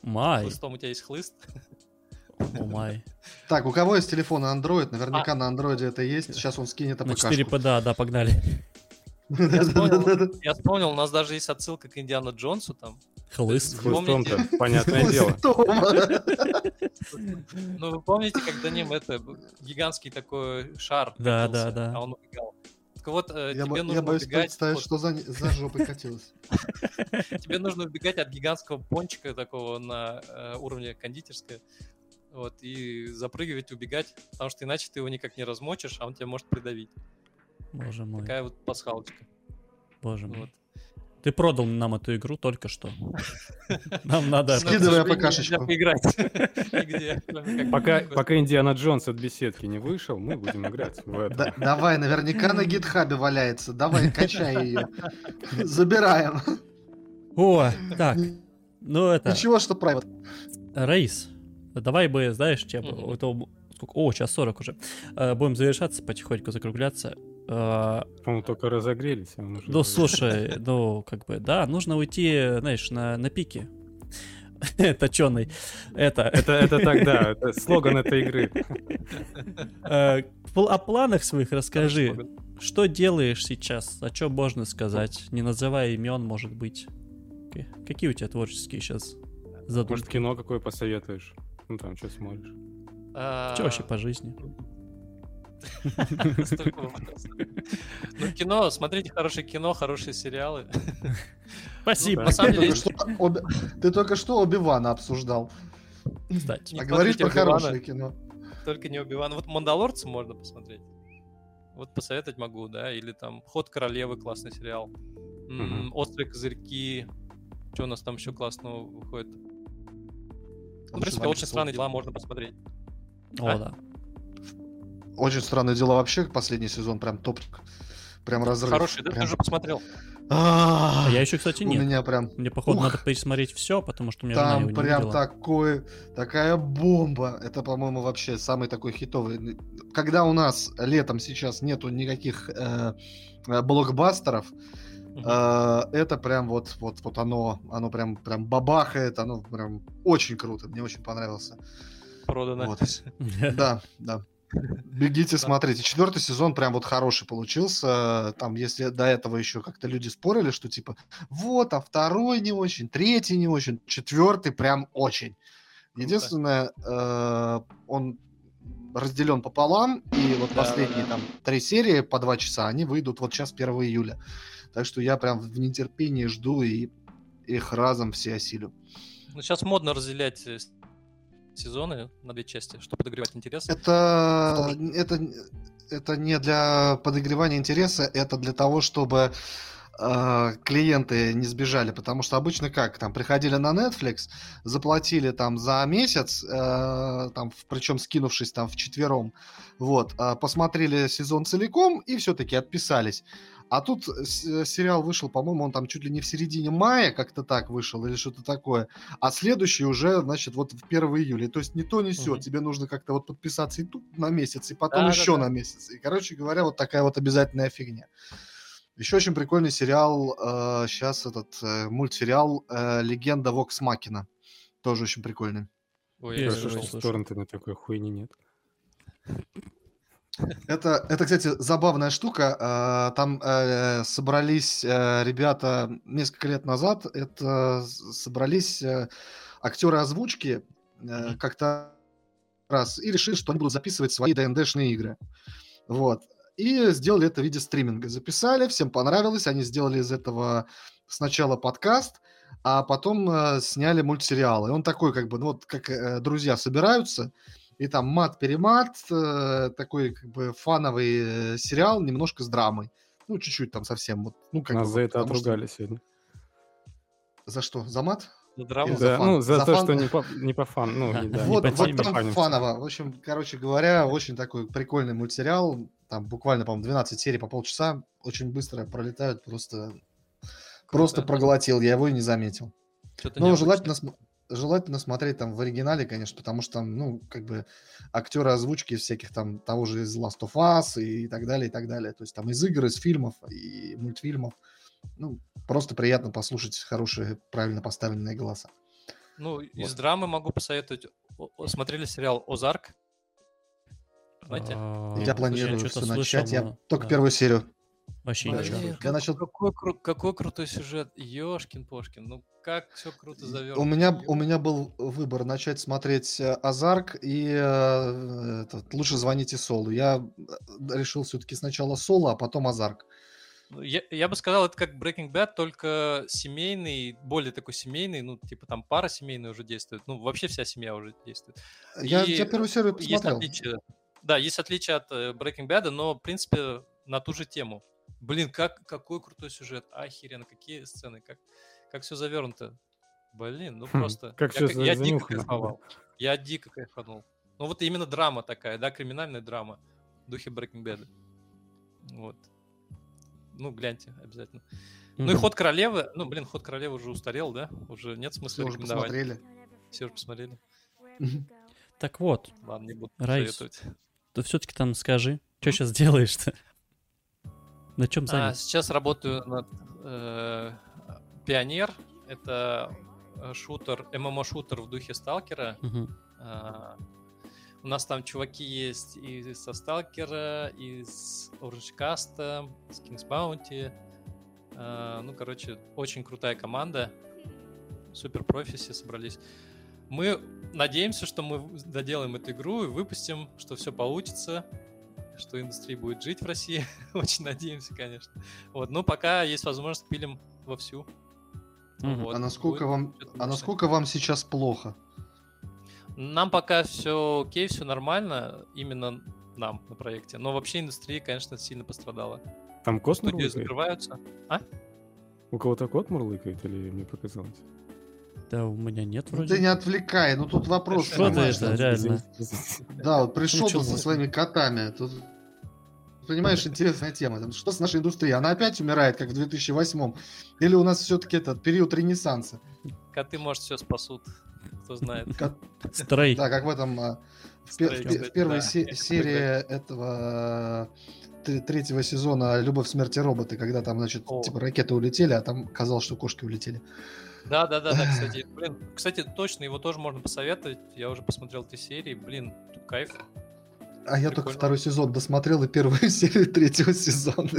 Май, Хлыстом у тебя есть хлыст. о май. Так, у кого есть телефон Android? Наверняка на андроиде это есть. Сейчас он скинет На АПКшку. 4 да, да, погнали. Я вспомнил, у нас даже есть отсылка к Индиана Джонсу там. Хлыст. Хлыстом-то, понятное дело. Ну, вы помните, как до ним это гигантский такой шар Да, да, да. а он убегал. Так вот, э, Я тебе бо- нужно я боюсь убегать... представить, вот, что за за жопой катилось. Тебе нужно убегать от гигантского пончика такого на э, уровне кондитерской. Вот, и запрыгивать, убегать, потому что иначе ты его никак не размочишь, а он тебя может придавить. Боже мой, Такая вот пасхалочка. боже Вот. Ты продал нам эту игру только что. Нам надо... Нигде, кроме как Пока, Индиана Джонс от беседки не вышел, мы будем играть в это. Да- Давай, наверняка на гитхабе валяется. Давай, качай ее. Забираем. О, так, ну это... Ничего, что private. Рейс, давай бы, знаешь, чем... Сколько- О, час 40 уже. Э, Будем завершаться, потихоньку закругляться. Э, По-моему, только разогрелись. а он уже- Ну, слушай, ну, как бы, да, нужно уйти, знаешь, на, на пике. Точеный. Это... Это, это так, да, это слоган этой игры. пл- О планах своих расскажи. Что делаешь сейчас? О чем можно сказать? Не называя имен, может быть. Какие у тебя творческие сейчас Может, задумки? кино какое посоветуешь? Ну, там, что смотришь? А, Что вообще по жизни? столько вопросов. Ну, кино, смотрите хорошее кино, хорошие сериалы. Спасибо. На самом Ты деле, только что Оби- Ты только что Оби-Вана обсуждал. Кстати. А говоришь про хорошее кино. Только не Оби-Ван. Вот «Мандалорца» можно посмотреть. Вот посоветовать могу, да, или там «Ход королевы» классный сериал. «Острые козырьки». Что у нас там еще классного выходит? Ну, в принципе, Очень «Очень странные дела» можно посмотреть. О, А? да. Очень странные дела вообще. Последний сезон прям топчик. Прям разрыв. Хороший, да? Ты Прям- уже посмотрел? А, А я еще, кстати, У нет. меня прям Мне, походу, Ух. надо пересмотреть все, потому что у меня жена Там не прям такой, такая бомба. Это, по-моему, вообще самый такой хитовый. Когда у нас летом сейчас нету никаких э, блокбастеров, э, это прям вот, вот, вот оно, оно прям, прям бабахает, оно прям очень круто. Мне очень понравился. Продано. Вот. Да, да. Бегите, смотрите. Четвертый сезон прям вот хороший получился. Там, если до этого еще как-то люди спорили, что типа, вот, а второй не очень, третий не очень, четвертый прям очень. Единственное, э, он разделен пополам, и вот Да, последние да, да. там три серии по два часа, они выйдут вот сейчас 1 июля. Так что я прям в нетерпении жду и их разом все осилю. Ну, сейчас модно разделять э, сезоны на две части, чтобы подогревать интерес. Это, это, это не для подогревания интереса, это для того, чтобы э, клиенты не сбежали, потому что обычно как, там приходили на Netflix, заплатили там за месяц, э, там, причем скинувшись там в четвером, вот, а посмотрели сезон целиком и все-таки отписались. А тут с- сериал вышел, по-моему, он там чуть ли не в середине мая как-то так вышел или что-то такое. А следующий уже, значит, вот в 1 июля. То есть не то, не все. Мгм. Тебе нужно как-то вот подписаться и тут на месяц, и потом Да-да-да. еще на месяц. И, короче говоря, вот такая вот обязательная фигня. Еще очень прикольный сериал, сейчас этот э, мультсериал э, «Легенда Вокс Макина». Тоже очень прикольный. Ой, я слышал. Что торренты на такой хуйни нет. Это, это, кстати, забавная штука. А, Там э, собрались э, ребята несколько лет назад. Это собрались э, актеры озвучки э, как-то раз и решили, что они будут записывать свои ДНДшные игры. Вот. И сделали это в виде стриминга. Записали, всем понравилось. Они сделали из этого сначала подкаст, а потом э, сняли мультсериал. И он такой, как бы, ну вот как э, друзья собираются, и там мат-перемат, э, такой как бы фановый э, сериал, немножко с драмой. Ну, чуть-чуть там совсем. Вот, ну, как Нас бы за вот, это потому что- отругали сегодня. За что? За мат? За драму. Или за Да, фан? ну, за, За то, фан? что не по, не по фан, ну, не, да, не вот, по вот там фанится. фаново. В общем, короче говоря, очень такой прикольный мультсериал. Там буквально, по-моему, 12 серий по полчаса. Очень быстро пролетают. Просто, просто проглотил. Я его и не заметил. Что-то Ну, необычное. желательно, см- желательно смотреть там в оригинале, конечно, потому что там, ну, как бы актеры озвучки всяких там того же из Last of Us и так далее, и так далее. То есть там из игр, из фильмов и мультфильмов. Ну, просто приятно послушать хорошие, правильно поставленные голоса. Ну, из Вот. драмы могу посоветовать. Смотрели сериал «Озарк»? Знаете? А, Я планирую все начать. Я только первую серию. Вообще Блин, ничего. Я начал- какой, кру- какой крутой сюжет. Ёшкин-пошкин. Ну, как все круто завернуто. У меня, у меня был выбор начать смотреть э, Азарк и э, этот, лучше звоните Солу. Я э, решил все-таки сначала Соло, а потом Азарк. Ну, Я, я бы сказал, это как Breaking Bad, только семейный, более такой семейный, ну, типа там пара семейная уже действует. Ну, вообще вся семья уже действует. Я, И я первую серию Есть посмотрел. отличие. Да, есть отличие от э, Breaking Bad, но, в принципе, на ту же тему. Блин, как, какой крутой сюжет. Охеренно, какие сцены, как, как все завернуто. Блин, ну Хм, просто. как я, я за- дико кайфовал. Я дико кайфанул. Ну вот именно драма такая, да, криминальная драма в духе Breaking Bad. Вот. Ну, гляньте обязательно. Ну и ход королевы. Ну, блин, ход королевы уже устарел, да? Уже нет смысла Все уже рекомендовать. посмотрели. Все уже посмотрели. Так вот, Ладно, не буду Раис, советовать. ты все-таки там скажи, что сейчас делаешь-то? На чем А, занят? сейчас работаю над э, Пионер. Это э, шутер, ММО-шутер в духе Сталкера. Мгм. А, у нас там чуваки есть и со Сталкера, из Orange Cast, с King's Bounty. А, ну, короче, очень крутая команда. Супер профи все собрались. Мы надеемся, что мы доделаем эту игру и выпустим, что все получится, что индустрия будет жить в России. Очень надеемся, конечно. Вот, но пока есть возможность, пилим вовсю. Мгм. Вот, а насколько вам, а насколько вам сейчас плохо? Нам пока все окей, все нормально, именно нам на проекте. Но вообще индустрия, конечно, сильно пострадала. Там Студии мурлыкает? закрываются. У кого-то кот мурлыкает или мне показалось? Да, у меня нет Ну, вроде. ты не отвлекай, ну тут вопрос. Что ты это, реально? Да, вот пришел тут со своими котами. Тут, понимаешь, интересная тема. Там, Что с нашей индустрией? Она опять умирает, как в 2008 Или у нас все-таки этот период ренессанса? Коты, может, все спасут. Кто знает. Кот- Стрей. Да, как в этом... а, В, в Стрей, в кстати, первой да. се- серии этого э, третьего сезона «Любовь, смерти роботы», когда там, значит, О. типа ракеты улетели, а там казалось, что кошки улетели. Да, да, да, да, кстати. Блин, кстати, точно, его тоже можно посоветовать. Я уже посмотрел три серии. Блин, кайф. А я только второй сезон досмотрел и первую серию третьего сезона.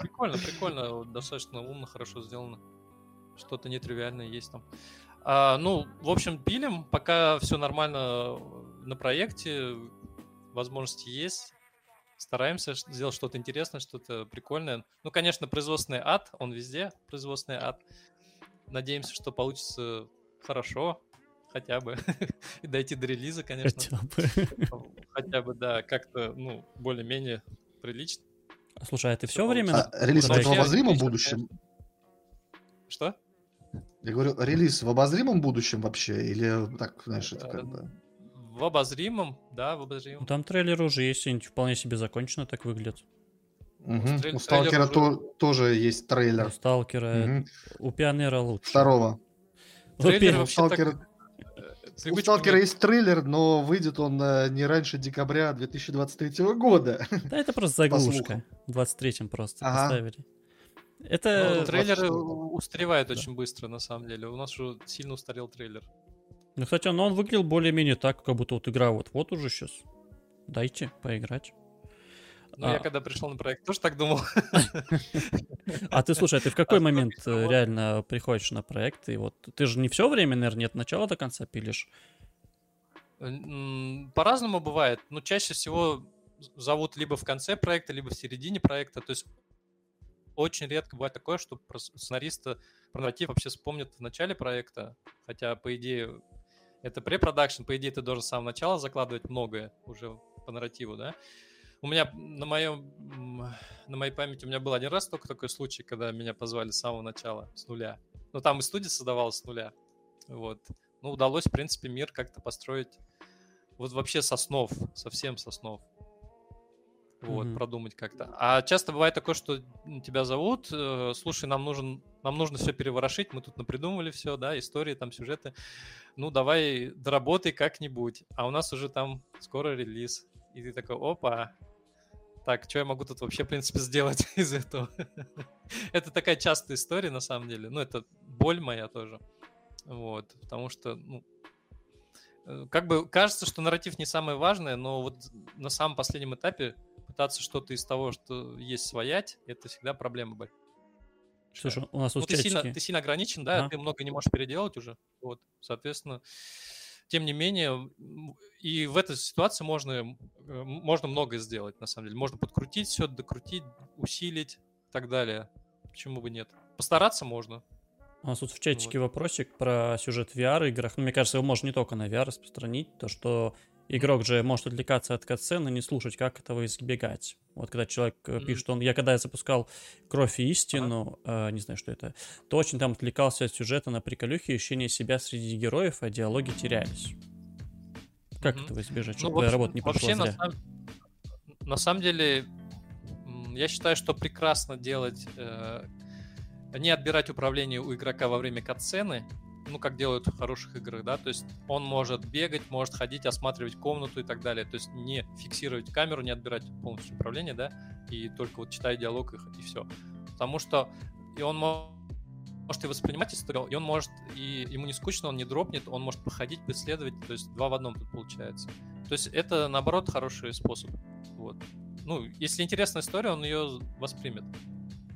Прикольно, прикольно. Достаточно умно, хорошо сделано. Что-то нетривиальное есть там. А, ну, в общем, пилим. Пока все нормально на проекте. Возможности есть. Стараемся сделать что-то интересное, что-то прикольное. Ну, конечно, производственный ад. Он везде производственный ад. Надеемся, что получится хорошо. Хотя бы. И дойти до релиза, конечно. Хотя бы. Хотя бы, да, как-то, ну, более-менее прилично. Слушай, а ты все Что время... А релиз в обозримом будущем? Что? Я говорю, релиз в обозримом будущем вообще? Или так, знаешь, это как бы... В обозримом, да, в Ну, обозримом. Там трейлеры уже есть, они вполне себе закончено так трейлер- У Сталкера трейлер уже- то- тоже есть У трейлер. Сталкера, Мгм. у Пионера лучше. Второго. У Трейлер вообще так, Сталкера- э, У Сталкера есть трейлер, но выйдет он э, не раньше декабря 2023 года. Да это просто заглушка. В 23-м просто Ага. поставили. Ну, Это... трейлеры 24-го. у- устаревают Да. очень быстро, на самом деле. У нас уже сильно устарел трейлер. Ну, кстати, но он выглядел более-менее так, как будто вот игра вот-вот уже сейчас. Дайте поиграть. Ну, я А. когда пришел на проект, тоже так думал. А ты, слушай, а ты в какой момент э, реально приходишь на проект? И вот ты же не все время, наверное, от начала до конца пилишь. М, По-разному бывает. Но чаще всего зовут либо в конце проекта, либо в середине проекта. То есть очень редко бывает такое, что сценариста про нарратив вообще вспомнят в начале проекта. Хотя, по идее, это препродакшн, по идее, ты должен с самого начала закладывать многое уже по нарративу, да? У меня на моем на моей памяти у меня был один раз только такой случай, когда меня позвали с самого начала, с нуля. Ну, там и студия создавалась с нуля. Вот. Ну, удалось, в принципе, мир как-то построить вот вообще со снов, совсем со снов. Вот, Мгм. продумать как-то. А часто бывает такое, что тебя зовут, э, слушай, нам нужен, нам нужно все переворошить, мы тут напридумывали все, да, истории, там сюжеты. Ну, давай доработай как-нибудь. А у нас уже там скоро релиз. И ты такой, опа, так, что я могу тут вообще, в принципе, сделать из этого? Это такая частая история, на самом деле. Ну, это боль моя тоже. Вот, потому что, ну, э, как бы кажется, что нарратив не самое важное, но вот на самом последнем этапе пытаться что-то из того, что есть, своять, это всегда проблема большая. Слушай, у нас Ну, тут ты сильно, ты сильно ограничен, да, Ага. ты много не можешь переделать уже. Вот, соответственно, тем не менее, и в этой ситуации можно, э, можно многое сделать, на самом деле. Можно подкрутить все, докрутить, усилить и так далее. Почему бы нет? Постараться можно. У нас тут в чатике вопросик про сюжет в VR-играх. Ну, мне кажется, его можно не только на VR распространить, то что игрок же может отвлекаться от катсцены, не слушать, как этого избегать. Вот когда человек Мгм. пишет, он, я когда я запускал «Кровь и истину», э, не знаю, что это, то очень там отвлекался от сюжета на приколюхи и ощущение себя среди героев, а диалоги терялись. Как Мгм. этого избежать, Ну, чтобы в общем- работа не на, зря? сам- на самом деле, я считаю, что прекрасно делать, э, не отбирать управление у игрока во время катсцены, ну, как делают в хороших играх, да, то есть он может бегать, может ходить, осматривать комнату и так далее, то есть не фиксировать камеру, не отбирать полностью управление, да, и только вот читать диалог их, и все. Потому что и он мо- может и воспринимать историю, и он может, и ему не скучно, он не дропнет, он может походить, преследовать, то есть два в одном тут получается. То есть это, наоборот, хороший способ. Вот. Ну, если интересная история, он ее воспримет.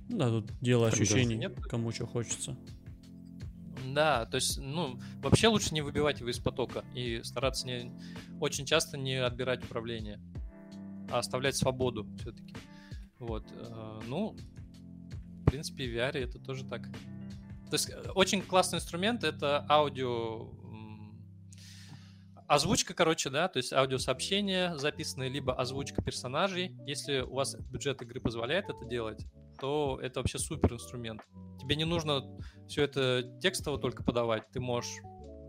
Ну Да, тут дело ощущений, нет. кому что хочется. Да, то есть, ну, вообще лучше не выбивать его из потока и стараться не, очень часто не отбирать управление, а оставлять свободу все-таки. Вот. э, Ну, в принципе, в VR это тоже так. То есть, э, очень классный инструмент это аудио озвучка, короче, да, то есть аудиосообщения записанные, либо озвучка персонажей. Если у вас бюджет игры позволяет это делать, то это вообще супер инструмент. Тебе не нужно все это текстово только подавать. Ты можешь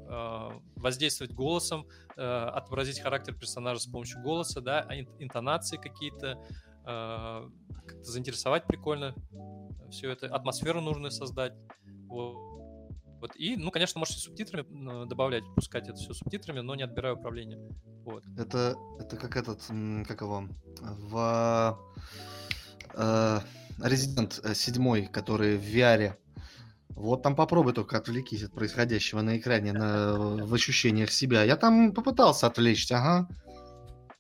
э, воздействовать голосом, э, отобразить характер персонажа с помощью голоса, да, ин- интонации какие-то, э, как-то заинтересовать прикольно. Все это атмосферу нужно создать. Вот. Вот. И, ну, конечно, можете субтитрами добавлять, пускать это все субтитрами, но не отбирая управление. Вот. Это, это как этот, как его, в э, Resident 7, который в VR. Вот там попробуй только отвлекись от происходящего на экране, на, в ощущениях себя. Я там попытался отвлечься, ага.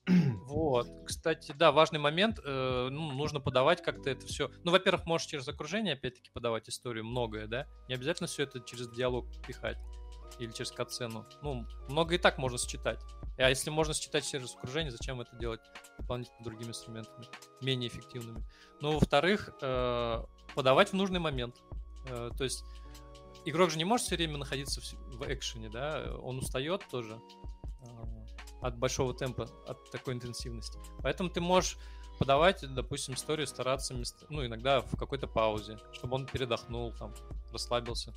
Вот, кстати, да, важный момент. э, ну, нужно подавать как-то это все. Ну, во-первых, можешь через окружение, опять-таки, подавать историю, многое, да. Не обязательно все это через диалог пихать или через катсцену. Ну, много и так можно считать. А если можно считать через окружение, зачем это делать дополнительно другими инструментами, менее эффективными? Ну, во-вторых, э, подавать в нужный момент. Э, то есть игрок же не может все время находиться в, экшене, да, он устает тоже э, от большого темпа, от такой интенсивности. Поэтому ты можешь подавать, допустим, историю, стараться, ну, иногда в какой-то паузе, чтобы он передохнул, там, расслабился.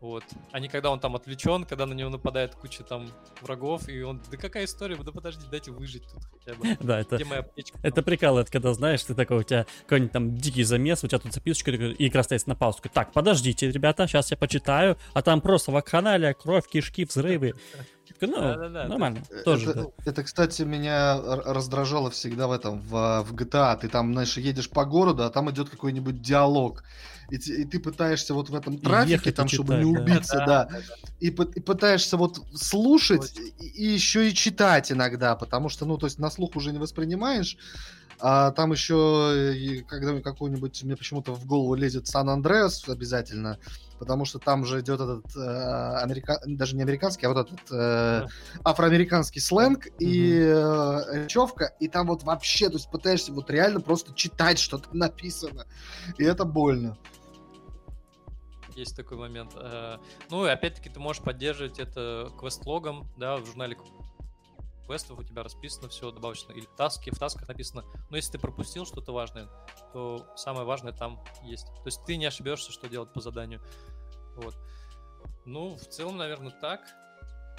Вот. А не когда он там отвлечен, когда на него нападает куча там врагов, и он, да какая история, да подожди, дайте выжить тут хотя бы. Да, это, Где моя аптечка? это прикол, это когда, знаешь, ты такой, у тебя какой-нибудь там дикий замес, у тебя тут записочка, и игра стоит на паузу, так, подождите, ребята, сейчас я почитаю, а там просто вакханалия, кровь, кишки, взрывы. Такой, Ну, Да-да-да, нормально, Э, тоже, это, да. это, кстати, меня раздражало всегда в этом, в, в GTA. Ты там, знаешь, едешь по городу, а там идет какой-нибудь диалог. И, и ты пытаешься вот в этом трафике, там, чтобы читать, не да. убиться, да, Да-да-да. и, и пытаешься вот слушать и, и еще и читать иногда, потому что, ну, то есть на слух уже не воспринимаешь, А там еще, когда какой-нибудь, мне почему-то в голову лезет Сан-Андреас обязательно, потому что там же идет этот э, америка... даже не американский, а вот этот э, афроамериканский сленг и э, речевка, и там вот вообще, то есть пытаешься вот реально просто читать, что там написано, и это больно. Есть такой момент. Э, Ну и опять-таки ты можешь поддерживать это квест-логом, да, в журнале квестов у тебя расписано все добавочно, или в таске, в тасках написано. Но если ты пропустил что-то важное, то самое важное там есть. То есть ты не ошибешься, что делать по заданию. Вот. Ну, в целом, наверное, так.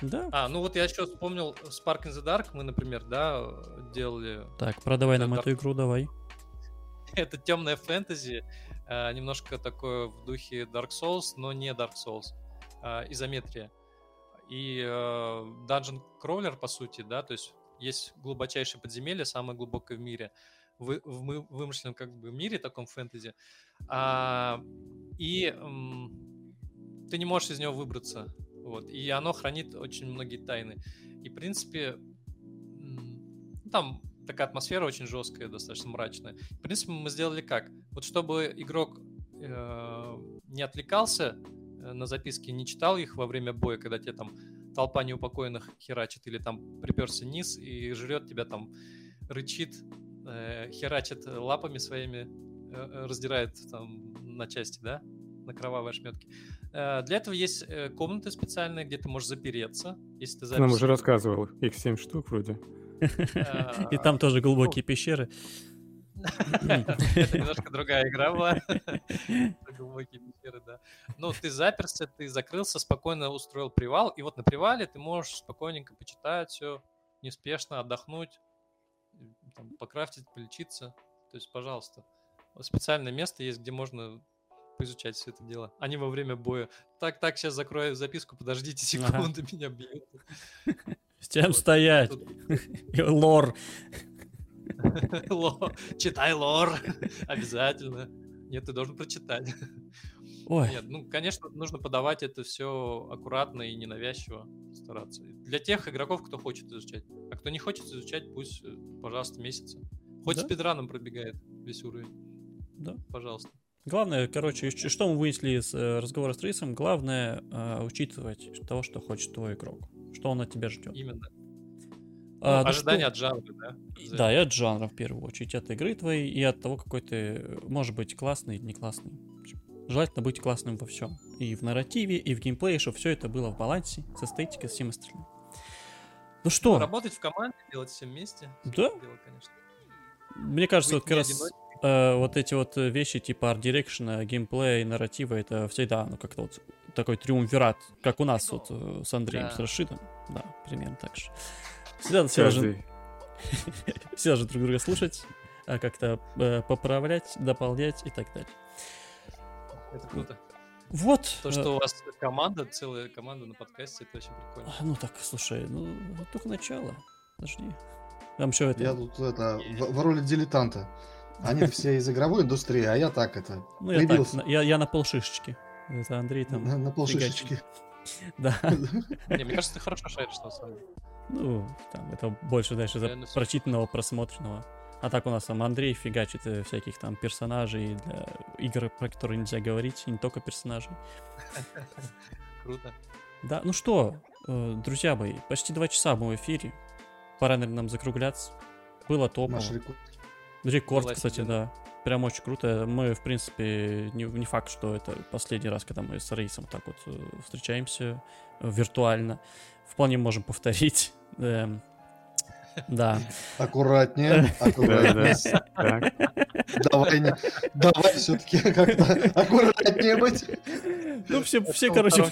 Да. А, ну вот я еще вспомнил Spark in the Dark, мы, например, да, делали Так, продавай нам Да, эту игру, давай. это темное фэнтези, э, немножко такое в духе Dark Souls, но не Dark Souls, а, изометрия. И э, Dungeon Crawler, по сути, да, то есть есть глубочайшее подземелье, самое глубокое в мире, в мы- вымышленном как бы мире, таком фэнтези, А, и м, ты не можешь из него выбраться, вот, и оно хранит очень многие тайны. И, в принципе, ну, там такая атмосфера очень жесткая, достаточно мрачная. В принципе, мы сделали как? Вот чтобы игрок э, не отвлекался на записки, не читал их во время боя, когда тебе там толпа неупокоенных херачит или там приперся низ и жрет тебя там, рычит, э, херачит лапами своими, э, э, раздирает там на части, да, на кровавые ошметки. Э, Для этого есть э, комнаты специальные, где ты можешь запереться, если ты Ты нам запись- уже рассказывал. Их 7 штук вроде. И там тоже глубокие пещеры. Это немножко другая игра была. Про Глубокие пещеры, да. Ну, ты заперся, ты закрылся, спокойно устроил привал, и вот на привале ты можешь спокойненько почитать все, неспешно отдохнуть, там, покрафтить, полечиться. То есть, пожалуйста, специальное место есть, где можно поизучать все это дело, а не во время боя. Так, так, сейчас закрою записку, подождите секунду, меня бьют. Всем Вот. стоять. Тут- Лор. Читай лор. Обязательно. Нет, ты должен прочитать. Ой, Нет, ну, конечно, нужно подавать это все аккуратно и ненавязчиво стараться. Для тех игроков, кто хочет изучать. А кто не хочет изучать, пусть, э, пожалуйста, месяца. Хоть Да. спидраном пробегает весь уровень. Да. Пожалуйста. Главное, короче, что мы вынесли из э, разговора с Рейсом, главное э, учитывать того, что хочет твой игрок, что он от тебя ждет. Именно. А, Ну, ну ожидания что- от жанра, да? И- Да, и от жанра в первую очередь, от игры твоей и от того, какой ты может быть классный или не классный. Желательно быть классным во всем. И в нарративе, и в геймплее, чтобы все это было в балансе, с эстетикой, с всем остальным. Ну что, Работать в команде, делать все вместе. Да. дело, конечно. мне кажется, Быть вот как раз э, вот эти вот вещи типа арт-дирекшена, геймплея и нарратива, это всегда, ну, как-то вот такой триумвират, как у нас вот э, с Андреем, Да. с Рашидом. Да, примерно так же. Всегда, же Каждый. все же друг друга слушать, а как-то э, поправлять, дополнять и так далее. Это круто. Вот. То, э, что у вас команда, целая команда на подкасте, это очень прикольно. Ну так, слушай, ну только начало. Подожди. Там еще это. Я тут это в, в роли дилетанта. Они все из игровой индустрии, а я так это ну я так, я, я на полшишечки. Это Андрей там. на, на полшишечки. Да. Не, мне кажется, ты хорошо шаришь, на самом деле. Ну, там это больше дальше за прочитанного, просмотренного. А так у нас там Андрей фигачит э, всяких там персонажей для игр, про которые нельзя говорить, и не только персонажей. Круто. Да, ну что, э, друзья мои, почти два часа мы в эфире. Пора, наверное, нам закругляться. Было топово. Наш рекорд. Рекорд, кстати, да. Прям очень круто. Мы, в принципе, не, не факт, что это последний раз, когда мы с Рейсом так вот э, встречаемся э, виртуально. Вполне можем повторить. Эм, Да. Аккуратнее, аккуратнее. Давай, давай все-таки как-то аккуратнее быть. Ну, все, все короче.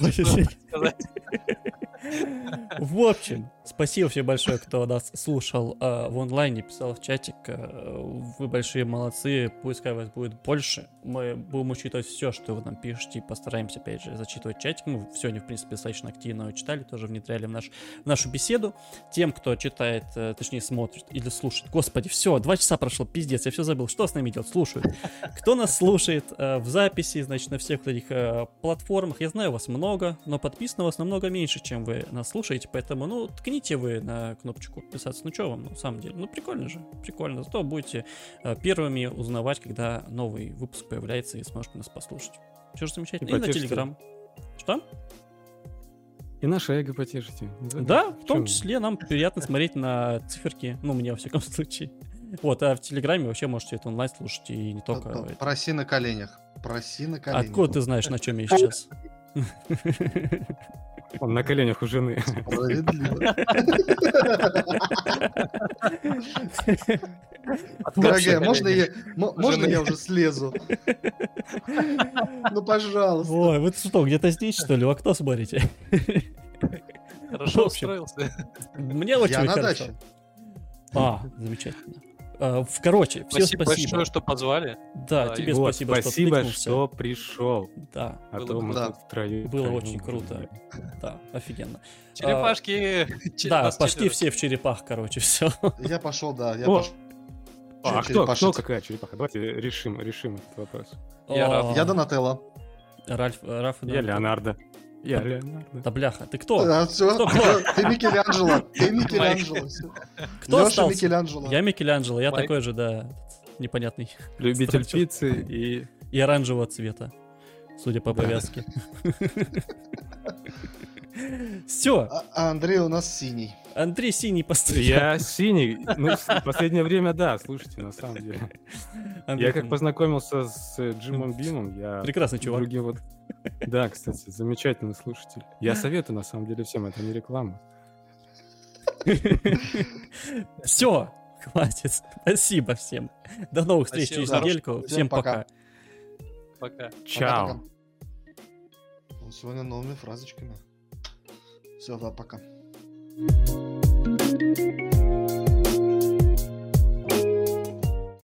В общем, спасибо всем большое, кто нас слушал э, в онлайне, писал в чатик. э, вы большие молодцы, пускай вас будет больше. Мы будем учитывать все, что вы нам пишете, постараемся, опять же, зачитывать чатик. Мы сегодня, в принципе, достаточно активно его читали, тоже внедряли в, наш, в нашу беседу. Тем, кто читает, э, точнее, смотрит или слушает. Господи, все, два часа прошло, пиздец, я все забыл. Что с нами делать? Слушают. Кто нас слушает э, в записи, значит, на всех вот этих э, платформах, я знаю, вас много, но подписано вас намного меньше, чем вы нас слушаете, поэтому, ну, ткните жмите вы на кнопочку подписаться. Ну что вам, на самом деле? Ну прикольно же, прикольно. Зато будете э, первыми узнавать, когда новый выпуск появляется и сможете нас послушать. Все же замечательно. И И, на. Телеграм. Что? И наше эго потешите. забудьте. Да, в том числе нам приятно смотреть на циферки. Ну, мне, во всяком случае. Вот, а в Телеграме вообще можете это онлайн слушать и не только... П- п- это. Проси на коленях. Проси на коленях. Откуда ты знаешь, на чем я сейчас? Он на коленях у жены. Справедливо. Дорогая, можно я, можно я уже слезу? Ну, пожалуйста. Ой, вы что, где-то здесь, что ли, в окно смотрите? Хорошо общем. устроился. Мне очень Я на хорошо. даче. А, замечательно. А, в- Короче, все Спасибо спасибо. большое, что позвали. Да, Да, тебе Вот, спасибо, что спасибо, что пришел. Да, А Было то мы да. тут втроем. Было втроем очень круто. да, офигенно. Черепашки. че- Да, почти четверо. все в черепах, короче, все. Я пошел, да, я О, пошел. А кто, кто какая черепаха? Давайте решим, решим этот вопрос. Я Раф. Я Донателло. Ральф, Раф, Я Леонардо. Я Леонардо. Да бляха, ты кто? А, всё, Кто? Ты Микеланджело. Ты Микеланджело. Кто Лёша остался? Микеланджело. Я Микеланджело, я Майк. такой же, да, непонятный. Любитель Строчил. пиццы и... И оранжевого цвета, судя по Да. повязке. Все, А а Андрей у нас синий. Андрей Синий поставил. Я синий. Ну, в последнее время, да, слушайте, на самом деле. Андрей Я как познакомился с Джимом Бимом, я Прекрасный чувак. другим вот... Да, кстати, замечательный слушатель. Я советую, на самом деле, всем, это не реклама. Все, хватит. Спасибо всем. До новых встреч через недельку. Всем пока. пока. Чао. Сегодня новыми фразочками. Все, пока. Thank